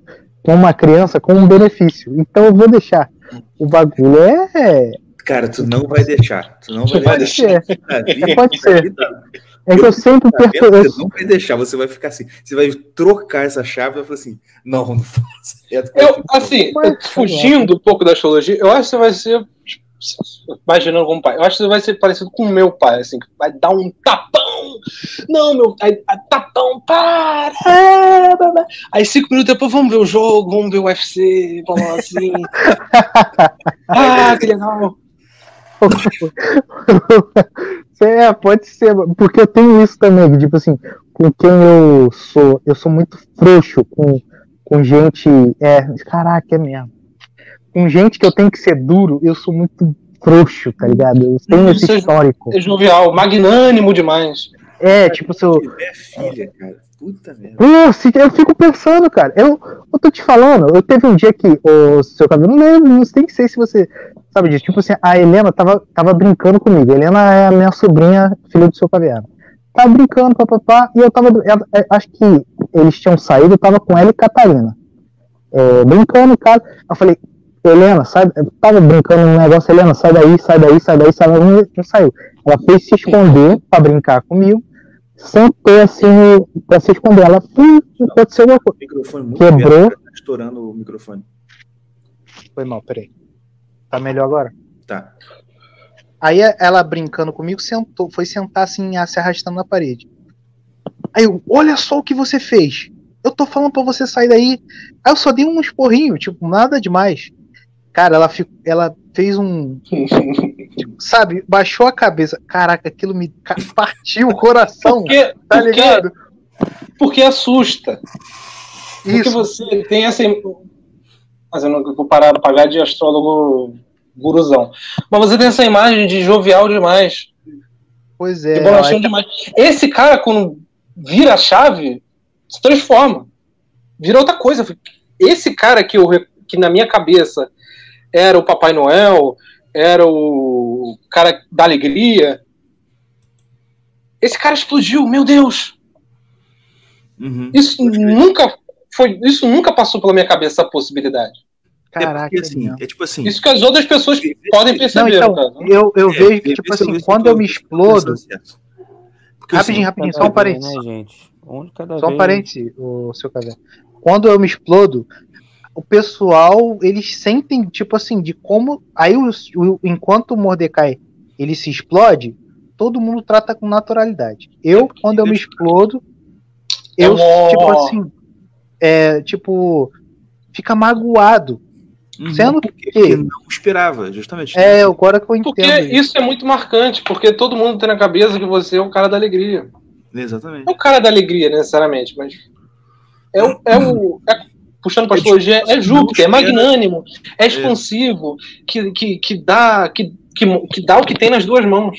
com uma criança como um benefício. Então eu vou deixar. O bagulho é. Cara, tu não vai deixar. Tu não vai deixar. ser. Vida- Pode ser. vida- É que eu sempre na vida perturbo. Você não vai deixar, você vai ficar assim. Você vai trocar essa chave e vai falar assim: não, não faça. Eu, assim, Mas, fugindo um pouco da astrologia, eu acho que você vai ser. Imaginando como pai, eu acho que você vai ser parecido com o meu pai, assim, que vai dar um tapão. Não, meu, aí, aí, tapão, para! Aí cinco minutos depois, vamos ver o jogo, vamos ver o UFC, vamos assim. ah, que legal. É, pode ser, porque eu tenho isso também, tipo assim, com quem eu sou, eu sou muito frouxo com, com gente, é, caraca, é mesmo. Com gente que eu tenho que ser duro, eu sou muito frouxo, tá ligado? Eu tenho esse Isso é- histórico. É jovial, magnânimo demais. É, tipo, se eu, tiver filha, cara. Puta merda. Eu fico pensando, cara. Eu, eu tô te falando, eu teve um dia que o seu cabelo, não lembro, não tem que ser se você sabe disso. Tipo assim, a Helena tava, tava brincando comigo. A Helena é a minha sobrinha, filha do seu caviar. Tava brincando, papapá, e eu tava. ela- é, acho que eles tinham saído, eu tava com ela e Catarina. É, brincando, cara. Eu falei, Helena, sai. Eu tava brincando no negócio, Helena, sai daí, sai daí, sai daí, sai daí. Não, não saiu. Ela fez se esconder pra brincar comigo. Sentei assim pra se esconder. Ela, hum, aconteceu alguma coisa. O microfone muito Quebrou. tá estourando o microfone. Foi mal, peraí. Tá melhor agora? Tá. Aí ela brincando comigo, sentou, foi sentar assim, se arrastando na parede. Aí eu, olha só o que você fez. Eu tô falando pra você sair daí. Aí eu só dei um esporrinho, tipo, nada demais. Cara, ela, fico, ela fez um. Sabe, baixou a cabeça. Caraca, aquilo me partiu o coração, Porque, tá porque, ligado? porque assusta. Porque Isso. você tem essa. Mas eu não vou parar de pagar de astrólogo guruzão. Mas você tem essa imagem de jovial demais, Pois de é. bonachão aí- demais. Esse cara, quando vira a chave, se transforma. Vira outra coisa. Esse cara que, eu, que na minha cabeça era o Papai Noel, era o cara da alegria. Esse cara explodiu, meu Deus! Uhum. Isso nunca foi, isso nunca passou pela minha cabeça a possibilidade. é Caraca, porque assim, é tipo assim. Isso que as outras pessoas Não, podem Não, perceber, então, no caso. né? eu, eu é, vejo que, é, tipo é assim, quando eu me explodo. Porque, Rapidinho, assim, rapidinho, só um parênteses. Né, gente? Um cada Só um vez. parêntese, o seu caverna. Quando eu me explodo, o pessoal, eles sentem, tipo assim, de como. Aí, o, o- enquanto o Mordecai ele se explode, todo mundo trata com naturalidade. Eu, quando eu me explodo, eu, tipo assim, é, tipo, fica magoado. Uhum. Sendo Porque que- não esperava, justamente. É, agora que eu entendo. Porque isso é muito marcante, porque todo mundo tem na cabeça que você é o cara da alegria. Exatamente. Não o cara da alegria, necessariamente, mas é o. É o é, puxando para astrologia, é Júpiter, é magnânimo, é expansivo, que, que, que, dá, que, que, que dá o que tem nas duas mãos.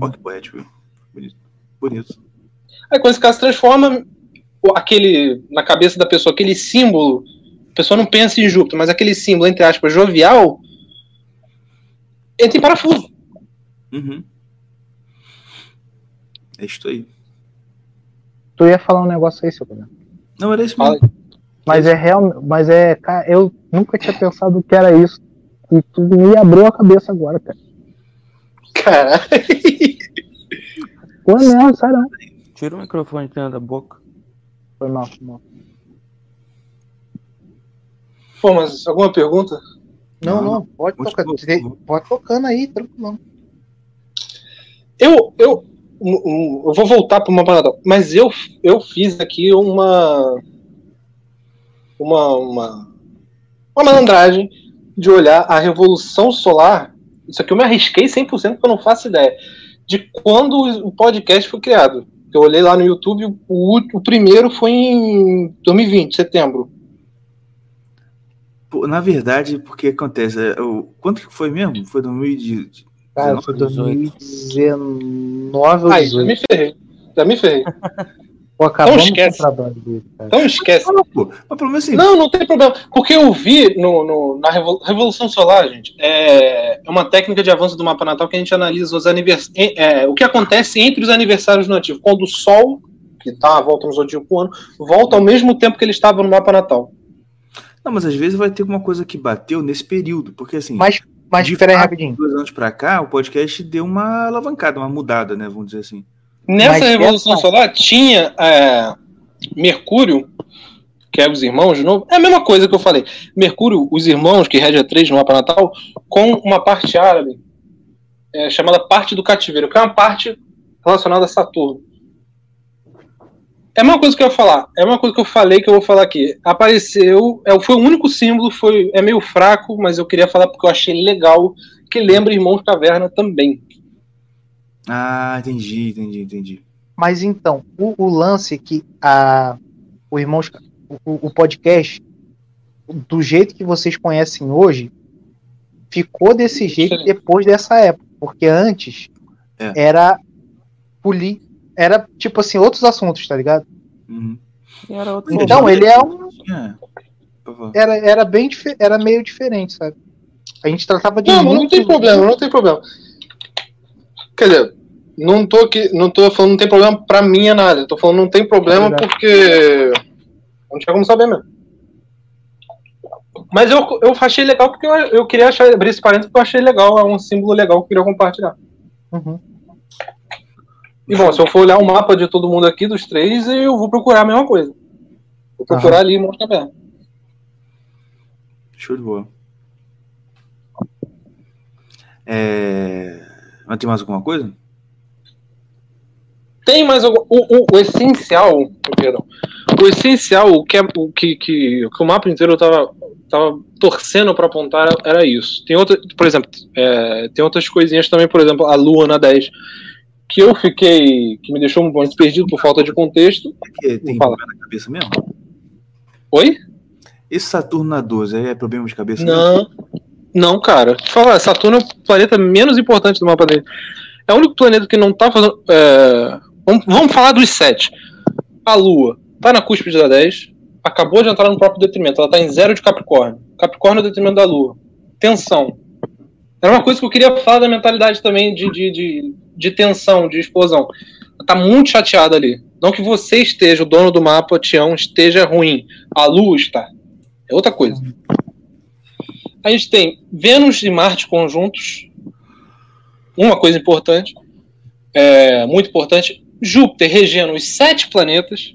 Olha que poético. Bonito. Bonito. Aí quando esse cara se transforma, aquele, na cabeça da pessoa, aquele símbolo, a pessoa não pensa em Júpiter, mas aquele símbolo, entre aspas, jovial, entra em parafuso. Uhum. É isso aí. Tu ia falar um negócio aí, seu Bruno. Não, era isso Fala mesmo. Mas é real, mas é, cara, eu nunca tinha pensado que era isso. E tu me abriu a cabeça agora, cara. Caralho. Foi mesmo, sério. Tira o microfone de dentro da boca. Foi mal, foi mal. Pô, mas alguma pergunta? Não, Não, não, pode tocar. Pode tocando aí, tranquilo. Eu, eu, eu vou voltar para uma parada, mas eu, eu fiz aqui uma, uma, uma, uma malandragem de olhar a Revolução Solar. Isso aqui eu me arrisquei 100% porque eu não faço ideia de quando o podcast foi criado. Eu olhei lá no YouTube, o, o primeiro foi em 2020, setembro. Na verdade, porque acontece? é, o- quanto que foi mesmo? Foi 2019? Cara, foi 2019 ou Aí, já 18. me ferrei. Já me ferrei. Pô, acabamos com o esquece. trabalho dele, cara. Então esquece. Não, pô. Mas pelo menos assim, Não, não tem problema. Porque eu vi no, no- na Revol- Revolução Solar, gente, é, é uma técnica de avanço do mapa natal que a gente analisa os anivers... é, o que acontece entre os aniversários do nativo. Quando o Sol, que está à volta no zodíaco ano, volta ao mesmo tempo que ele estava no mapa natal. Não, mas às vezes vai ter alguma coisa que bateu nesse período. Porque assim, Mas, mas de espera aí fato, rapidinho. dois anos pra cá, o podcast deu uma alavancada, uma mudada, né? Vamos dizer assim. Nessa Mas Revolução essa- Solar tinha é, Mercúrio, que é os irmãos de novo. É a mesma coisa que eu falei. Mercúrio, os irmãos, que rege a 3 no mapa natal, com uma parte árabe é, chamada parte do cativeiro, que é uma parte relacionada a Saturno. É uma coisa que eu ia falar. É uma coisa que eu falei que eu vou falar aqui. Apareceu, é, foi o único símbolo, foi é meio fraco, mas eu queria falar porque eu achei legal, que lembra Irmãos Caverna também. Ah, entendi, entendi, entendi. Mas então, o, o lance que a, o Irmãos, o, o podcast, do jeito que vocês conhecem hoje, ficou desse jeito depois dessa época. Porque antes É. era poli, era tipo assim, outros assuntos, tá ligado? Uhum. Outro Então, ele é um. É. Era, era bem era meio diferente, sabe? A gente tratava de Não, mas não tem problema, não tem problema. Quer dizer, não tô aqui, não tô falando não tem problema pra minha análise, tô falando não tem problema É porque não tinha como saber mesmo. Mas eu, eu achei legal porque eu, eu queria achar, abrir esse parênteses porque eu achei legal, é um símbolo legal que eu queria compartilhar. Uhum. E bom, se eu for olhar o mapa de todo mundo aqui, dos três, eu vou procurar a mesma coisa. Vou procurar ali e mostrar bem. Show de bola. É... Mas tem mais alguma coisa? Tem mais algum. O, o, o essencial. Perdão. O essencial, o que, é, o que, que, que o mapa inteiro tava, tava torcendo para apontar era isso. Tem outra, por exemplo, é, tem outras coisinhas também, por exemplo, a Lua na 10, que eu fiquei. que me deixou um pouco perdido por falta de contexto. Que tem Fala. problema na cabeça mesmo? Oi? Esse Saturno na 12 aí é problema de cabeça mesmo? Não. Não, cara. Eu falar, Saturno é o planeta menos importante do mapa dele. É o único planeta que não tá fazendo. é, Vamos, vamos falar dos sete. A Lua tá na cúspide da 10, acabou de entrar no próprio detrimento. Ela tá em zero de Capricórnio. Capricórnio é o detrimento da Lua. Tensão. Era uma coisa que eu queria falar da mentalidade também de, de, de, de tensão, de explosão. Ela tá muito chateada ali. Não que você esteja, o dono do mapa, Tião, esteja ruim. A Lua está. É outra coisa. A gente tem Vênus e Marte conjuntos. Uma coisa importante, é, muito importante, Júpiter regendo os sete planetas,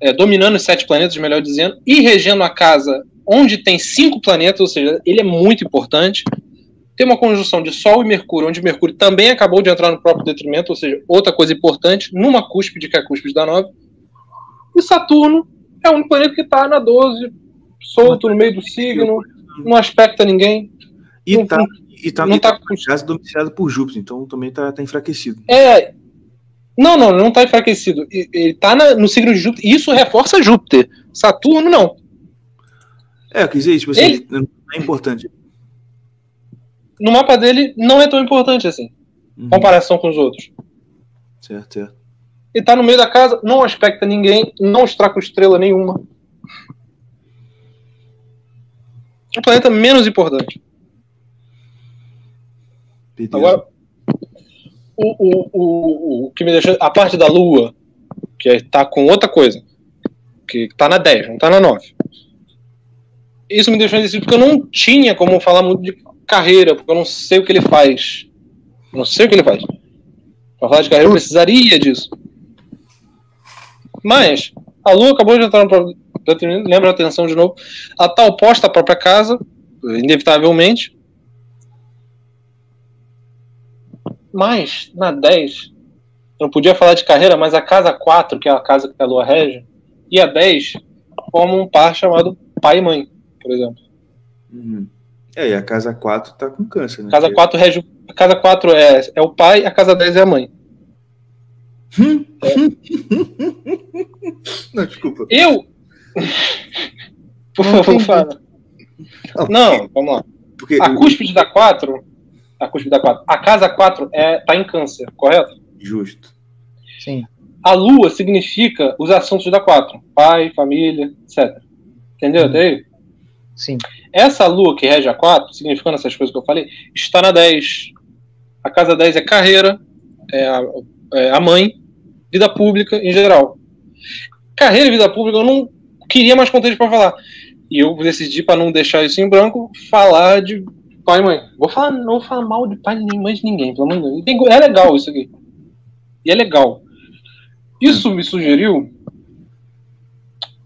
é, dominando os sete planetas, melhor dizendo, e regendo a casa onde tem cinco planetas, ou seja, ele é muito importante. Tem uma conjunção de Sol e Mercúrio, onde Mercúrio também acabou de entrar no próprio detrimento, ou seja, outra coisa importante, numa cúspide, que é a cúspide da 9. E Saturno é o único planeta que está na 12, solto no meio do signo, não aspecta ninguém. E Não- tá, tá, não e tá tá com casa domiciliado por Júpiter, então também tá, tá enfraquecido. É. Não, não, não tá enfraquecido. Ele tá na- no signo de Júpiter. E isso reforça Júpiter. Saturno, não. É, quer dizer, tipo assim, Ele- não é importante. No mapa dele, não é tão importante assim. Uhum. Em comparação com os outros. Certo, certo. Ele tá no meio da casa, não aspecta ninguém, não está com estrela nenhuma. O planeta menos importante. Beleza. Agora, o, o, o, o que me deixou. A parte da Lua, que é- tá com outra coisa. Que tá na 10, não tá na 9. Isso me deixou indeciso porque eu não tinha como falar muito de carreira, porque eu não sei o que ele faz. Eu não sei o que ele faz. Pra falar de carreira eu precisaria disso. Mas, a Lua acabou de entrar no. Lembra a atenção de novo. Ela tá oposta à própria casa, inevitavelmente. Mas, na 10, eu não podia falar de carreira, mas a casa 4, que é a casa que a Lua rege, e a 10 formam um par chamado pai e mãe, por exemplo. Uhum. É, e a casa 4 tá com câncer, né? Casa Que- 4 rege. A casa 4 é, é o pai, a casa 10 é a mãe. Não, desculpa. Eu. Por favor, fala. Não, vamos lá. Porque A cúspide da 4. A cúspide da 4. A casa 4 é, tá em câncer, correto? Justo. Sim. A lua significa os assuntos da 4. Pai, família, etc. Entendeu? Até aí? Sim. Essa lua que rege a 4, significando essas coisas que eu falei, está na 10. A casa 10 é carreira, é a, é a mãe, vida pública em geral. Carreira e vida pública eu não queria mais contexto para falar. E eu decidi, para não deixar isso em branco, falar de pai e mãe. Vou falar, não vou falar mal de pai nem mãe de ninguém, pelo amor de Deus. É legal isso aqui. E é legal. Isso me sugeriu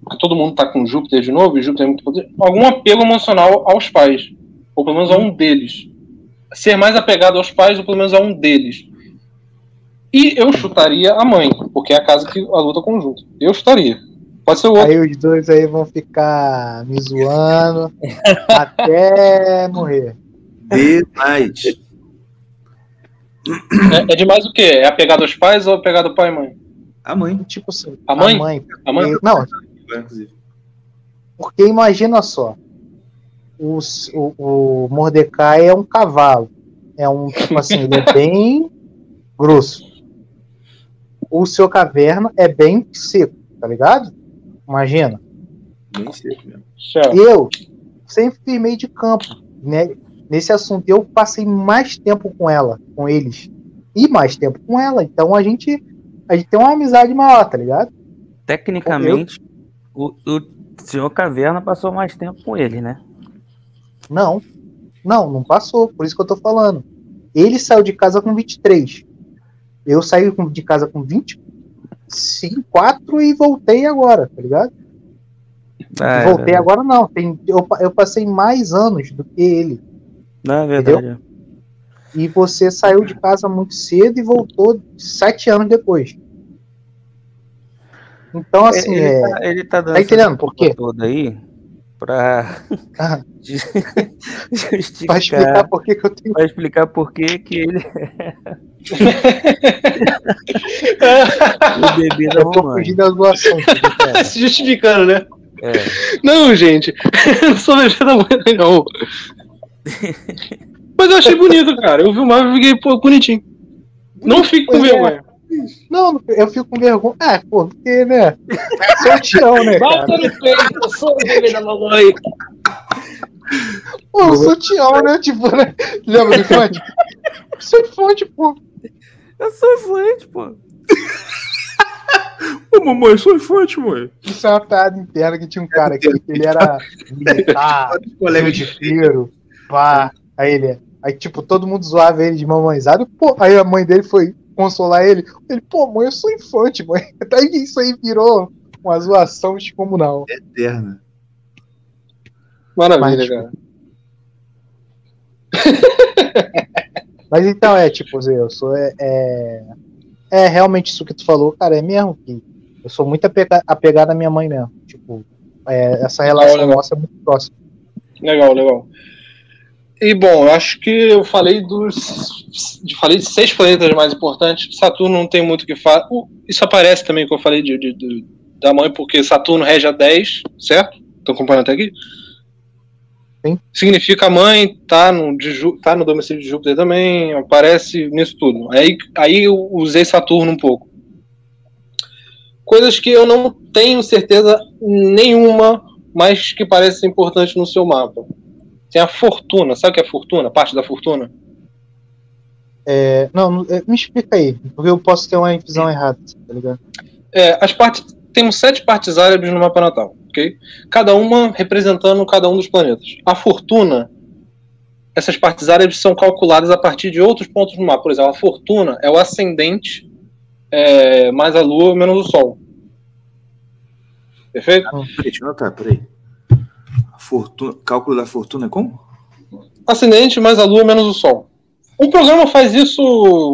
porque todo mundo tá com Júpiter de novo, e Júpiter é muito poder, algum apego emocional aos pais, ou pelo menos a um deles. Ser mais apegado aos pais, ou pelo menos a um deles. E eu chutaria a mãe, porque é a casa que a luta conjunto. Eu chutaria. Pode ser o outro. Aí os dois aí vão ficar me zoando até morrer. Demais. É, é demais o quê? É apegado aos pais ou apegado ao pai e mãe? A mãe, Tipo assim, A mãe? A mãe, A mãe? Não, inclusive. porque imagina só. O, o, o Mordecai é um cavalo. É um, tipo assim, ele é bem grosso. O seu caverna é bem seco, tá ligado? Imagina. Bem cedo mesmo. Eu sempre fui meio de campo, né? Nesse assunto, eu passei mais tempo com ela, com eles, e mais tempo com ela. Então a gente, a gente tem uma amizade maior, tá ligado? Tecnicamente, o, o senhor Caverna passou mais tempo com ele, né? Não, não, não passou. Por isso que eu tô falando. Ele saiu de casa com 23. Eu saí de casa com 24 e voltei agora, tá ligado? Ah, é voltei verdade. agora não. Tem, eu, eu passei mais anos do que ele. Não, é verdade. E você saiu de casa muito cedo e voltou sete anos depois. Então, assim, ele, é. tá, ele tá dando Tá entendendo por quê? toda aí pra Ah, justificar, Pra explicar por que que eu tenho. pra explicar por que que ele o bebê da Eu tô mamãe. fugindo do assunto. Se justificando, né? É. Não, gente. Eu não sou bebê da mãe, não. Mas eu achei bonito, cara. Eu vi o mapa e fiquei, pô, bonitinho. Não fique com é. vergonha. Não, eu fico com vergonha. Ah, pô, porque, né? Sou um tião, né, cara? Bata no peito, eu sou o bebê da mamãe. Pô, eu sou tião, né? Tipo, né? Lembra do fonte? Sou fonte, pô. Eu sou influente, pô. Ô, mamãe, eu sou infante, mãe. Isso é uma piada interna que tinha um cara aqui, que ele era militar, Colega de filho, pá. Aí ele, aí tipo, todo mundo zoava ele de mamãezado, pô, aí a mãe dele foi consolar ele. Ele, pô, mãe, eu sou infante, mãe. Daí isso aí virou uma zoação descomunal. eterna. Maravilha, Mas- cara. Mas então é, tipo, Zé, eu sou. É, é, é realmente isso que tu falou, cara, é mesmo que eu sou muito apega- apegado à minha mãe mesmo. Tipo, é, essa relação legal. nossa é muito próxima. Legal, legal. E bom, eu acho que eu falei dos. Falei de seis planetas mais importantes. Saturno não tem muito o que falar. Isso aparece também que eu falei de, de, de, da mãe, porque Saturno rege a 10, certo? Estão acompanhando até aqui? Sim. Significa a mãe, tá no, de, tá no domicílio de Júpiter também, aparece nisso tudo. Aí, aí eu usei Saturno um pouco. Coisas que eu não tenho certeza nenhuma, mas que parecem importantes no seu mapa. Tem a fortuna, sabe o que é fortuna? Parte da fortuna? É, não, é, me explica aí, porque eu posso ter uma visão errada, tá ligado? É, as partes. Temos sete partes árabes no mapa natal, ok? Cada uma representando cada um dos planetas. A fortuna, essas partes árabes são calculadas a partir de outros pontos no mapa. Por exemplo, a fortuna é o ascendente é, mais a lua menos o sol. Perfeito? Peraí, deixa eu anotar, peraí. Fortuna, cálculo da fortuna é como? Ascendente mais a lua menos o sol. Um programa faz isso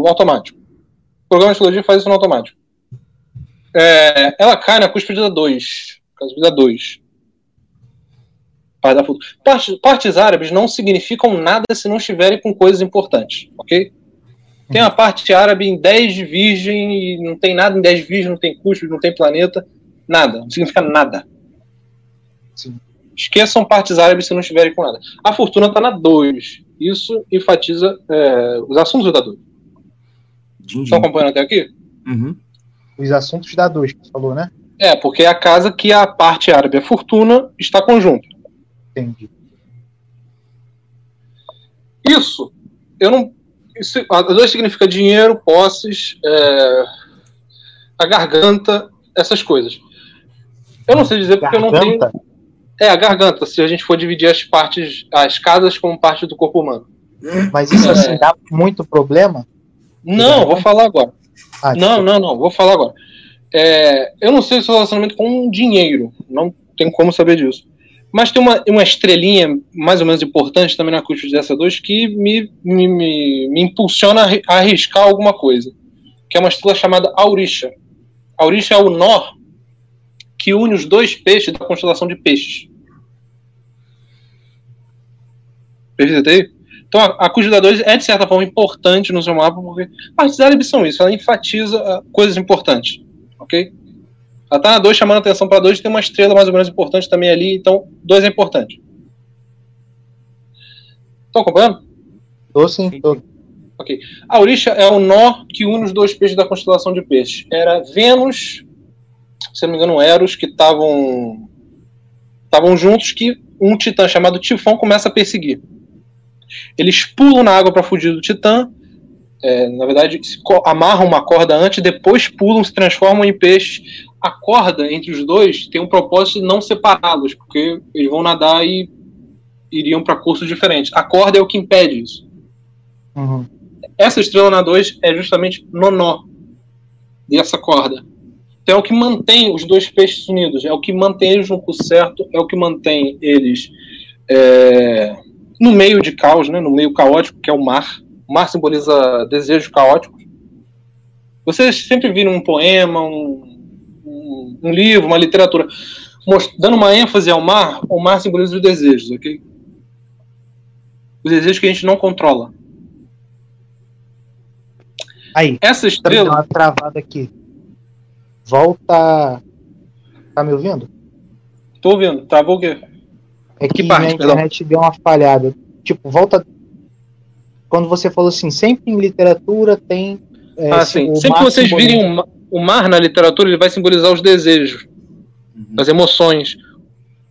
automático. O programa de astrologia faz isso no automático. É, ela cai na cúspide da 2. Cúspide da 2. Partes, partes árabes não significam nada se não estiverem com coisas importantes, ok? Tem a parte árabe em 10 de virgem e não tem nada em 10 de virgem, não tem cúspide, não tem planeta, nada, não significa nada. Sim. Esqueçam partes árabes se não estiverem com nada. A fortuna está na 2. Isso enfatiza é, os assuntos da 2. Estão acompanhando até aqui? Uhum. Os assuntos da 2 que você falou, né? É, porque é a casa que a parte árabe, a fortuna, está conjunto. Entendi. Isso, eu não. Isso, a 2 significa dinheiro, posses, é, a garganta, essas coisas. Eu não sei dizer porque eu não tenho. É, a garganta, se a gente for dividir as partes, as casas como parte do corpo humano. Mas isso É. assim dá muito problema? Não, vou falar agora. Ah, Não, não, não, vou falar agora. É, eu não sei o seu relacionamento com dinheiro, não tem como saber disso. Mas tem uma, uma estrelinha mais ou menos importante também na cúspide dessa 2 que me, me, me, me impulsiona a arriscar alguma coisa. Que é uma estrela chamada Aurisha. Aurisha é o nó que une os dois peixes da constelação de peixes. Perfeito aí? Então a, a da 2 é de certa forma importante no seu mapa, porque partes árabes são isso, ela enfatiza ah, coisas importantes, ok? Ela tá na 2 chamando atenção para 2, tem uma estrela mais ou menos importante também ali, então 2 é importante. Estão acompanhando? Tô sim, tô. A Aurisha é o nó que une os dois peixes da constelação de peixes. Era Vênus, se não me engano, Eros, que estavam estavam juntos, que um titã chamado Tifão começa a perseguir. Eles pulam na água para fugir do titã. é, na verdade, amarram uma corda antes, depois pulam, se transformam em peixe. A corda entre os dois tem um propósito de não separá-los, porque eles vão nadar e iriam para cursos diferentes. A corda é o que impede isso Uhum. essa estrela na 2 é justamente no nó dessa corda. Então é o que mantém os dois peixes unidos, é o que mantém eles no curso certo, é o que mantém eles é, no meio de caos, né, no meio caótico, que é o mar. O mar simboliza desejos caóticos. Vocês sempre viram um poema, um, um, um livro, uma literatura, dando uma ênfase ao mar, o mar simboliza os desejos, ok? Os desejos que a gente não controla. Aí, Essa estrela. uma travada aqui. Volta. Tá me ouvindo? Tô ouvindo. Travou o quê? É que, Que parte, minha perdão? internet deu uma falhada. Tipo, volta. Quando você falou assim, sempre em literatura tem. é, ah, sim, Sempre que vocês simboliza- virem o mar na literatura, ele vai simbolizar os desejos, Uhum. as emoções,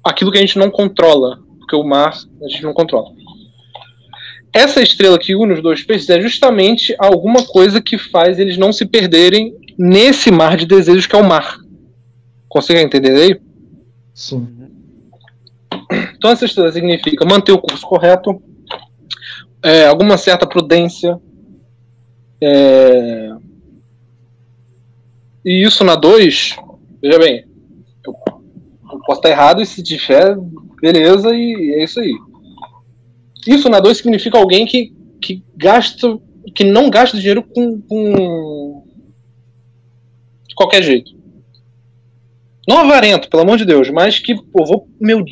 aquilo que a gente não controla, porque o mar a gente não controla. Essa estrela que une os dois peixes é justamente alguma coisa que faz eles não se perderem nesse mar de desejos que é o mar. Conseguem entender aí? Sim. Então essa estrela significa manter o curso correto, é, alguma certa prudência. é, E isso na 2, veja bem, eu, eu posso estar errado e se tiver, beleza, e é isso aí. Isso na 2 significa alguém que, que gasta, que não gasta dinheiro com, com de qualquer jeito. Não avarento, pelo amor de Deus, mas que pô, vou, meu,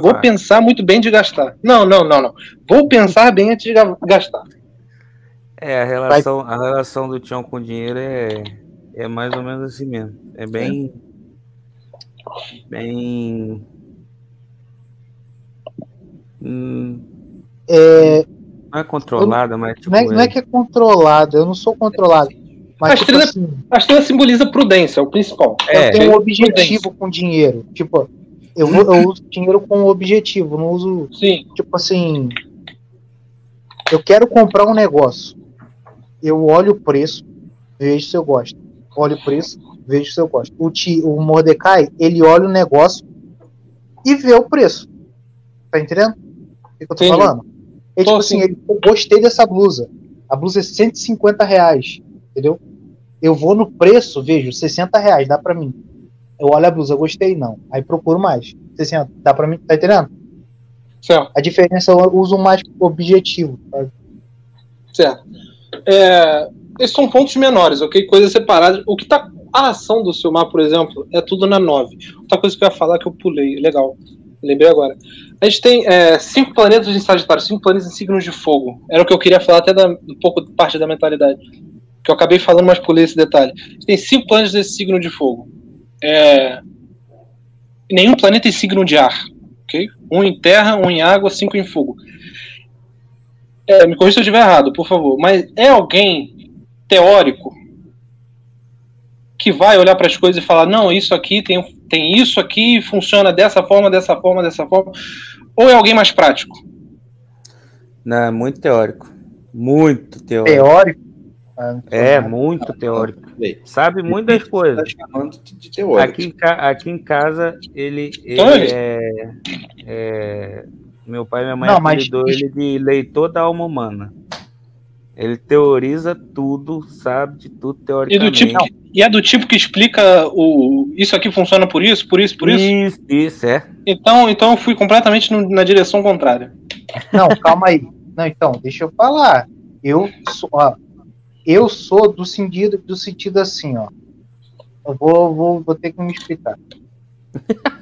vou pensar muito bem de gastar. Não, não, não, não. Vou pensar bem antes de gastar. É, a relação, a relação do Tião com o dinheiro é, é mais ou menos assim mesmo. É bem. É. Bem. Hum, é, não é controlada, mas. Tipo, não, é, não é que é controlada, eu não sou controlado. Mas, a, tipo estrela, assim, a estrela simboliza prudência, é o principal. Eu é, tenho um objetivo prudência. com dinheiro. Tipo, eu, eu uso dinheiro com objetivo, não uso. Sim. Tipo assim. Eu quero comprar um negócio eu olho o preço, vejo se eu gosto. Olho o preço, vejo se eu gosto. O, ti, o Mordecai, ele olha o negócio e vê o preço. Tá entendendo? O que, eu tô Entendi. falando? Ele, tipo assim, ele, eu gostei dessa blusa. A blusa é 150 reais. Entendeu? Eu vou no preço, vejo 60 reais, dá pra mim. Eu olho a blusa, eu gostei, não. Aí procuro mais. 60, dá pra mim, tá entendendo? Certo. A diferença eu uso mais objetivo. Sabe? Certo. É, esses são pontos menores, ok? Coisas separadas. O que tá. A ação do Silmar, por exemplo, é tudo na 9. Outra coisa que eu ia falar que eu pulei, legal. Lembrei agora. A gente tem é, cinco planetas em Sagitário, cinco planetas em signos de fogo. Era o que eu queria falar até da, um pouco parte da mentalidade. Que eu acabei falando, mas pulei esse detalhe. Tem cinco planetas desse signo de fogo. É, nenhum planeta em signo de ar. ok? Um em terra, um em água, cinco em fogo. É, me corrija se eu estiver errado, por favor. Mas é alguém teórico que vai olhar para as coisas e falar: não, isso aqui tem, tem isso aqui, funciona dessa forma, dessa forma, dessa forma. Ou é alguém mais prático? Não, é muito teórico. Muito teórico. Teórico? É, muito teórico. Sabe muitas coisas. Aqui, aqui em casa, ele, então ele é, é meu pai e minha mãe não, apelidou mas... ele de leitor da alma humana. Ele teoriza tudo, sabe de tudo teoricamente. E, do tipo, e é do tipo que explica o isso aqui funciona por isso, por isso, por isso? Isso, isso é. Então, então eu fui completamente no, na direção contrária. Não, calma aí. Não, então, deixa eu falar. Eu sou, ó, eu sou do sentido, do sentido assim, ó. Eu vou, vou, vou ter que me explicar.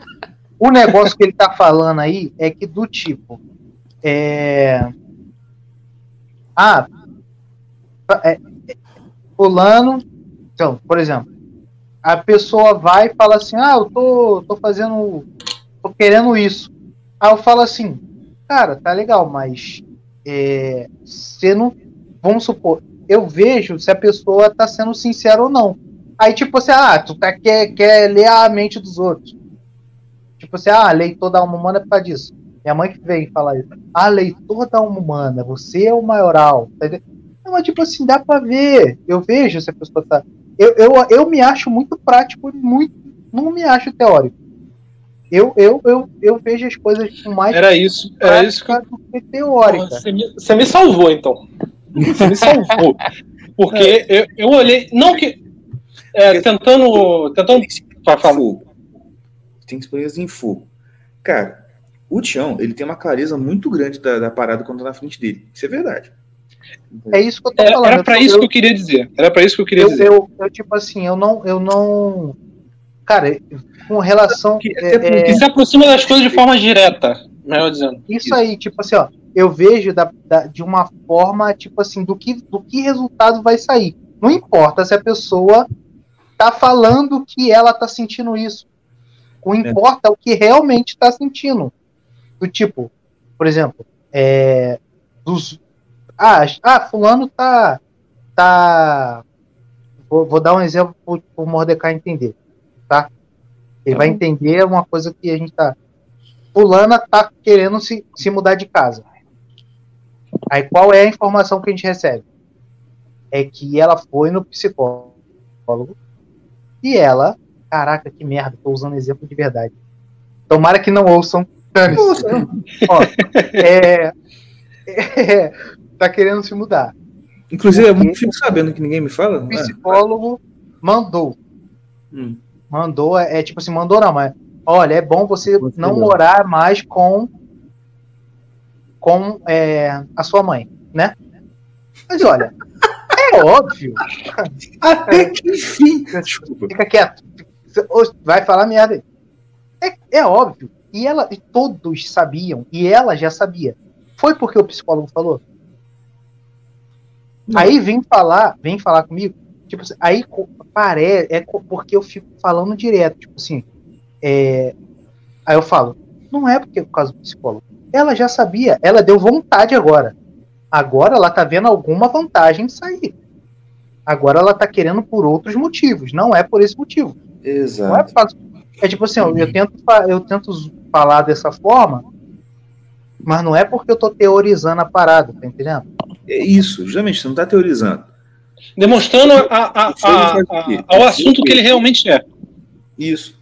O negócio que ele tá falando aí é que do tipo. É... Ah, é, fulano. Então, por exemplo, a pessoa vai e fala assim: Ah, eu tô, tô fazendo. tô querendo isso. Aí eu falo assim: Cara, tá legal, mas. É, você não. Vamos supor, eu vejo se a pessoa tá sendo sincera ou não. Aí, tipo assim, ah, tu tá, quer, quer ler a mente dos outros. Tipo assim, ah, leitor da alma humana é por causa disso. Minha mãe que veio falar isso. Ah, leitor da alma humana, você é o maioral. Tá não, mas tipo assim, dá pra ver. Eu vejo se a pessoa tá. Eu, eu, eu me acho muito prático e muito. Não me acho teórico. Eu, eu, eu, eu vejo as coisas com mais. Era isso, era isso que. Do que teórica. Você me, você me salvou, então. Você me salvou. Porque é. eu, eu olhei. Não que. É, tentando. Tentando. Para falar tem experiência em fogo. Cara, o Tião, ele tem uma clareza muito grande da, da parada quando tá na frente dele. Isso é verdade. É isso que eu tô era, falando. Era pra isso eu, que eu queria dizer. Era pra isso que eu queria eu, dizer. Eu, eu, tipo assim, eu não, eu não. Cara, com relação. Que, é, é, que se aproxima das coisas de forma direta, melhor dizendo. Isso, isso. aí, tipo assim, ó. Eu vejo da, da, de uma forma, tipo assim, do que, do que resultado vai sair. Não importa se a pessoa tá falando que ela tá sentindo isso. O é. importa é o que realmente está sentindo. Do tipo, por exemplo, é, dos, ah, ah, fulano tá. tá vou, vou dar um exemplo para o Mordecai entender. Tá? Ele tá vai entender uma coisa que a gente tá. Fulana tá querendo se, se mudar de casa. Aí qual é a informação que a gente recebe? É que ela foi no psicólogo e ela Caraca, que merda, tô usando exemplo de verdade. Tomara que não ouçam. Ó, é, é, tá querendo se mudar. Inclusive, eu fico sabendo que ninguém me fala. O psicólogo mandou. Hum. Mandou, é, é, tipo assim, mandou não, mas olha, é bom você, você não morar mais com com é, a sua mãe, né? Mas olha, é óbvio. Até que enfim. Fica quieto vai falar merda aí. É, é óbvio. E ela, e todos sabiam, e ela já sabia. Foi porque o psicólogo falou. Não. Aí vem falar, vem falar comigo, tipo assim, aí parece, é porque eu fico falando direto, tipo assim, é, aí eu falo, não é porque é por causa do psicólogo. Ela já sabia, ela deu vontade agora. Agora ela tá vendo alguma vantagem sair. Agora ela tá querendo por outros motivos, não é por esse motivo. Exato. Não é, por é tipo assim, eu tento, eu tento falar dessa forma, mas não é porque eu tô teorizando a parada, tá entendendo? É isso, justamente, você não tá teorizando. Demonstrando a, a, a, ao assunto que ele realmente é. Isso.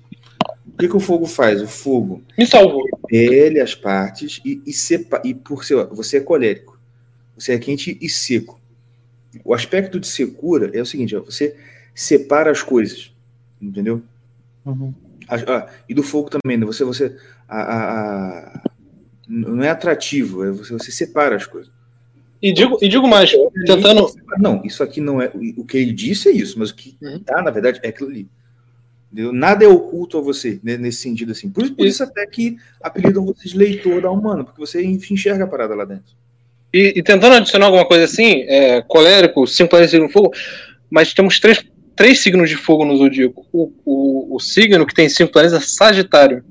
O que, que o fogo faz? O fogo me salvou. Repele as partes e, e, sepa, e por ser você é colérico. Você é quente e seco. O aspecto de secura é o seguinte: ó, você separa as coisas, entendeu? Uhum. Ah, e do fogo também, né? você, você a, a, a, não é atrativo, é você, você separa as coisas. E digo, e digo mais, tentando. Não, isso aqui não é. O que ele disse é isso, mas o que uhum. tá, na verdade, é aquilo ali. Entendeu? Nada é oculto a você, né, nesse sentido assim. Por, por isso até que apelidam vocês leitor da humana, porque você enxerga a parada lá dentro. E, e tentando adicionar alguma coisa assim, é, colérico, cinco planetas de fogo, mas temos três, três signos de fogo no zodíaco. O, o, o signo que tem cinco planetas é Sagitário.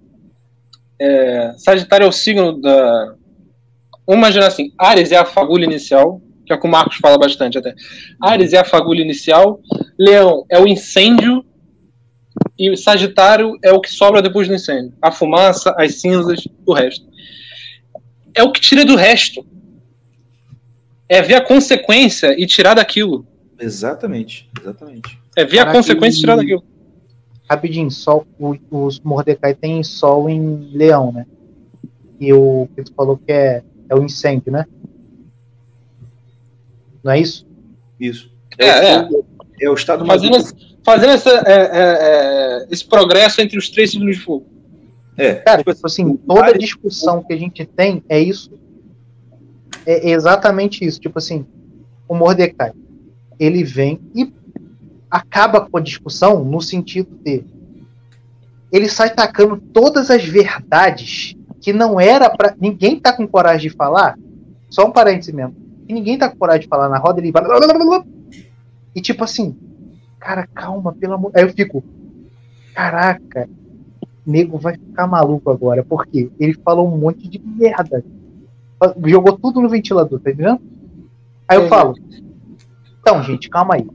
É, Sagitário é o signo da. Vamos imaginar assim: Ares é a fagulha inicial, que é o que o Marcos fala bastante até. Ares é a fagulha inicial, Leão é o incêndio e Sagitário é o que sobra depois do incêndio. A fumaça, as cinzas, o resto. É o que tira do resto. É ver a consequência e tirar daquilo. Exatamente, exatamente. É ver Caraca, a consequência e tirar daquilo. Rapidinho, sol, o, os Mordecai tem sol em leão, né? E o que tu falou que é, é o incêndio, né? Não é isso? Isso. É, é. é. é o estado mais fazendo essa, é, é, é, esse progresso entre os três signos de fogo. É, cara, tipo, tipo assim, toda discussão que a gente tem é isso. É exatamente isso. Tipo assim, o Mordecai, ele vem e acaba com a discussão no sentido de ele sai tacando todas as verdades que não era para ninguém tá com coragem de falar. Só um parênteses mesmo. E ninguém tá com coragem de falar na roda, ele vai e tipo assim, cara, calma, pelo amor. Aí eu fico, caraca, nego vai ficar maluco agora, porque ele falou um monte de merda. Jogou tudo no ventilador, tá entendendo? Aí eu falo, então, gente, calma aí.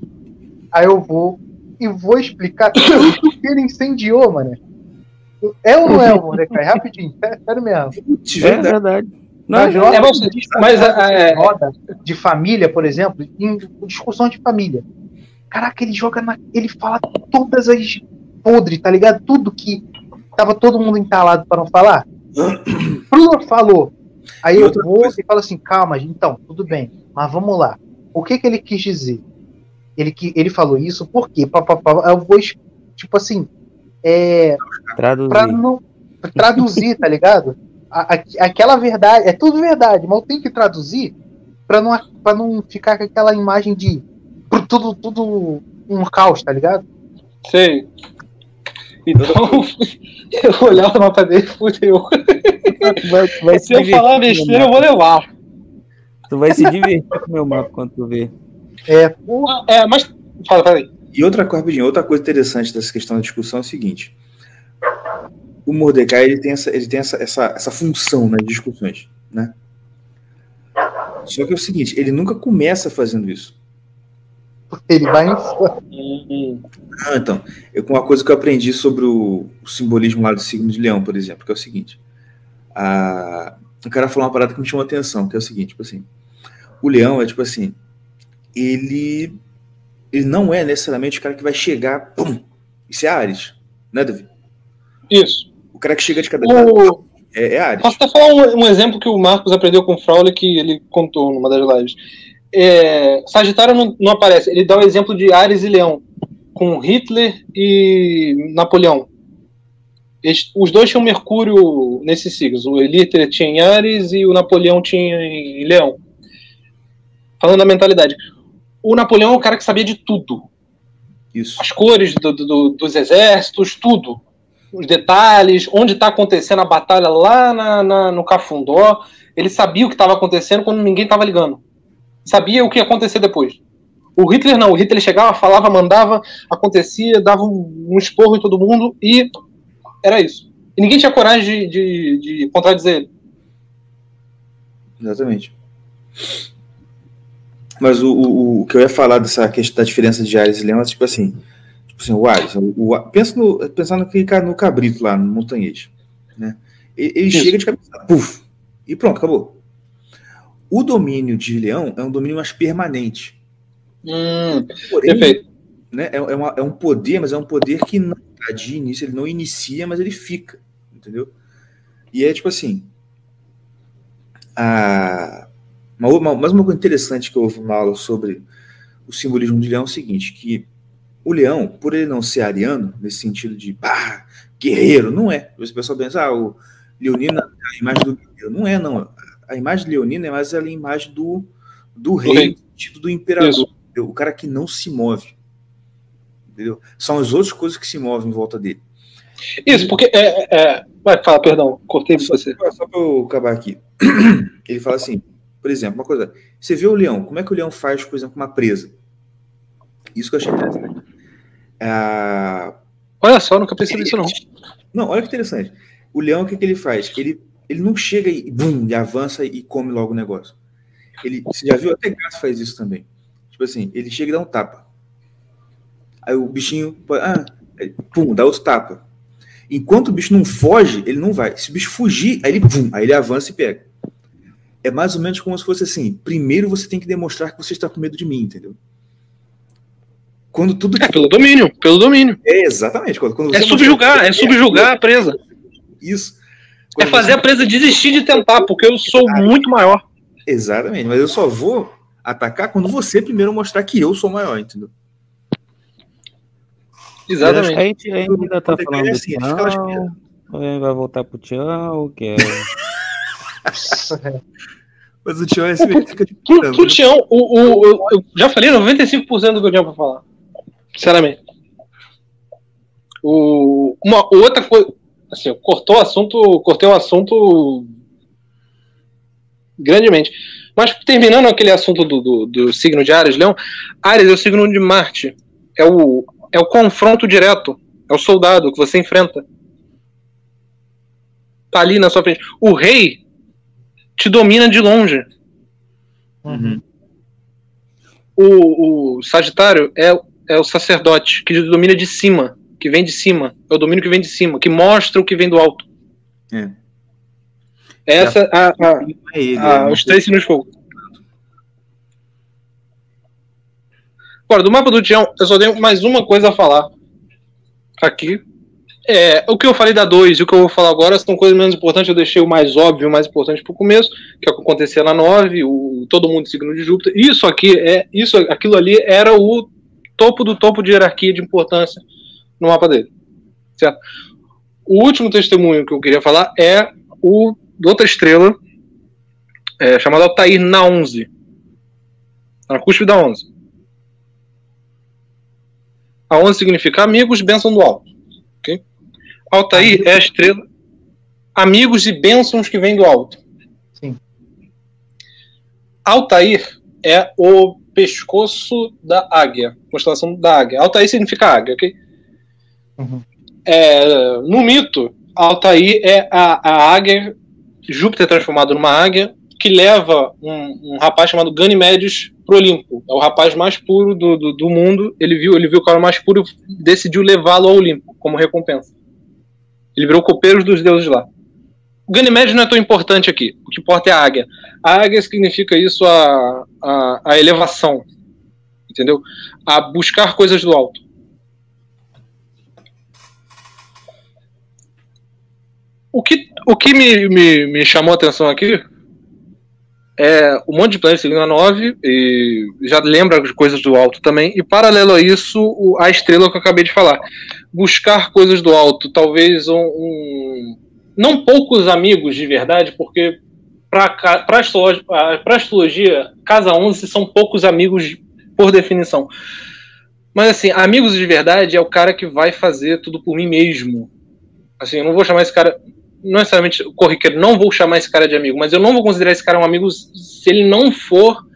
Aí eu vou e vou explicar o que ele incendiou, mano. É ou não é, Mordecai? Rapidinho, sério mesmo. É verdade. Não, mas, é, mas, é, roda de família, por exemplo, em discussão de família. Caraca, ele joga na. Ele fala todas as podres, tá ligado? Tudo que tava todo mundo entalado para não falar. Bruno falou. Aí eu vou coisa. e falo assim: calma, então, tudo bem, mas vamos lá. O que que ele quis dizer? Ele, que, ele falou isso por quê? Pá, pá, pá, eu vou, tipo assim, é. Traduzir. Pra não, traduzir, tá ligado? A, a, aquela verdade, é tudo verdade, mas eu tenho que traduzir pra não, pra não ficar com aquela imagem de tudo, tudo um caos, tá ligado? Sei. Então, eu olhava o mapa dele e fudeu. Vai, vai se eu falar besteira, eu vou levar. Tu vai se divertir com o meu mapa quando tu vê. É, é mas. Fala, fala aí. E outra coisa, outra coisa interessante dessa questão da discussão é o seguinte. O Mordecai ele tem essa, ele tem essa, essa, essa função nas discussões, né? Só que é o seguinte, ele nunca começa fazendo isso. Ele vai em Ah, então. Eu, uma coisa que eu aprendi sobre o, o, simbolismo lá do signo de leão, por exemplo, que é o seguinte. A, o cara falou uma parada que me chamou a atenção, que é o seguinte, tipo assim. O leão é tipo assim. Ele. Ele não é necessariamente o cara que vai chegar. Pum! Isso é Ares, né, Davi? Isso. O cara que chega de cabeça. O... É, é Ares. Posso até falar um, um, exemplo que o Marcos aprendeu com o Fraule que ele contou numa das lives é, Sagitário não, não, aparece. Ele dá o exemplo de Ares e Leão, com Hitler e Napoleão. Eles, os dois tinham Mercúrio nesses signos. O Hitler tinha em Ares e o Napoleão tinha em Leão. Falando da mentalidade. O Napoleão é o cara que sabia de tudo. Isso. As cores do, do, dos exércitos, tudo. Os detalhes, onde está acontecendo a batalha lá na, na, no Cafundó. Ele sabia o que estava acontecendo quando ninguém estava ligando. Sabia o que ia acontecer depois. O Hitler não. O Hitler chegava, falava, mandava, acontecia, dava um, um esporro em todo mundo e era isso. E ninguém tinha coragem de, de, de contradizer ele. Exatamente. Mas o, o, o, que eu ia falar dessa questão da diferença de Ares e Leão é tipo assim. Tipo assim, o Ares, o, o, pensa no, pensando no, no cabrito lá, no montanhete. Né? Ele, ele chega de cabeça, puf, e pronto, acabou. O domínio de Leão é um domínio mais permanente. Hum, Porém, perfeito. Né, é, é, uma, é, um poder, mas é um poder que não tá de início, ele não inicia, mas ele fica. Entendeu? E é tipo assim. A, uma, uma, mais uma coisa interessante que eu ouvi uma aula sobre o simbolismo de leão é o seguinte: que o leão, por ele não ser ariano, nesse sentido de bah, guerreiro, não é. O pessoal pensa, ah, o Leonino é a imagem do guerreiro. Não é, não. A imagem de Leonino é mais a imagem do, do rei, sentido do imperador. O cara que não se move. Entendeu? São as outras coisas que se movem em volta dele. Isso, porque. É, é... Vai, fala, perdão, cortei pra você. Só para eu acabar aqui. Ele fala assim: por exemplo, uma coisa. Você vê o leão, como é que o leão faz, por exemplo, uma presa? Isso que eu achei interessante. Ah, olha só, nunca percebi isso, não. Não, olha que interessante. O leão, o que, que ele faz? Ele, ele não chega e, bum, e avança e come logo o negócio. Ele, você já viu? Até gato faz isso também. Tipo assim, ele chega e dá um tapa. Aí o bichinho, ah, pum, dá outro tapa. Enquanto o bicho não foge, ele não vai. Se o bicho fugir, aí ele, pum, aí ele avança e pega é mais ou menos como se fosse assim: primeiro você tem que demonstrar que você está com medo de mim, entendeu? Quando tudo. É pelo domínio, pelo domínio. É, exatamente. Quando, quando é subjugar, é subjugar a presa. Isso. É é fazer você... a presa desistir de tentar, porque eu sou muito maior. Exatamente, mas eu só vou atacar quando você primeiro mostrar que eu sou maior, entendeu? Exatamente. A gente ainda tá falando assim, tchau, vai voltar pro tchau, que é... Mas o Tião é assim, fica de pro, pro Tião, o, o, eu, eu já falei 95% do que eu tinha pra falar. Sinceramente. O, uma outra coisa. Assim, cortou o assunto. Cortei o assunto grandemente. Mas terminando aquele assunto do, do, do, signo de Ares, Leão, Ares é o signo de Marte. É o, é o confronto direto. É o soldado que você enfrenta. Tá ali na sua frente. O rei te domina de longe. Uhum. O, o Sagitário é, é o sacerdote que te domina de cima, que vem de cima. É o domínio que vem de cima, que mostra o que vem do alto. É. Essa a, a, é ele, a, é os três signos de fogo. Agora, do mapa do Tião, eu só tenho mais uma coisa a falar aqui, é, o que eu falei da 2 e o que eu vou falar agora são coisas menos importantes. Eu deixei o mais óbvio, o mais importante para o começo, que é o que acontecia na 9, o todo mundo signo de Júpiter. Isso aqui é isso, aquilo ali era o topo do topo de hierarquia de importância no mapa dele. Certo? O último testemunho que eu queria falar é o de outra estrela, é, chamada Altair na 11. Na cúspide da 11. A 11 significa amigos, bênção do alto. Altair é a estrela. Amigos e bênçãos que vêm do alto. Sim. Altair é o pescoço da águia, constelação da águia. Altair significa águia, ok? Uhum. É, no mito, Altair é a, a águia, Júpiter transformado numa águia, que leva um, um rapaz chamado Ganymedes pro Olimpo. É o rapaz mais puro do, do, do, mundo. Ele viu, ele viu o cara mais puro e decidiu levá-lo ao Olimpo como recompensa. Ele virou copeiro dos deuses lá. O Ganymedes não é tão importante aqui. O que importa é a águia. A águia significa isso a, a, a elevação. Entendeu? A buscar coisas do alto. O que, o que me, me, me chamou a atenção aqui é um monte de planetas seguindo a 9 e já lembra de coisas do alto também. E paralelo a isso, a estrela que eu acabei de falar. Buscar coisas do alto, talvez um, um não poucos amigos de verdade, porque para astrologia, astrologia, casa 11 são poucos amigos por definição. Mas assim, amigos de verdade é o cara que vai fazer tudo por mim mesmo. Assim, eu não vou chamar esse cara. Não necessariamente corriqueiro, não vou chamar esse cara de amigo, mas eu não vou considerar esse cara um amigo se ele não for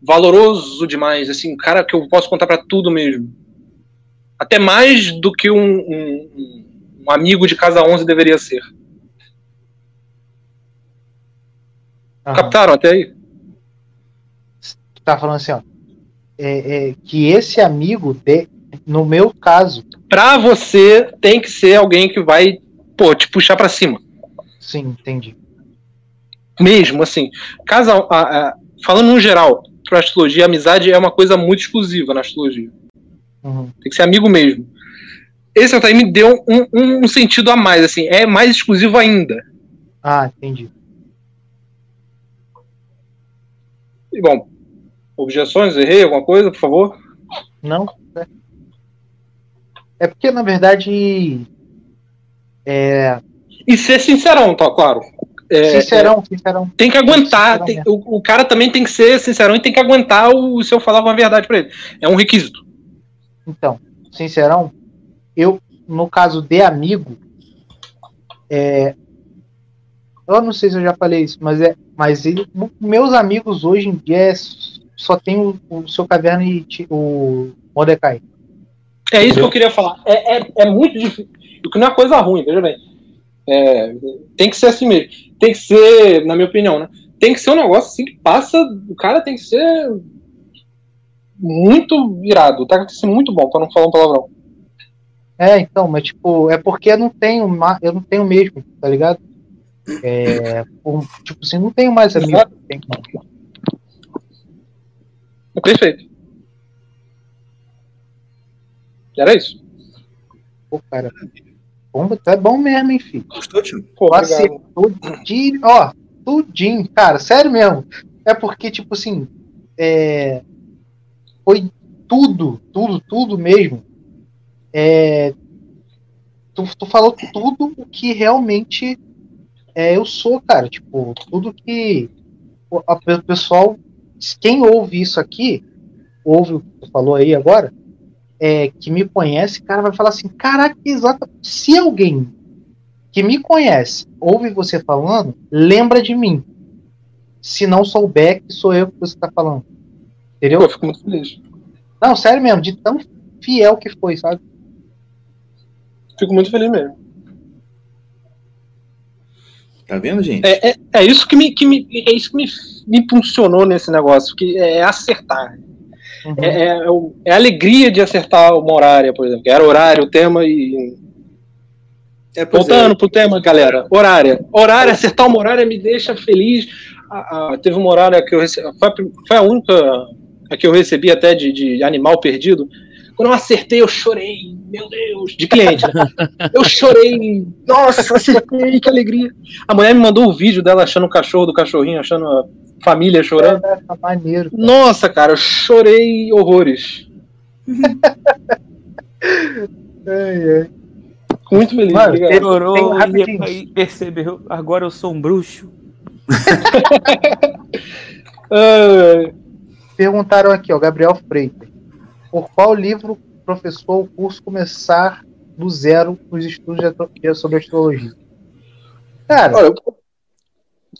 valoroso demais. Assim, um cara que eu posso contar para tudo mesmo. Até mais do que um, um, um amigo de casa 11 deveria ser. Aham. Captaram até aí? Tá falando assim, ó. É, é, que esse amigo, de, no meu caso. Pra você, tem que ser alguém que vai, pô, te puxar para cima. Sim, entendi. Mesmo, assim. Casal, a, a, falando no geral, pra astrologia, amizade é uma coisa muito exclusiva na astrologia. Uhum. Tem que ser amigo mesmo. Esse aí me deu um, um, sentido a mais, assim, é mais exclusivo ainda. Ah, entendi. E bom, objeções? Errei alguma coisa, por favor? Não. É porque, na verdade. É... E ser sincerão, tá claro. É, sincerão, é, sincerão. Tem que aguentar. Tem, o, o, cara também tem que ser sincerão e tem que aguentar o, se eu falar uma verdade para ele. É um requisito. Então, sincerão, eu, no caso de amigo, é, eu não sei se eu já falei isso, mas é. Mas ele, meus amigos hoje em dia é, só tem o, o seu caverna e o Mordecai. É isso que eu queria falar. É, é, é muito difícil. O que não é coisa ruim, veja bem. É, tem que ser assim mesmo. Tem que ser, na minha opinião, né? Tem que ser um negócio assim que passa. O cara tem que ser muito virado. Tá? Tem que ser muito bom, pra não falar um palavrão. É, então, mas tipo, é porque eu não tenho, eu não tenho mesmo, tá ligado? É, tipo assim, não tenho mais amigos. Perfeito. Era isso. Pô, cara. Bomba, tá bom mesmo, hein, filho. Gostou, tio? Pô, Acertou tudinho, ó, tudinho, cara, sério mesmo. É porque, tipo assim, é, foi tudo, tudo, tudo mesmo. É, tu, tu falou tudo o que realmente é, eu sou, cara. Tipo, tudo que o, o pessoal, quem ouve isso aqui, ouve o que tu falou aí agora, é, que me conhece, cara, vai falar assim: caraca, exato. Se alguém que me conhece ouve você falando, lembra de mim. Se não souber que sou eu que você tá falando. Entendeu? Eu fico muito feliz. Não, sério mesmo, de tão fiel que foi, sabe? Fico muito feliz mesmo. Tá vendo, gente? É, é, é, isso que me, que me é isso que me, me impulsionou nesse negócio, que é acertar. Uhum. É, é, é, é, a alegria de acertar uma horária, por exemplo. Era horário, o tema e. É, Voltando é. pro tema, galera. Horária. Horária, acertar uma horária me deixa feliz. Ah, ah, teve uma horária que eu recebi. Foi, foi a única que eu recebi até de, de animal perdido quando eu acertei, eu chorei. Meu Deus, de cliente. Né? Eu chorei. Nossa, acertei, que alegria. A mulher me mandou o um vídeo dela achando o cachorro do cachorrinho, achando a família chorando. É, tá maneiro. Cara. Nossa, cara, eu chorei horrores. ai, ai. Muito feliz. Mano, chorou e percebeu. Agora eu sou um bruxo. Perguntaram aqui, ó, Gabriel Freitas. Por qual livro professor o curso começar do zero nos estudos sobre astrologia? Cara, Olha,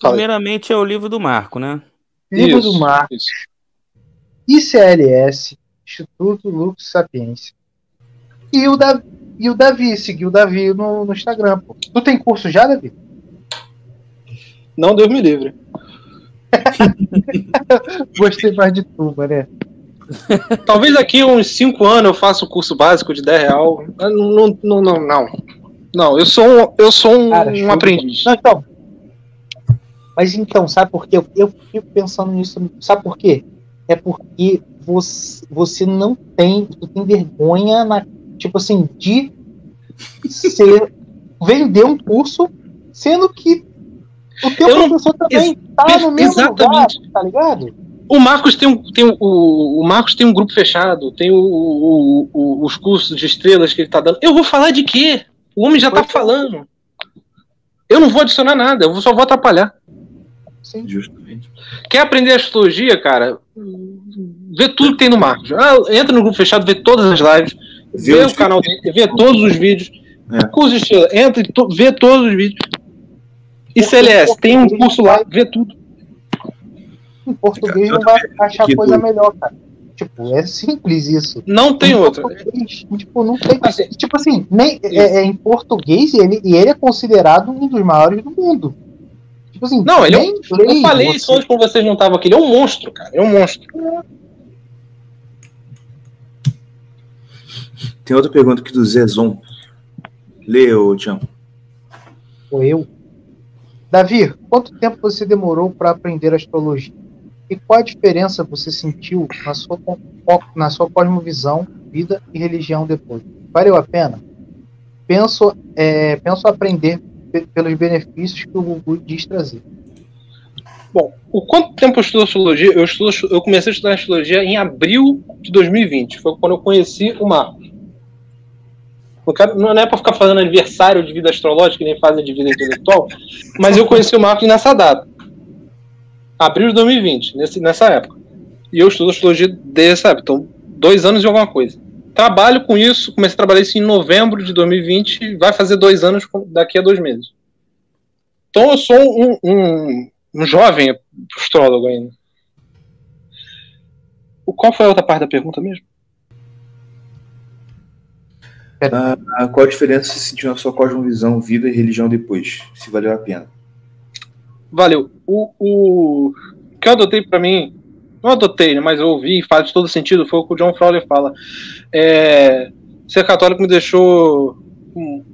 primeiramente é o livro do Marco, né? Livro isso, do Marco. Isso. ICLS, Instituto Lux Sapiência. E o, Davi, e o Davi, seguiu o Davi no, no Instagram. Pô. Tu tem curso já, Davi? Não, Deus me livre. Gostei mais de tu, né? Talvez daqui uns 5 anos eu faça o curso básico de 10 real. Não, não, não, não. Não, eu sou um, eu sou um, Cara, um aprendiz. Não, então. Mas então, sabe por quê? Eu, eu fico pensando nisso. Sabe por quê? É porque você, você não tem, tem vergonha na, tipo assim, de ser, vender um curso, sendo que o teu eu professor também tá no mesmo exatamente. lugar, tá ligado? O Marcos tem um, tem um, o, o Marcos tem um grupo fechado, tem o, o, o, os cursos de estrelas que ele tá dando. Eu vou falar de quê? O homem já tá falando. Eu não vou adicionar nada, eu só vou atrapalhar. Sim. Justamente. Quer aprender astrologia, cara? Vê tudo que tem no Marcos. Ah, entra no grupo fechado, vê todas as lives, vê, vê o canal dele, vê todos os vídeos. É. Curso de estrela, entra e to, vê todos os vídeos. E CLS, tem um curso lá, vê tudo. Em português não vai achar coisa melhor, cara. Tipo, é simples isso. Não tem outra. Tipo, não tem. Assim, tipo assim, nem, é, é, em português e ele, e ele é considerado um dos maiores do mundo. Tipo assim, não, ele é um, eu falei isso hoje quando vocês não estavam aqui. Ele é um monstro, cara. É um monstro. Tem outra pergunta aqui do Zezon. Lê, ô Tião. Ou eu? Davi, quanto tempo você demorou para aprender astrologia? E qual a diferença você sentiu na sua, na sua cosmovisão, vida e religião depois? Valeu a pena? Penso, é, penso aprender pelos benefícios que o Gugu diz trazer. Bom, o quanto tempo eu estudo astrologia? Eu, estudo, eu comecei a estudar astrologia em abril de 2020. Foi quando eu conheci o Marcos. Não é para ficar fazendo aniversário de vida astrológica, nem fazem de vida intelectual, mas eu conheci o Marcos nessa data abril de 2020, nesse, nessa época. E eu estudo astrologia desde época, então dois anos e alguma coisa. Trabalho com isso, comecei a trabalhar isso em novembro de 2020, vai fazer dois anos daqui a dois meses. Então eu sou um, um, um jovem astrólogo ainda. Qual foi a outra parte da pergunta mesmo? Uh, qual a diferença se sentiu na sua cosmovisão, vida e religião depois? Se valeu a pena? valeu. O, o que eu adotei para mim, não adotei, mas eu ouvi e faz todo sentido, foi o que o John Frawley fala. É, ser católico me deixou.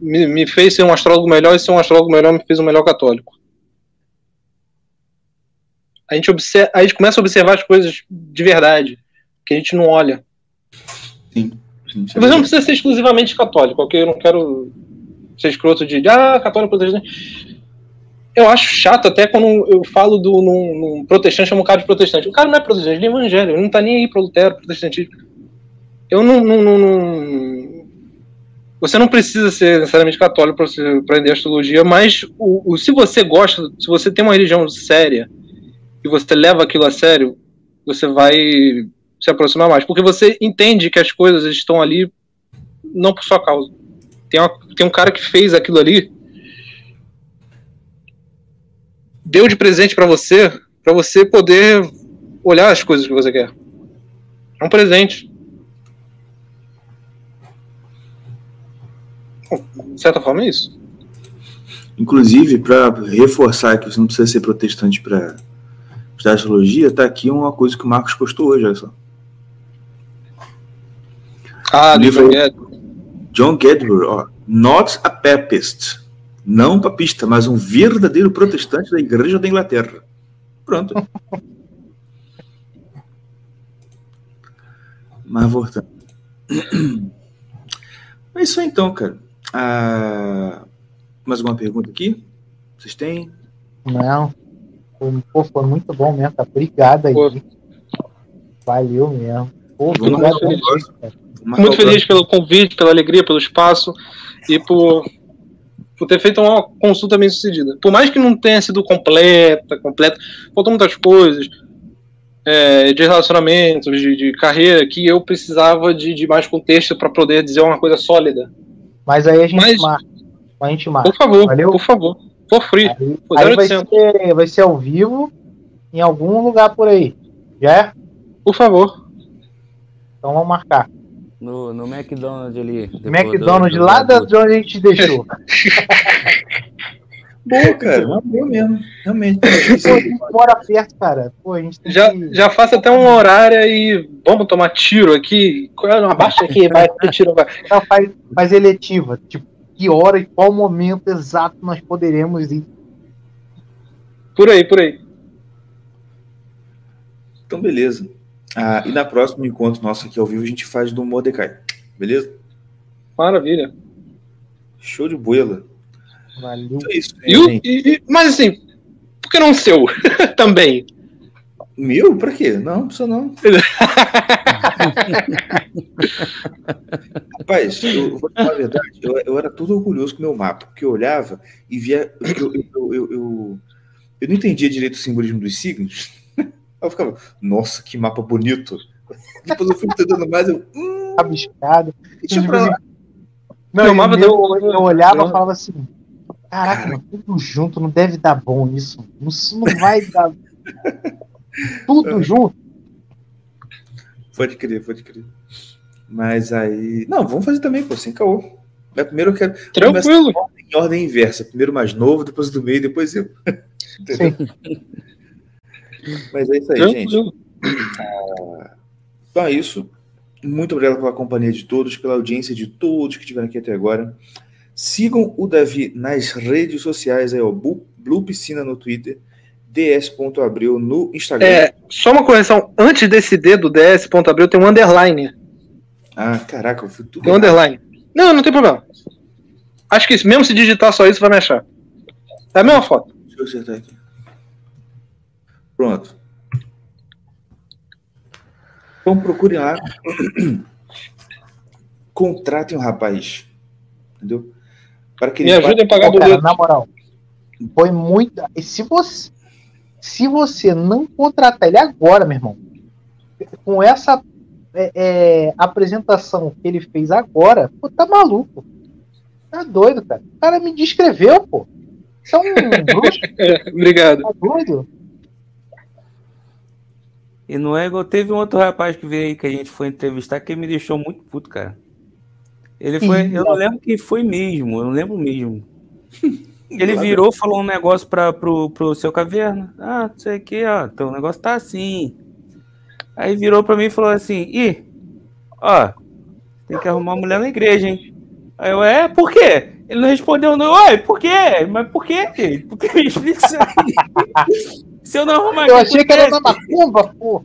Me, me fez ser um astrólogo melhor e ser um astrólogo melhor me fez um melhor católico. A gente, observa, a gente começa a observar as coisas de verdade, que a gente não olha. Sim. sim Você não precisa ser exclusivamente católico, ok? Eu não quero ser escroto de, ah, católico protestante eu acho chato até quando eu falo do num, num protestante, chamo um cara de protestante. O cara não é protestante, ele é evangélico, ele não tá nem aí pro Lutero, protestantismo. Eu não, não, não, não, Você não precisa ser necessariamente católico para aprender astrologia, mas o, o, se você gosta, se você tem uma religião séria e você leva aquilo a sério, você vai se aproximar mais. Porque você entende que as coisas estão ali não por sua causa. Tem, uma, tem um cara que fez aquilo ali deu de presente para você, para você poder olhar as coisas que você quer. É um presente. de certa forma é isso. Inclusive, para reforçar que você não precisa ser protestante para estudar astrologia, tá aqui uma coisa que o Marcos postou hoje, olha só. Ah, livro John Gedber, ó, Not a Papist. Não um papista, mas um verdadeiro protestante da Igreja da Inglaterra. Pronto. mas voltando. É isso aí então, cara. Ah, mais alguma pergunta aqui? Vocês têm? Não. Pô, foi muito bom mesmo, tá? Obrigado aí. Pô. Valeu mesmo. Pô, muito feliz. muito feliz pelo convite, pela alegria, pelo espaço e por por ter feito uma consulta bem sucedida. Por mais que não tenha sido completa, completa, faltou muitas coisas é, de relacionamentos, de, de, carreira, que eu precisava de, de mais contexto para poder dizer uma coisa sólida. Mas aí a gente Mas, marca. A gente marca. Por favor, Valeu? por favor. For free. Aí, aí vai, ser, vai ser ao vivo em algum lugar por aí. Já é? Por favor. Então vamos marcar. No, no McDonald's ali. McDonald's, do, lá da onde a gente deixou. Boa, cara. Valeu mesmo. Realmente. Pô, a gente mora perto, cara. Pô, a gente já, que... já faço até um horário e vamos tomar tiro aqui. Abaixa aqui, vai, tiro. Não, faz, faz eletiva. Tipo, que hora e qual momento exato nós poderemos ir. Por aí, por aí. Então, beleza. Ah, e na próxima encontro nosso aqui ao vivo a gente faz do Mordecai. Beleza? Maravilha. Show de boela. Valeu. Então é isso, e, e, mas assim, por que não o seu também? Meu? Pra quê? Não, precisa não. Rapaz, eu vou falar a verdade, eu, eu, era todo orgulhoso com o meu mapa, porque eu olhava e via. Eu, eu, eu, eu eu não entendia direito o simbolismo dos signos. Eu ficava, nossa, que mapa bonito. Depois eu fui entendendo mais, eu. Hum, Abiscado. Deixa eu pra Não, eu, eu, eu, eu olhava e falava assim: Caraca, tudo junto não deve dar bom isso. Isso não vai dar. tudo junto. Pode crer, pode crer. Mas aí. Não, vamos fazer também, pô, sem caô. Mas primeiro eu quero. Tranquilo. Em ordem inversa. Primeiro mais novo, depois do meio, depois eu. Mas é isso aí, Tranquilo. gente. Ah, então é isso. Muito obrigado pela companhia de todos, pela audiência de todos que estiveram aqui até agora. Sigam o Davi nas redes sociais, aí, ó, Blue Piscina no Twitter, ds.abril no Instagram. É, só uma correção, antes desse D do ds.abril tem um underline. Ah, caraca, eu fui tudo. Tem um underline. Não, não tem problema. Acho que mesmo se digitar só isso, vai me achar. É a mesma foto. Deixa eu acertar aqui. Pronto. Então procure lá. Contratem um rapaz. Entendeu? Para que Me ajudem a pagar o cara, Na moral, foi muito. E se você, se você não contratar ele agora, meu irmão, com essa é, é, apresentação que ele fez agora, pô, tá maluco. Tá doido, cara. O cara me descreveu, pô. Isso é um bruxo. Obrigado. Tá doido? E não é igual. Teve um outro rapaz que veio aí que a gente foi entrevistar que me deixou muito puto, cara. Ele foi. Eu não lembro que foi mesmo, eu não lembro mesmo. Ele virou, falou um negócio para pro, pro seu caverna. Ah, não sei o que, ó. Então o negócio tá assim. Aí virou para mim e falou assim: Ih, ó, tem que arrumar uma mulher na igreja, hein? Aí eu, é, por quê? Ele não respondeu, não. Oi, por quê? Mas por quê? Por que me explica isso aí? Se eu não arrumar Eu achei que era uma macumba, pô.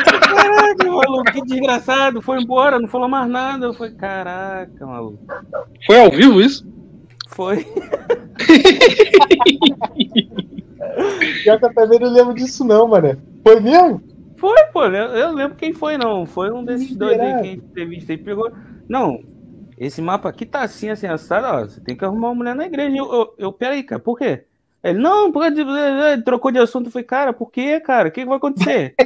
Caraca, maluco, que desgraçado. Foi embora, não falou mais nada. Eu falei, caraca, maluco. Foi ao vivo isso? Foi. Já que eu também não lembro disso, não, mano. Foi mesmo? Foi, pô. Eu lembro quem foi, não. Foi um desses dois aí que a entrevista aí pegou. Não, esse mapa aqui tá assim, assim, assado, ó. Você tem que arrumar uma mulher na igreja. Eu, eu, eu peraí, cara, por quê? Ele, não, porque ele trocou de assunto. Eu falei, cara, por quê, cara? O que, que vai acontecer?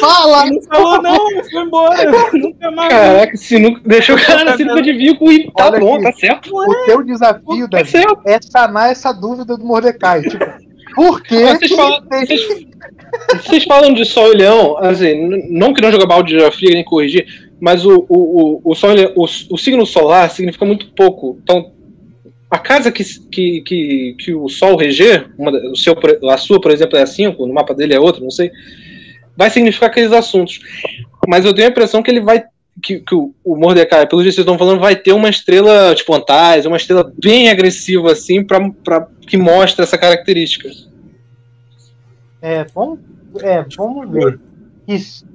Fala! Ele não falou, não, foi embora. Nunca mais. Caraca, se nunca. Deixou o cara na sinuca de bico e tá bom, aqui, tá certo. O teu desafio, tá Davi, é sanar essa dúvida do Mordecai. Tipo, por quê? Vocês falam, vocês, vocês falam de Sol e Leão, assim, não querendo jogar balde de geografia nem corrigir, mas o, o, o, o, sol, o, o signo solar significa muito pouco. Então, a casa que, que, que, que o Sol reger, uma, o seu, a sua, por exemplo, é 5, no mapa dele é outra, não sei, vai significar aqueles assuntos. Mas eu tenho a impressão que ele vai. Que, que o, o Mordecai, pelo que vocês estão falando, vai ter uma estrela tipo Antares, uma estrela bem agressiva, assim, pra, pra, que mostra essa característica. É, vamos, é, vamos ver. Isso.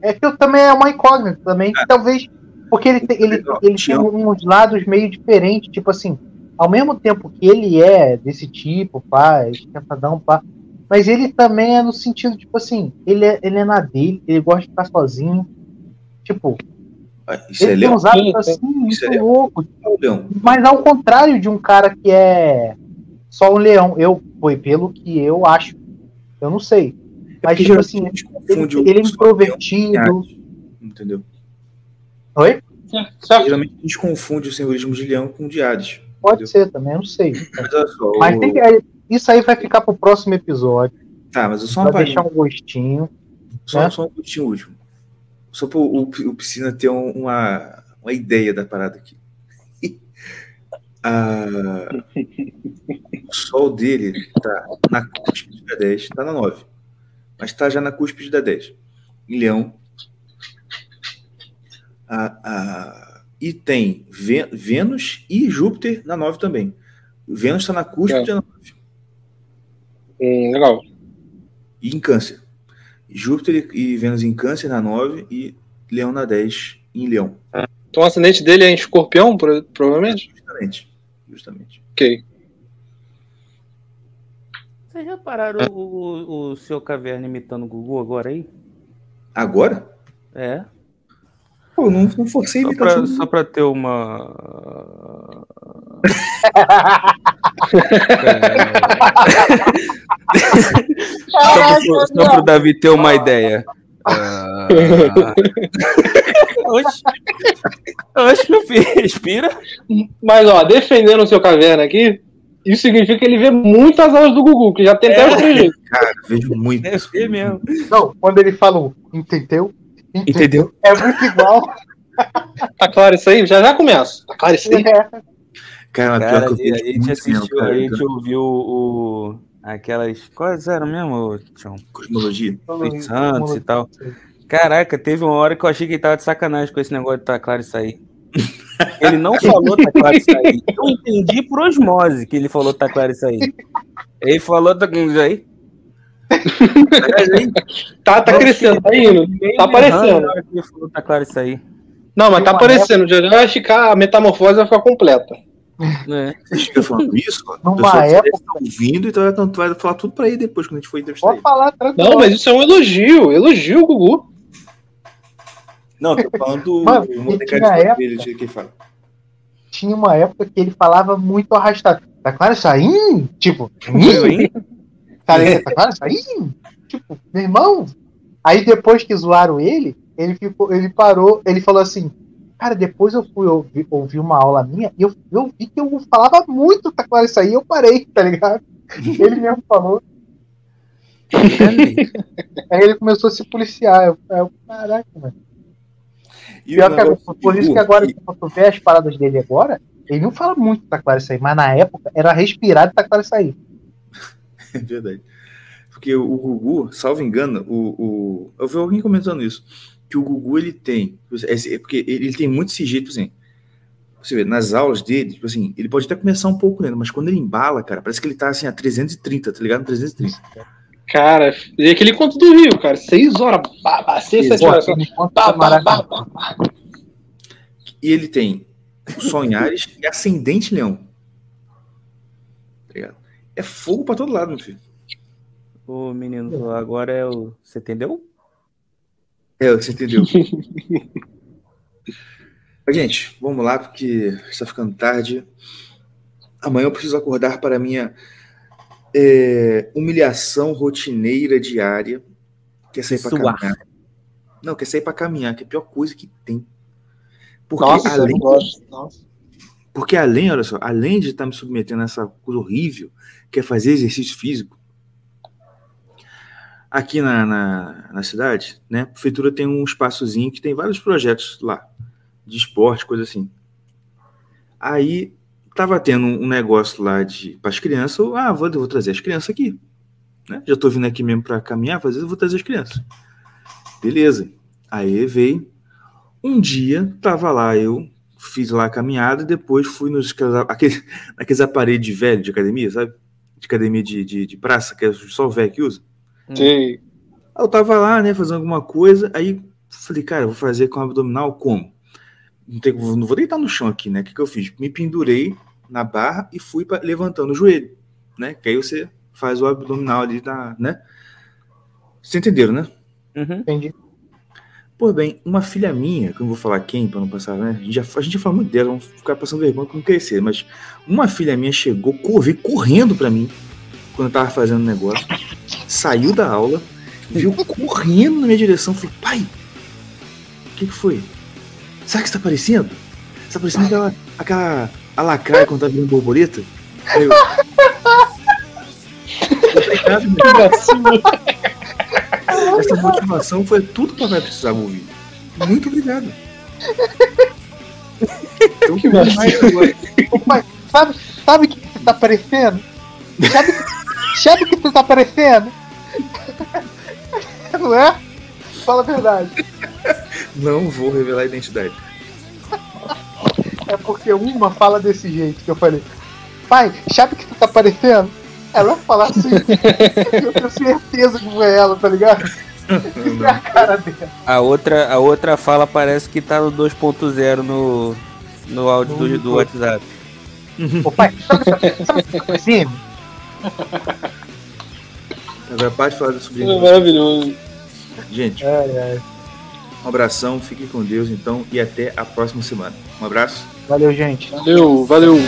É que eu também é uma incógnita também, que talvez. Porque ele, ele, ele tem uns lados meio diferentes, tipo assim ao mesmo tempo que ele é desse tipo, pá, esquentadão, pá, mas ele também é no sentido, tipo assim, ele é, ele é na dele, ele gosta de ficar sozinho. Tipo, isso ele é tem uns hábitos assim, muito é loucos. Mas ao contrário de um cara que é só um leão, eu foi pelo que eu acho. Eu não sei. É mas, tipo assim, ele, ele é introvertido. Entendeu? Oi? Geralmente a gente confunde o simbolismo de leão com o de Hades. Pode ser também, não sei. Mas, mas tem que, isso aí vai ficar pro próximo episódio. Tá, mas eu só Vai deixar um gostinho. Só, né? só um gostinho último. Só para o, o Piscina ter uma, uma ideia da parada aqui. ah, o sol dele tá na cúspide da 10, tá na 9. Mas tá já na cúspide da 10. Em Leão. Ah, ah, e tem Vênus e Júpiter na 9 também. Vênus está na cúspide é. da 9. Hum, legal. E em Câncer. Júpiter e Vênus em Câncer na 9 e Leão na 10 em Leão. Então o ascendente dele é em Escorpião, provavelmente? Justamente. Justamente. Ok. Vocês já pararam o, o, o seu caverna imitando o Gugu agora aí? Agora? É. Pô, não, não forcei só pra, só pra ter uma só para o Davi ter uma ideia. Ah... Oxe. Oxe, meu filho, respira. Mas, ó, defendendo o seu caverna aqui, isso significa que ele vê muitas aulas do Gugu, que já tem até os três Cara, vejo muito. É mesmo. Não, quando ele fala entendeu? Entendeu? É muito igual. tá claro isso aí? Já já começa. Tá claro isso aí? É. Cara, cara a, gente assistiu, a gente ouviu o, aquelas. Quais eram mesmo, Tião? Cosmologia. Santos e tal. Caraca, teve uma hora que eu achei que ele tava de sacanagem com esse negócio de tá claro isso aí. Ele não falou tá claro isso aí. Eu entendi por osmose que ele falou tá claro isso aí. Ele falou tá claro isso aí. tá, tá crescendo, tá indo. Tá aparecendo. Falou tá claro isso aí. Não, mas tá aparecendo. Já vai ficar, a metamorfose vai ficar completa. É. Você chega falando isso, Numa época. Tá ouvindo, então, tu vai falar tudo pra ele depois, quando a gente for entrevistar Pode falar, tranquilo. Não, mas isso é um elogio. Elogio, Gugu. Não, tô falando do Mano, tinha, época, dele, que fala. tinha uma época que ele falava muito arrastado. Tá claro isso aí? Tipo, hein? Cara, tá claro isso aí? Tipo, meu irmão. Aí depois que zoaram ele, ele ficou, ele parou, ele falou assim, cara, depois eu fui ouvir, ouvir uma aula minha e eu, eu vi que eu falava muito, tá claro isso aí, eu parei, tá ligado? Ele mesmo falou. aí ele começou a se policiar. Eu, eu caraca, mano. E Pior que, por isso que agora, se tu vê as paradas dele agora, ele não fala muito tá claro isso aí, mas na época era respirar e tá claro isso aí. É verdade. Porque o Gugu, salvo engano, o, o, eu vi alguém comentando isso, que o Gugu ele tem, é, é porque ele tem muito esse jeito, assim, você vê, nas aulas dele, tipo assim, ele pode até começar um pouco lento, mas quando ele embala, cara, parece que ele tá assim a 330, tá ligado? 330. Cara, e aquele conto do Rio, cara, seis horas, seis, sete horas. E ele tem Sonhares e Ascendente Leão. É fogo pra todo lado, meu filho. Ô, menino, agora é o. Você entendeu? É, você entendeu. Gente, vamos lá, porque está ficando tarde. Amanhã eu preciso acordar para a minha é, humilhação rotineira diária, quer é sair para caminhar. Não, quer sair para caminhar, que é a pior coisa que tem. Porque Nossa, além, Porque além, olha só, além de estar me submetendo a essa coisa horrível, que é fazer exercício físico, aqui na, na, na, cidade, né, a prefeitura tem um espaçozinho que tem vários projetos lá, de esporte, coisa assim. Aí tava tendo um negócio lá de para as crianças, eu, ah, vou, vou trazer as crianças aqui. Né? Já tô vindo aqui mesmo para caminhar, vezes eu vou trazer as crianças. Beleza. Aí veio. Um dia tava lá, eu fiz lá a caminhada e depois fui nos aqueles, aqueles aparelhos de velho de academia, sabe? De academia de, de, de praça, que é só o velho que usa. Sim. Aí eu tava lá, né, fazendo alguma coisa, aí falei, cara, vou fazer com abdominal como? não, tem, não vou deitar no chão aqui, né? O que, que eu fiz? Me pendurei na barra e fui pra, levantando o joelho, né? Que aí você faz o abdominal ali, da, né? Vocês entenderam, né? Uhum. Entendi. Por bem, uma filha minha, que eu não vou falar quem para não passar, né? A gente, já, a gente já falou muito dela, vamos ficar passando vergonha com crescer, mas uma filha minha chegou, veio correndo para mim quando eu tava fazendo o negócio, saiu da aula, viu correndo na minha direção, falei, pai, o que, que foi? Sabe o que está parecendo? Está parecendo aquela, aquela alacraia quando tá virando borboleta? Eu... Obrigado, meu. Essa motivação foi tudo que vai precisar ouvir. Muito obrigado. Eu que mais agora. Pai, sabe, sabe o que você tá parecendo? Sabe, sabe o que você tá parecendo? Não é? Fala a verdade. Não vou revelar a identidade. É porque uma fala desse jeito que eu falei, pai, sabe o que tu tá parecendo? Ela fala assim, eu tenho certeza que foi ela, tá ligado? Isso é a cara dela. A outra, a outra fala parece que tá no 2.0 no, no áudio do, do WhatsApp. Ô pai, sabe tá parecendo? Agora pode falar sobre isso. É maravilhoso. Gente. É, é. Um abração, fique com Deus então e até a próxima semana. Um abraço. Valeu, gente. Valeu, valeu.